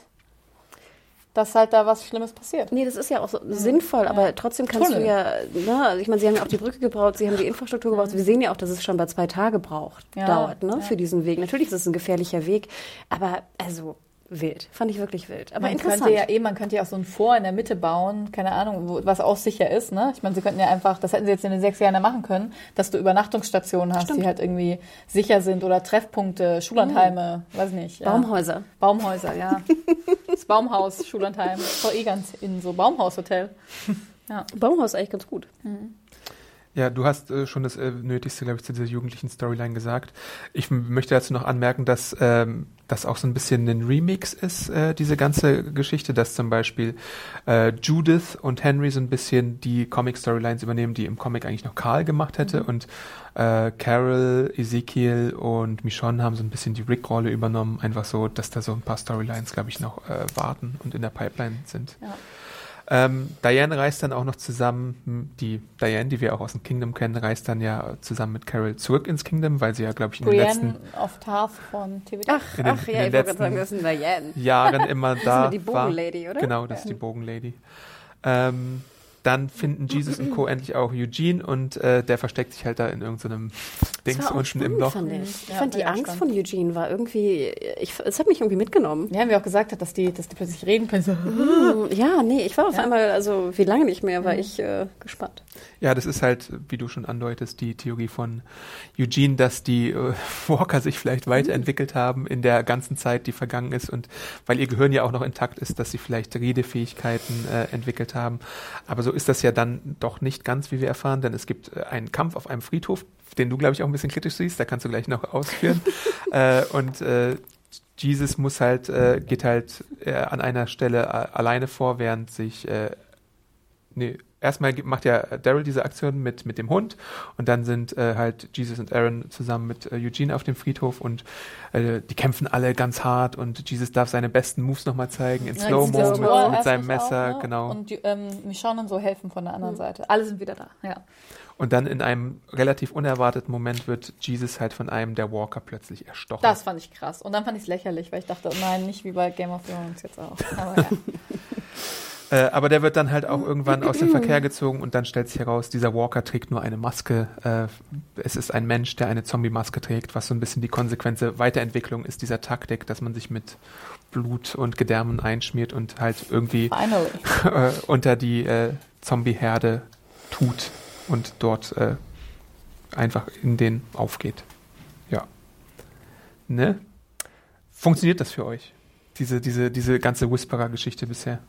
dass halt da was Schlimmes passiert. Nee, das ist ja auch so sinnvoll, aber trotzdem kannst Tunnel. du ja, ne, also ich meine, sie haben ja auch die Brücke gebraucht, sie haben die Infrastruktur gebraucht. Wir sehen ja auch, dass es schon bei zwei Tage braucht, Ja, dauert, ne, ja. für diesen Weg. Natürlich ist es ein gefährlicher Weg, aber also wild, fand ich wirklich wild. Aber man interessant. könnte ja eh, man könnte ja auch so ein Vor in der Mitte bauen, keine Ahnung, wo, was auch sicher ist, ne? Ich meine, sie könnten ja einfach, das hätten sie jetzt in den sechs Jahren ja machen können, dass du Übernachtungsstationen hast, die halt irgendwie sicher sind oder Treffpunkte, Schullandheime, weiß nicht. Ja. Baumhäuser. Baumhäuser, ja. Das Baumhaus, Schullandheim, vor eh ganz in so Baumhaushotel. Ja. Baumhaus ist eigentlich ganz gut. Ja, du hast äh, schon das äh, Nötigste, glaube ich, zu dieser jugendlichen Storyline gesagt. Ich möchte dazu noch anmerken, dass ähm, das auch so ein bisschen ein Remix ist, äh, diese ganze Geschichte, dass zum Beispiel äh, Judith und Henry so ein bisschen die Comic-Storylines übernehmen, die im Comic eigentlich noch Karl gemacht hätte und äh, Carol, Ezekiel und Michonne haben so ein bisschen die Rick-Rolle übernommen, einfach so, dass da so ein paar Storylines, glaube ich, noch äh, warten und in der Pipeline sind. Ja. Ähm, Diane reist dann auch noch zusammen, hm, die Diane, die wir auch aus dem Kingdom kennen, reist dann ja zusammen mit Carol zurück ins Kingdom, weil sie ja, glaube ich, in den Brienne letzten of Tarth von TVD. Ach, In den- ach in ja, den ich wollte sagen, das ist Diane. Jahren immer da die war. Bogenlady, oder? Genau, das ist die Bogenlady. Ähm, dann finden Jesus und Co. endlich auch Eugene und äh, der versteckt sich halt da in irgendeinem Dings war auch unten im Loch. Fand ich ich Ja, fand die Angst spannend. von Eugene war irgendwie, ich, es hat mich irgendwie mitgenommen. Ja, wie auch gesagt hat, dass die, dass die plötzlich reden können. So. Hm, Ja, nee, ich war auf Ja. einmal, also wie lange nicht mehr, war ich äh, gespannt. Ja, das ist halt, wie du schon andeutest, die Theorie von Eugene, dass die äh, Walker sich vielleicht weiterentwickelt haben in der ganzen Zeit, die vergangen ist und weil ihr Gehirn ja auch noch intakt ist, dass sie vielleicht Redefähigkeiten äh, entwickelt haben. Aber so ist das ja dann doch nicht ganz, wie wir erfahren, denn es gibt äh, einen Kampf auf einem Friedhof, den du, glaube ich, auch ein bisschen kritisch siehst, da kannst du gleich noch ausführen. äh, und äh, Jesus muss halt, äh, geht halt äh, an einer Stelle äh, alleine vor, während sich nee, erstmal macht ja Daryl diese Aktion mit, mit dem Hund und dann sind äh, halt Jesus und Aaron zusammen mit äh, Eugene auf dem Friedhof und äh, die kämpfen alle ganz hart und Jesus darf seine besten Moves nochmal zeigen in Ja, Slow-Mo mit, Tor mit seinem nicht auch, Messer, ne? genau. Und die, ähm, Michonne und so helfen von der anderen Seite. Alle sind wieder da. Ja. Und dann in einem relativ unerwarteten Moment wird Jesus halt von einem der Walker plötzlich erstochen. Das fand ich krass. Und dann fand ich es lächerlich, weil ich dachte, oh nein, nicht wie bei Game of Thrones jetzt auch. Aber ja. Äh, aber der wird dann halt auch irgendwann aus dem Verkehr gezogen und dann stellt sich heraus, dieser Walker trägt nur eine Maske. Äh, es ist ein Mensch, der eine Zombie-Maske trägt, was so ein bisschen die konsequente Weiterentwicklung ist dieser Taktik, dass man sich mit Blut und Gedärmen einschmiert und halt irgendwie äh, unter die äh, Zombie-Herde tut und dort äh, einfach in den aufgeht. Ja. Ne? Funktioniert das für euch? Diese, diese, diese ganze Whisperer-Geschichte bisher?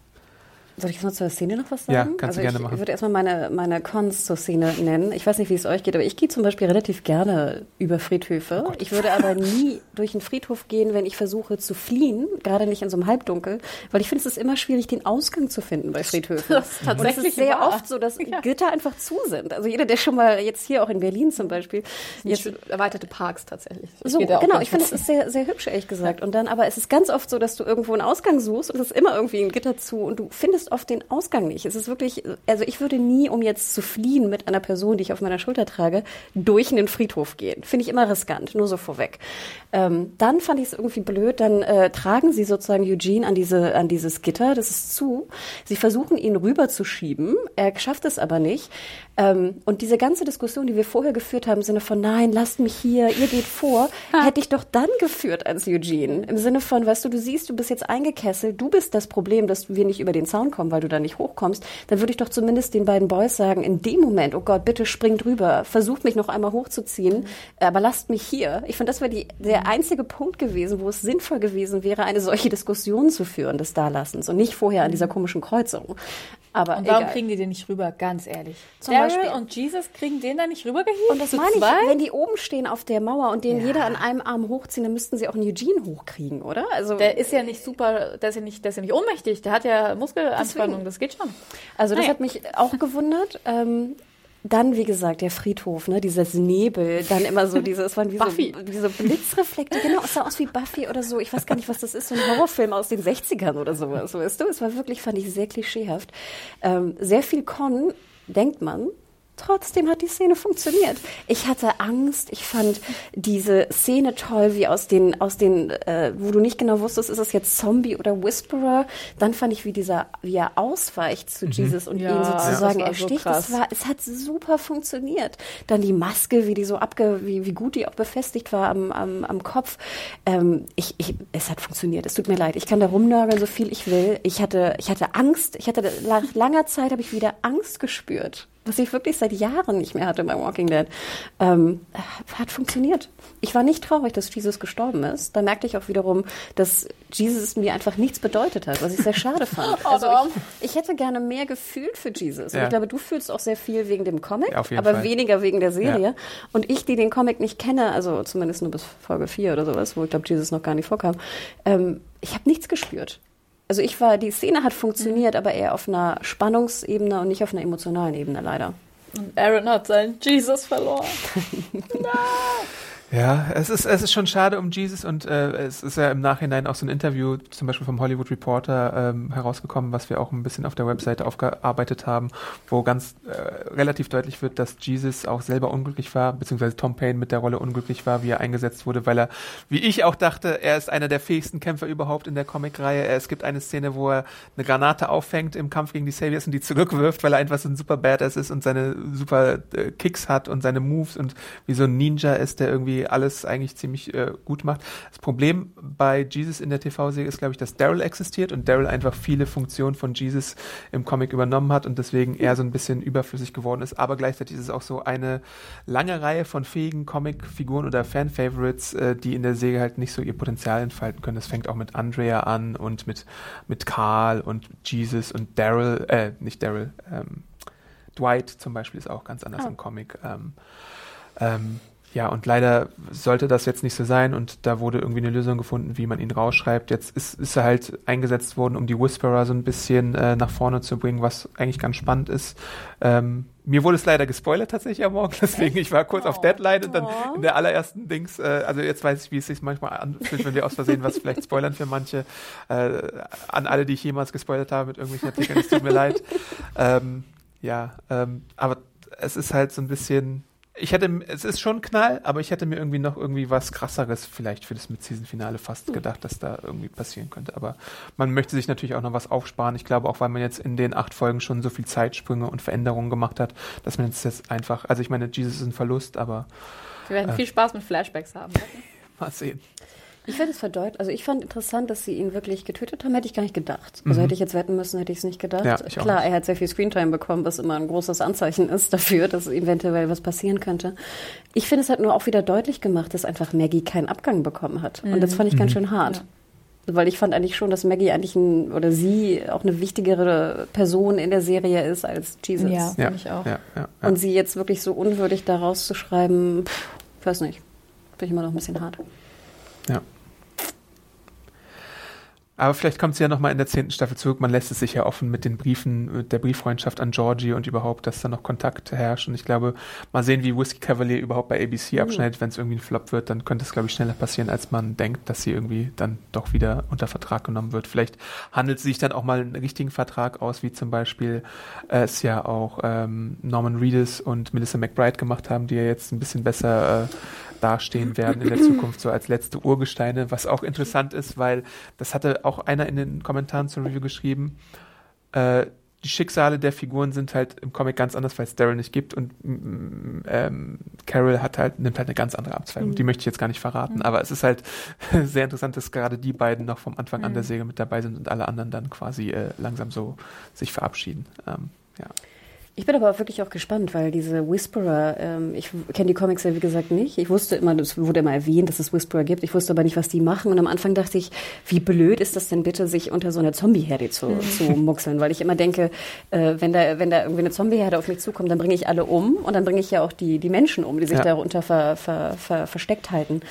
Soll ich jetzt zur Szene noch was sagen? Ja, kannst also du gerne ich machen. Ich würde erstmal meine, meine Cons zur Szene nennen. Ich weiß nicht, wie es euch geht, aber ich gehe zum Beispiel relativ gerne über Friedhöfe. Oh ich würde aber nie durch einen Friedhof gehen, wenn ich versuche zu fliehen, gerade nicht in so einem Halbdunkel, weil ich finde, es ist immer schwierig, den Ausgang zu finden bei Friedhöfen. Das ist tatsächlich Und es ist sehr wahr. oft so, dass Gitter einfach zu sind. Also jeder, der schon mal jetzt hier auch in Berlin zum Beispiel, jetzt erweiterte Parks tatsächlich. Ich so, genau, ich finde, es ist sehr, sehr hübsch, ehrlich gesagt. Und dann, aber es ist ganz oft so, dass du irgendwo einen Ausgang suchst und es ist immer irgendwie ein Gitter zu und du findest oft den Ausgang nicht. Es ist wirklich, also ich würde nie, um jetzt zu fliehen mit einer Person, die ich auf meiner Schulter trage, durch einen Friedhof gehen. Finde ich immer riskant, nur so vorweg. Ähm, dann fand ich es irgendwie blöd, dann äh, tragen sie sozusagen Eugene an diese, an dieses Gitter, das ist zu. Sie versuchen ihn rüberzuschieben, er schafft es aber nicht. Ähm, und diese ganze Diskussion, die wir vorher geführt haben, im Sinne von, nein, lasst mich hier, ihr geht vor, hätte ich doch dann geführt als Eugene. Im Sinne von, weißt du, du siehst, du bist jetzt eingekesselt, du bist das Problem, dass wir nicht über den Zaun kommen, weil du da nicht hochkommst. Dann würde ich doch zumindest den beiden Boys sagen, in dem Moment, oh Gott, bitte springt rüber, versucht mich noch einmal hochzuziehen, aber lasst mich hier. Ich finde, das wäre die, der einzige Punkt gewesen, wo es sinnvoll gewesen wäre, eine solche Diskussion zu führen des Dalassens und nicht vorher an dieser komischen Kreuzung. Aber Und warum egal. kriegen die den nicht rüber? Ganz ehrlich. Zum Daryl Beispiel- und Jesus kriegen den da nicht rübergehievt? Und das Zu meine ich, zweit? wenn die oben stehen auf der Mauer und den jeder an einem Arm hochziehen, dann müssten sie auch einen Eugene hochkriegen, oder? Also, Der ist ja nicht super, der ist ja nicht, der ist ja nicht ohnmächtig, der hat ja Muskelanspannung, das geht schon. also das Naja. hat mich auch gewundert. Ähm, dann, wie gesagt, der Friedhof, ne, dieses Nebel, dann immer so diese, es waren wie so, Buffy. so Blitzreflekte, genau, es sah aus wie Buffy oder so, ich weiß gar nicht, was das ist, so ein Horrorfilm aus den 60ern oder sowas, weißt du, es war wirklich, fand ich, sehr klischeehaft. Ähm, sehr viel Con, denkt man, Trotzdem hat die Szene funktioniert. Ich hatte Angst. Ich fand diese Szene toll, wie aus den, aus den, äh, wo du nicht genau wusstest, ist es jetzt Zombie oder Whisperer. Dann fand ich, wie dieser, wie er ausweicht zu Jesus und Ja, ihn sozusagen das war so ersticht. krass. das war, es hat super funktioniert. Dann die Maske, wie die so abge, wie, wie gut die auch befestigt war am, am, am Kopf. Ähm, ich, ich, es hat funktioniert. Es tut mir leid. Ich kann da rumnörgeln, so viel ich will. Ich hatte, ich hatte Angst. Ich hatte nach langer Zeit habe ich wieder Angst gespürt was ich wirklich seit Jahren nicht mehr hatte bei Walking Dead, ähm, hat funktioniert. Ich war nicht traurig, dass Jesus gestorben ist. Da merkte ich auch wiederum, dass Jesus mir einfach nichts bedeutet hat, was ich sehr schade fand. Also Dom. ich, ich hätte gerne mehr gefühlt für Jesus. Und Ja. ich glaube, du fühlst auch sehr viel wegen dem Comic, aber Fall. weniger wegen der Serie. Ja. Und ich, die den Comic nicht kenne, also zumindest nur bis Folge 4 oder sowas, wo ich glaube, Jesus noch gar nicht vorkam, ähm, ich habe nichts gespürt. Also ich war, die Szene hat funktioniert, aber eher auf einer Spannungsebene und nicht auf einer emotionalen Ebene leider. Und Aaron hat seinen Jesus verloren. Ja, es ist, es ist schon schade um Jesus und äh, es ist ja im Nachhinein auch so ein Interview, zum Beispiel vom Hollywood Reporter, ähm, herausgekommen, was wir auch ein bisschen auf der Webseite aufgearbeitet haben, wo ganz äh, relativ deutlich wird, dass Jesus auch selber unglücklich war, beziehungsweise Tom Payne mit der Rolle unglücklich war, wie er eingesetzt wurde, weil er, wie ich auch dachte, er ist einer der fähigsten Kämpfer überhaupt in der Comicreihe. Es gibt eine Szene, wo er eine Granate auffängt im Kampf gegen die Saviors und die zurückwirft, weil er einfach so ein super Badass ist und seine super äh, Kicks hat und seine Moves und wie so ein Ninja ist, der irgendwie alles eigentlich ziemlich äh, gut macht. Das Problem bei Jesus in der TV-Serie ist, glaube ich, dass Daryl existiert und Daryl einfach viele Funktionen von Jesus im Comic übernommen hat und deswegen eher so ein bisschen überflüssig geworden ist. Aber gleichzeitig ist es auch so eine lange Reihe von fähigen Comic-Figuren oder Fan-Favorites, äh, die in der Serie halt nicht so ihr Potenzial entfalten können. Das fängt auch mit Andrea an und mit, mit Carl und Jesus und Daryl, äh, nicht Daryl, ähm, Dwight zum Beispiel ist auch ganz anders Ah. im Comic. Ähm, ähm, ja, und leider sollte das jetzt nicht so sein und da wurde irgendwie eine Lösung gefunden, wie man ihn rausschreibt. Jetzt ist, ist er halt eingesetzt worden, um die Whisperer so ein bisschen äh, nach vorne zu bringen, was eigentlich ganz spannend ist. Ähm, mir wurde es leider gespoilert tatsächlich am Morgen, deswegen ich war kurz auf Deadline und dann in der allerersten Dings, äh, also jetzt weiß ich, wie es sich manchmal anfühlt, wenn wir aus Versehen was vielleicht spoilern für manche. Äh, an alle, die ich jemals gespoilert habe mit irgendwelchen Artikeln, es tut mir leid. Ähm, ja, ähm, aber es ist halt so ein bisschen ich hätte, es ist schon Knall, aber ich hätte mir irgendwie noch irgendwie was krasseres vielleicht für das Mid-Season-Finale fast Hm. gedacht, dass da irgendwie passieren könnte. Aber man möchte sich natürlich auch noch was aufsparen. Ich glaube auch, weil man jetzt in den acht Folgen schon so viel Zeitsprünge und Veränderungen gemacht hat, dass man jetzt, jetzt einfach, also ich meine, Jesus ist ein Verlust, aber Wir werden viel Spaß mit Flashbacks haben. mal sehen. Ich finde es verdeutlicht, also ich fand interessant, dass sie ihn wirklich getötet haben, hätte ich gar nicht gedacht. Also hätte ich jetzt wetten müssen, hätte ich es nicht gedacht. Mhm. Ja, Klar, nicht. er hat sehr viel Screentime bekommen, was immer ein großes Anzeichen ist dafür, dass eventuell was passieren könnte. Ich finde, es hat nur auch wieder deutlich gemacht, dass einfach Maggie keinen Abgang bekommen hat. Und das fand ich ganz Mhm. schön hart. Weil ich fand eigentlich schon, dass Maggie eigentlich ein, oder sie auch eine wichtigere Person in der Serie ist als Jesus. Ja, Ja, finde ich auch. ja, ja, ja. Und sie jetzt wirklich so unwürdig da rauszuschreiben, pff, weiß nicht. Finde ich immer noch ein bisschen hart. Ja. Aber vielleicht kommt sie ja nochmal in der zehnten Staffel zurück. Man lässt es sich ja offen mit den Briefen, mit der Brieffreundschaft an Georgie und überhaupt, dass da noch Kontakt herrscht. Und ich glaube, mal sehen, wie Whiskey Cavalier überhaupt bei ABC abschneidet. Wenn es irgendwie ein Flop wird, dann könnte es, glaube ich, schneller passieren, als man denkt, dass sie irgendwie dann doch wieder unter Vertrag genommen wird. Vielleicht handelt sie sich dann auch mal einen richtigen Vertrag aus, wie zum Beispiel äh, es ja auch ähm, Norman Reedus und Melissa McBride gemacht haben, die ja jetzt ein bisschen besser äh, dastehen werden in der Zukunft, so als letzte Urgesteine, was auch interessant ist, weil das hatte auch einer in den Kommentaren zur Review geschrieben. Äh, die Schicksale der Figuren sind halt im Comic ganz anders, weil es Daryl nicht gibt und mm, ähm, Carol hat halt, nimmt halt eine ganz andere Abzweigung. Die möchte ich jetzt gar nicht verraten, aber es ist halt sehr interessant, dass gerade die beiden noch vom Anfang an der Serie mit dabei sind und alle anderen dann quasi äh, langsam so sich verabschieden. Ähm, ja. Ich bin aber auch wirklich auch gespannt, weil diese Whisperer, ähm, ich kenne die Comics ja wie gesagt nicht. Ich wusste immer, das wurde immer erwähnt, dass es Whisperer gibt. Ich wusste aber nicht, was die machen. Und am Anfang dachte ich, wie blöd ist das denn bitte, sich unter so einer Zombie-Herde zu, zu muckseln? Weil ich immer denke, äh, wenn da, wenn da irgendwie eine Zombie-Herde auf mich zukommt, dann bringe ich alle um und dann bringe ich ja auch die, die Menschen um, die sich Ja. darunter ver, ver, ver, versteckt halten.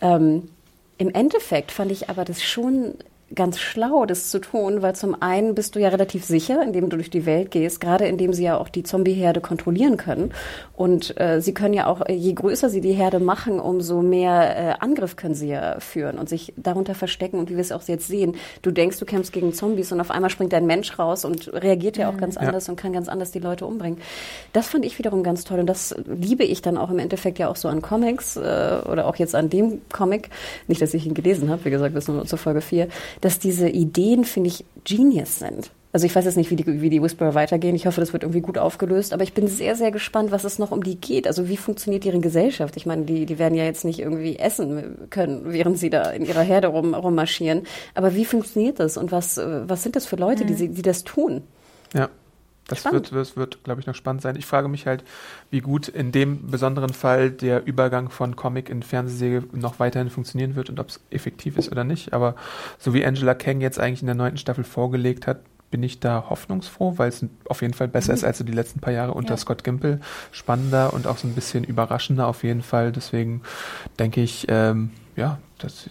Ähm, Im Endeffekt fand ich aber das schon ganz schlau, das zu tun, weil zum einen bist du ja relativ sicher, indem du durch die Welt gehst, gerade indem sie ja auch die Zombie-Herde kontrollieren können. Und äh, sie können ja auch, je größer sie die Herde machen, umso mehr äh, Angriff können sie ja führen und sich darunter verstecken. Und wie wir es auch jetzt sehen, du denkst, du kämpfst gegen Zombies und auf einmal springt ein Mensch raus und reagiert ja auch ganz anders und kann ganz anders die Leute umbringen. Das fand ich wiederum ganz toll und das liebe ich dann auch im Endeffekt ja auch so an Comics äh, oder auch jetzt an dem Comic. Nicht, dass ich ihn gelesen habe, wie gesagt, bis nur zur Folge 4, dass diese Ideen, finde ich, genius sind. Also ich weiß jetzt nicht, wie die, wie die Whisperer weitergehen. Ich hoffe, das wird irgendwie gut aufgelöst. Aber ich bin sehr, sehr gespannt, was es noch um die geht. Also wie funktioniert ihre Gesellschaft? Ich meine, die, die werden ja jetzt nicht irgendwie essen können, während sie da in ihrer Herde rum, rummarschieren. Aber wie funktioniert das? Und was, äh, was sind das für Leute, die, sie- die das tun? Ja. Das Spannend. wird, das wird, glaube ich, noch spannend sein. Ich frage mich halt, wie gut in dem besonderen Fall der Übergang von Comic in Fernsehserie noch weiterhin funktionieren wird und ob es effektiv ist oder nicht. Aber so wie Angela Kang jetzt eigentlich in der neunten Staffel vorgelegt hat, bin ich da hoffnungsfroh, weil es auf jeden Fall besser ist als so die letzten paar Jahre unter Ja. Scott Gimple. Spannender und auch so ein bisschen überraschender auf jeden Fall. Deswegen denke ich, ähm, ja, dass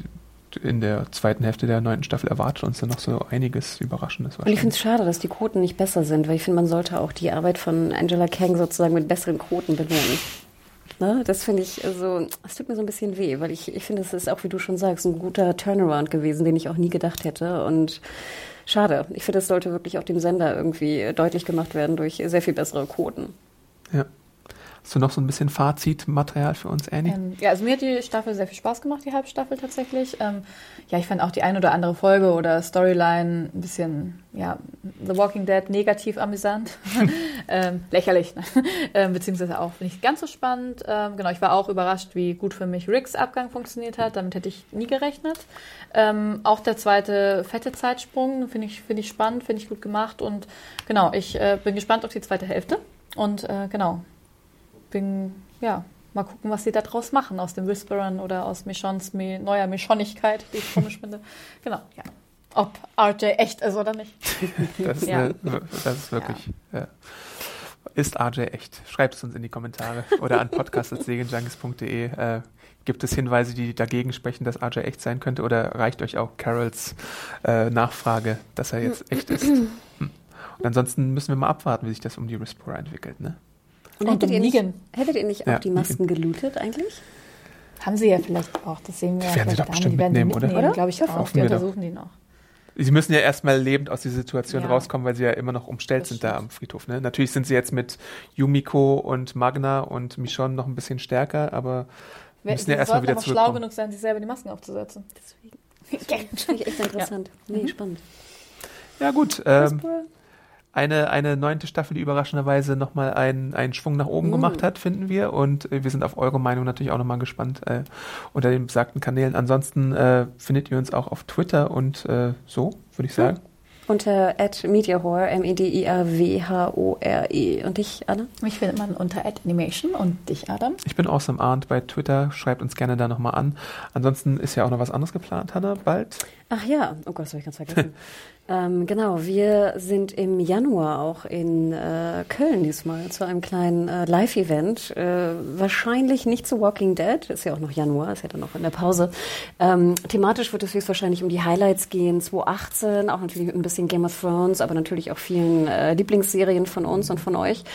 in der zweiten Hälfte der neunten Staffel erwartet uns dann noch so einiges Überraschendes. Und ich finde es schade, dass die Quoten nicht besser sind, weil ich finde, man sollte auch die Arbeit von Angela Kang sozusagen mit besseren Quoten belohnen. Ne? Das finde ich, also, es tut mir so ein bisschen weh, weil ich, ich finde, es ist auch, wie du schon sagst, ein guter Turnaround gewesen, den ich auch nie gedacht hätte. Und schade. Ich finde, das sollte wirklich auch dem Sender irgendwie deutlich gemacht werden durch sehr viel bessere Quoten. Ja. Hast du noch so ein bisschen Fazitmaterial für uns, Annie? Ähm, ja, also mir hat die Staffel sehr viel Spaß gemacht, die Halbstaffel tatsächlich. Ähm, ja, ich fand auch die ein oder andere Folge oder Storyline ein bisschen, ja, The Walking Dead negativ amüsant. ähm, lächerlich, ne? ähm, beziehungsweise auch nicht ganz so spannend. Ähm, genau, ich war auch überrascht, wie gut für mich Ricks Abgang funktioniert hat. Damit hätte ich nie gerechnet. Ähm, auch der zweite fette Zeitsprung finde ich, finde ich spannend, finde ich gut gemacht. Und genau, ich äh, bin gespannt auf die zweite Hälfte. Und äh, genau, bin, ja, mal gucken, was sie da draus machen, aus den Whisperern oder aus Michons Me neuer Michonigkeit, die ich komisch finde. Genau, ja. Ob RJ echt ist oder nicht. Das ist, Ja. eine, das ist wirklich. Ja. Ist RJ echt? Schreibt es uns in die Kommentare oder an podcast.segenjunkies.de. Äh, gibt es Hinweise, die dagegen sprechen, dass RJ echt sein könnte? Oder reicht euch auch Carols äh, Nachfrage, dass er jetzt echt ist? Hm. Und ansonsten müssen wir mal abwarten, wie sich das um die Whisperer entwickelt. Ne? Und, Und hättet, um ihr nicht, Negan. hättet ihr nicht auch Ja, die Masken gelootet eigentlich? Haben sie ja vielleicht auch, das sehen wir Die ja werden sie doch bestimmt die werden mitnehmen, oder? mitnehmen, Oder? glaube ich Ja, auch. wir doch. untersuchen die noch. Sie müssen ja erstmal lebend aus dieser Situation Ja. rauskommen, weil sie ja immer noch umstellt Das sind da stimmt. am Friedhof. Ne? Natürlich sind sie jetzt mit Yumiko und Magna und Michonne noch ein bisschen stärker, aber Wir- müssen ja Sie erstmal sollten wieder aber schlau genug sein, sich selber die Masken aufzusetzen. Das finde ich echt interessant. Nee, spannend. Ja gut, ähm, eine, eine neunte Staffel, die überraschenderweise nochmal einen, einen Schwung nach oben gemacht hat, finden wir. Und äh, wir sind auf eure Meinung natürlich auch nochmal gespannt äh, unter den besagten Kanälen. Ansonsten äh, findet ihr uns auch auf Twitter und äh, so, würde ich sagen. Unter @mediahore, M-E-D-I-A-W-H-O-R-E. Und dich, Anna? Mich findet man unter @animation und dich, Adam. Ich bin Awesome Arndt bei Twitter. Schreibt uns gerne da nochmal an. Ansonsten ist ja auch noch was anderes geplant, Hanna, bald. Ach ja, oh Gott, das habe ich ganz vergessen. ähm, genau, wir sind im Januar auch in äh, Köln diesmal zu einem kleinen äh, Live-Event. Äh, wahrscheinlich nicht zu Walking Dead, ist ja auch noch Januar, ist ja dann noch in der Pause. Ähm, thematisch wird es höchstwahrscheinlich um die Highlights gehen, 2018, auch natürlich mit ein bisschen Game of Thrones, aber natürlich auch vielen äh, Lieblingsserien von uns und von euch.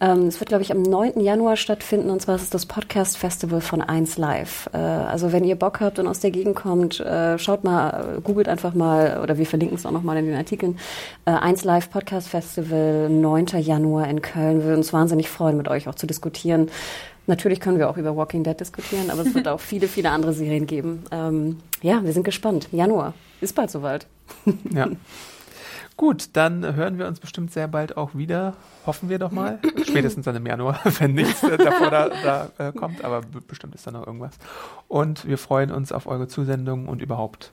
Ähm, es wird, glaube ich, am 9. Januar stattfinden und zwar ist es das Podcast Festival von 1 Live. Äh, also wenn ihr Bock habt und aus der Gegend kommt, äh, schaut mal, googelt einfach mal oder wir verlinken es auch nochmal in den Artikeln. Äh, 1 Live Podcast Festival, 9. Januar in Köln. Wir würden uns wahnsinnig freuen, mit euch auch zu diskutieren. Natürlich können wir auch über Walking Dead diskutieren, aber es wird auch viele, viele andere Serien geben. Ähm, ja, wir sind gespannt. Januar. Ist bald soweit. Ja. Gut, dann hören wir uns bestimmt sehr bald auch wieder. Hoffen wir doch mal. Spätestens dann im Januar, wenn nichts davor da, da äh, kommt. Aber bestimmt ist da noch irgendwas. Und wir freuen uns auf eure Zusendungen und überhaupt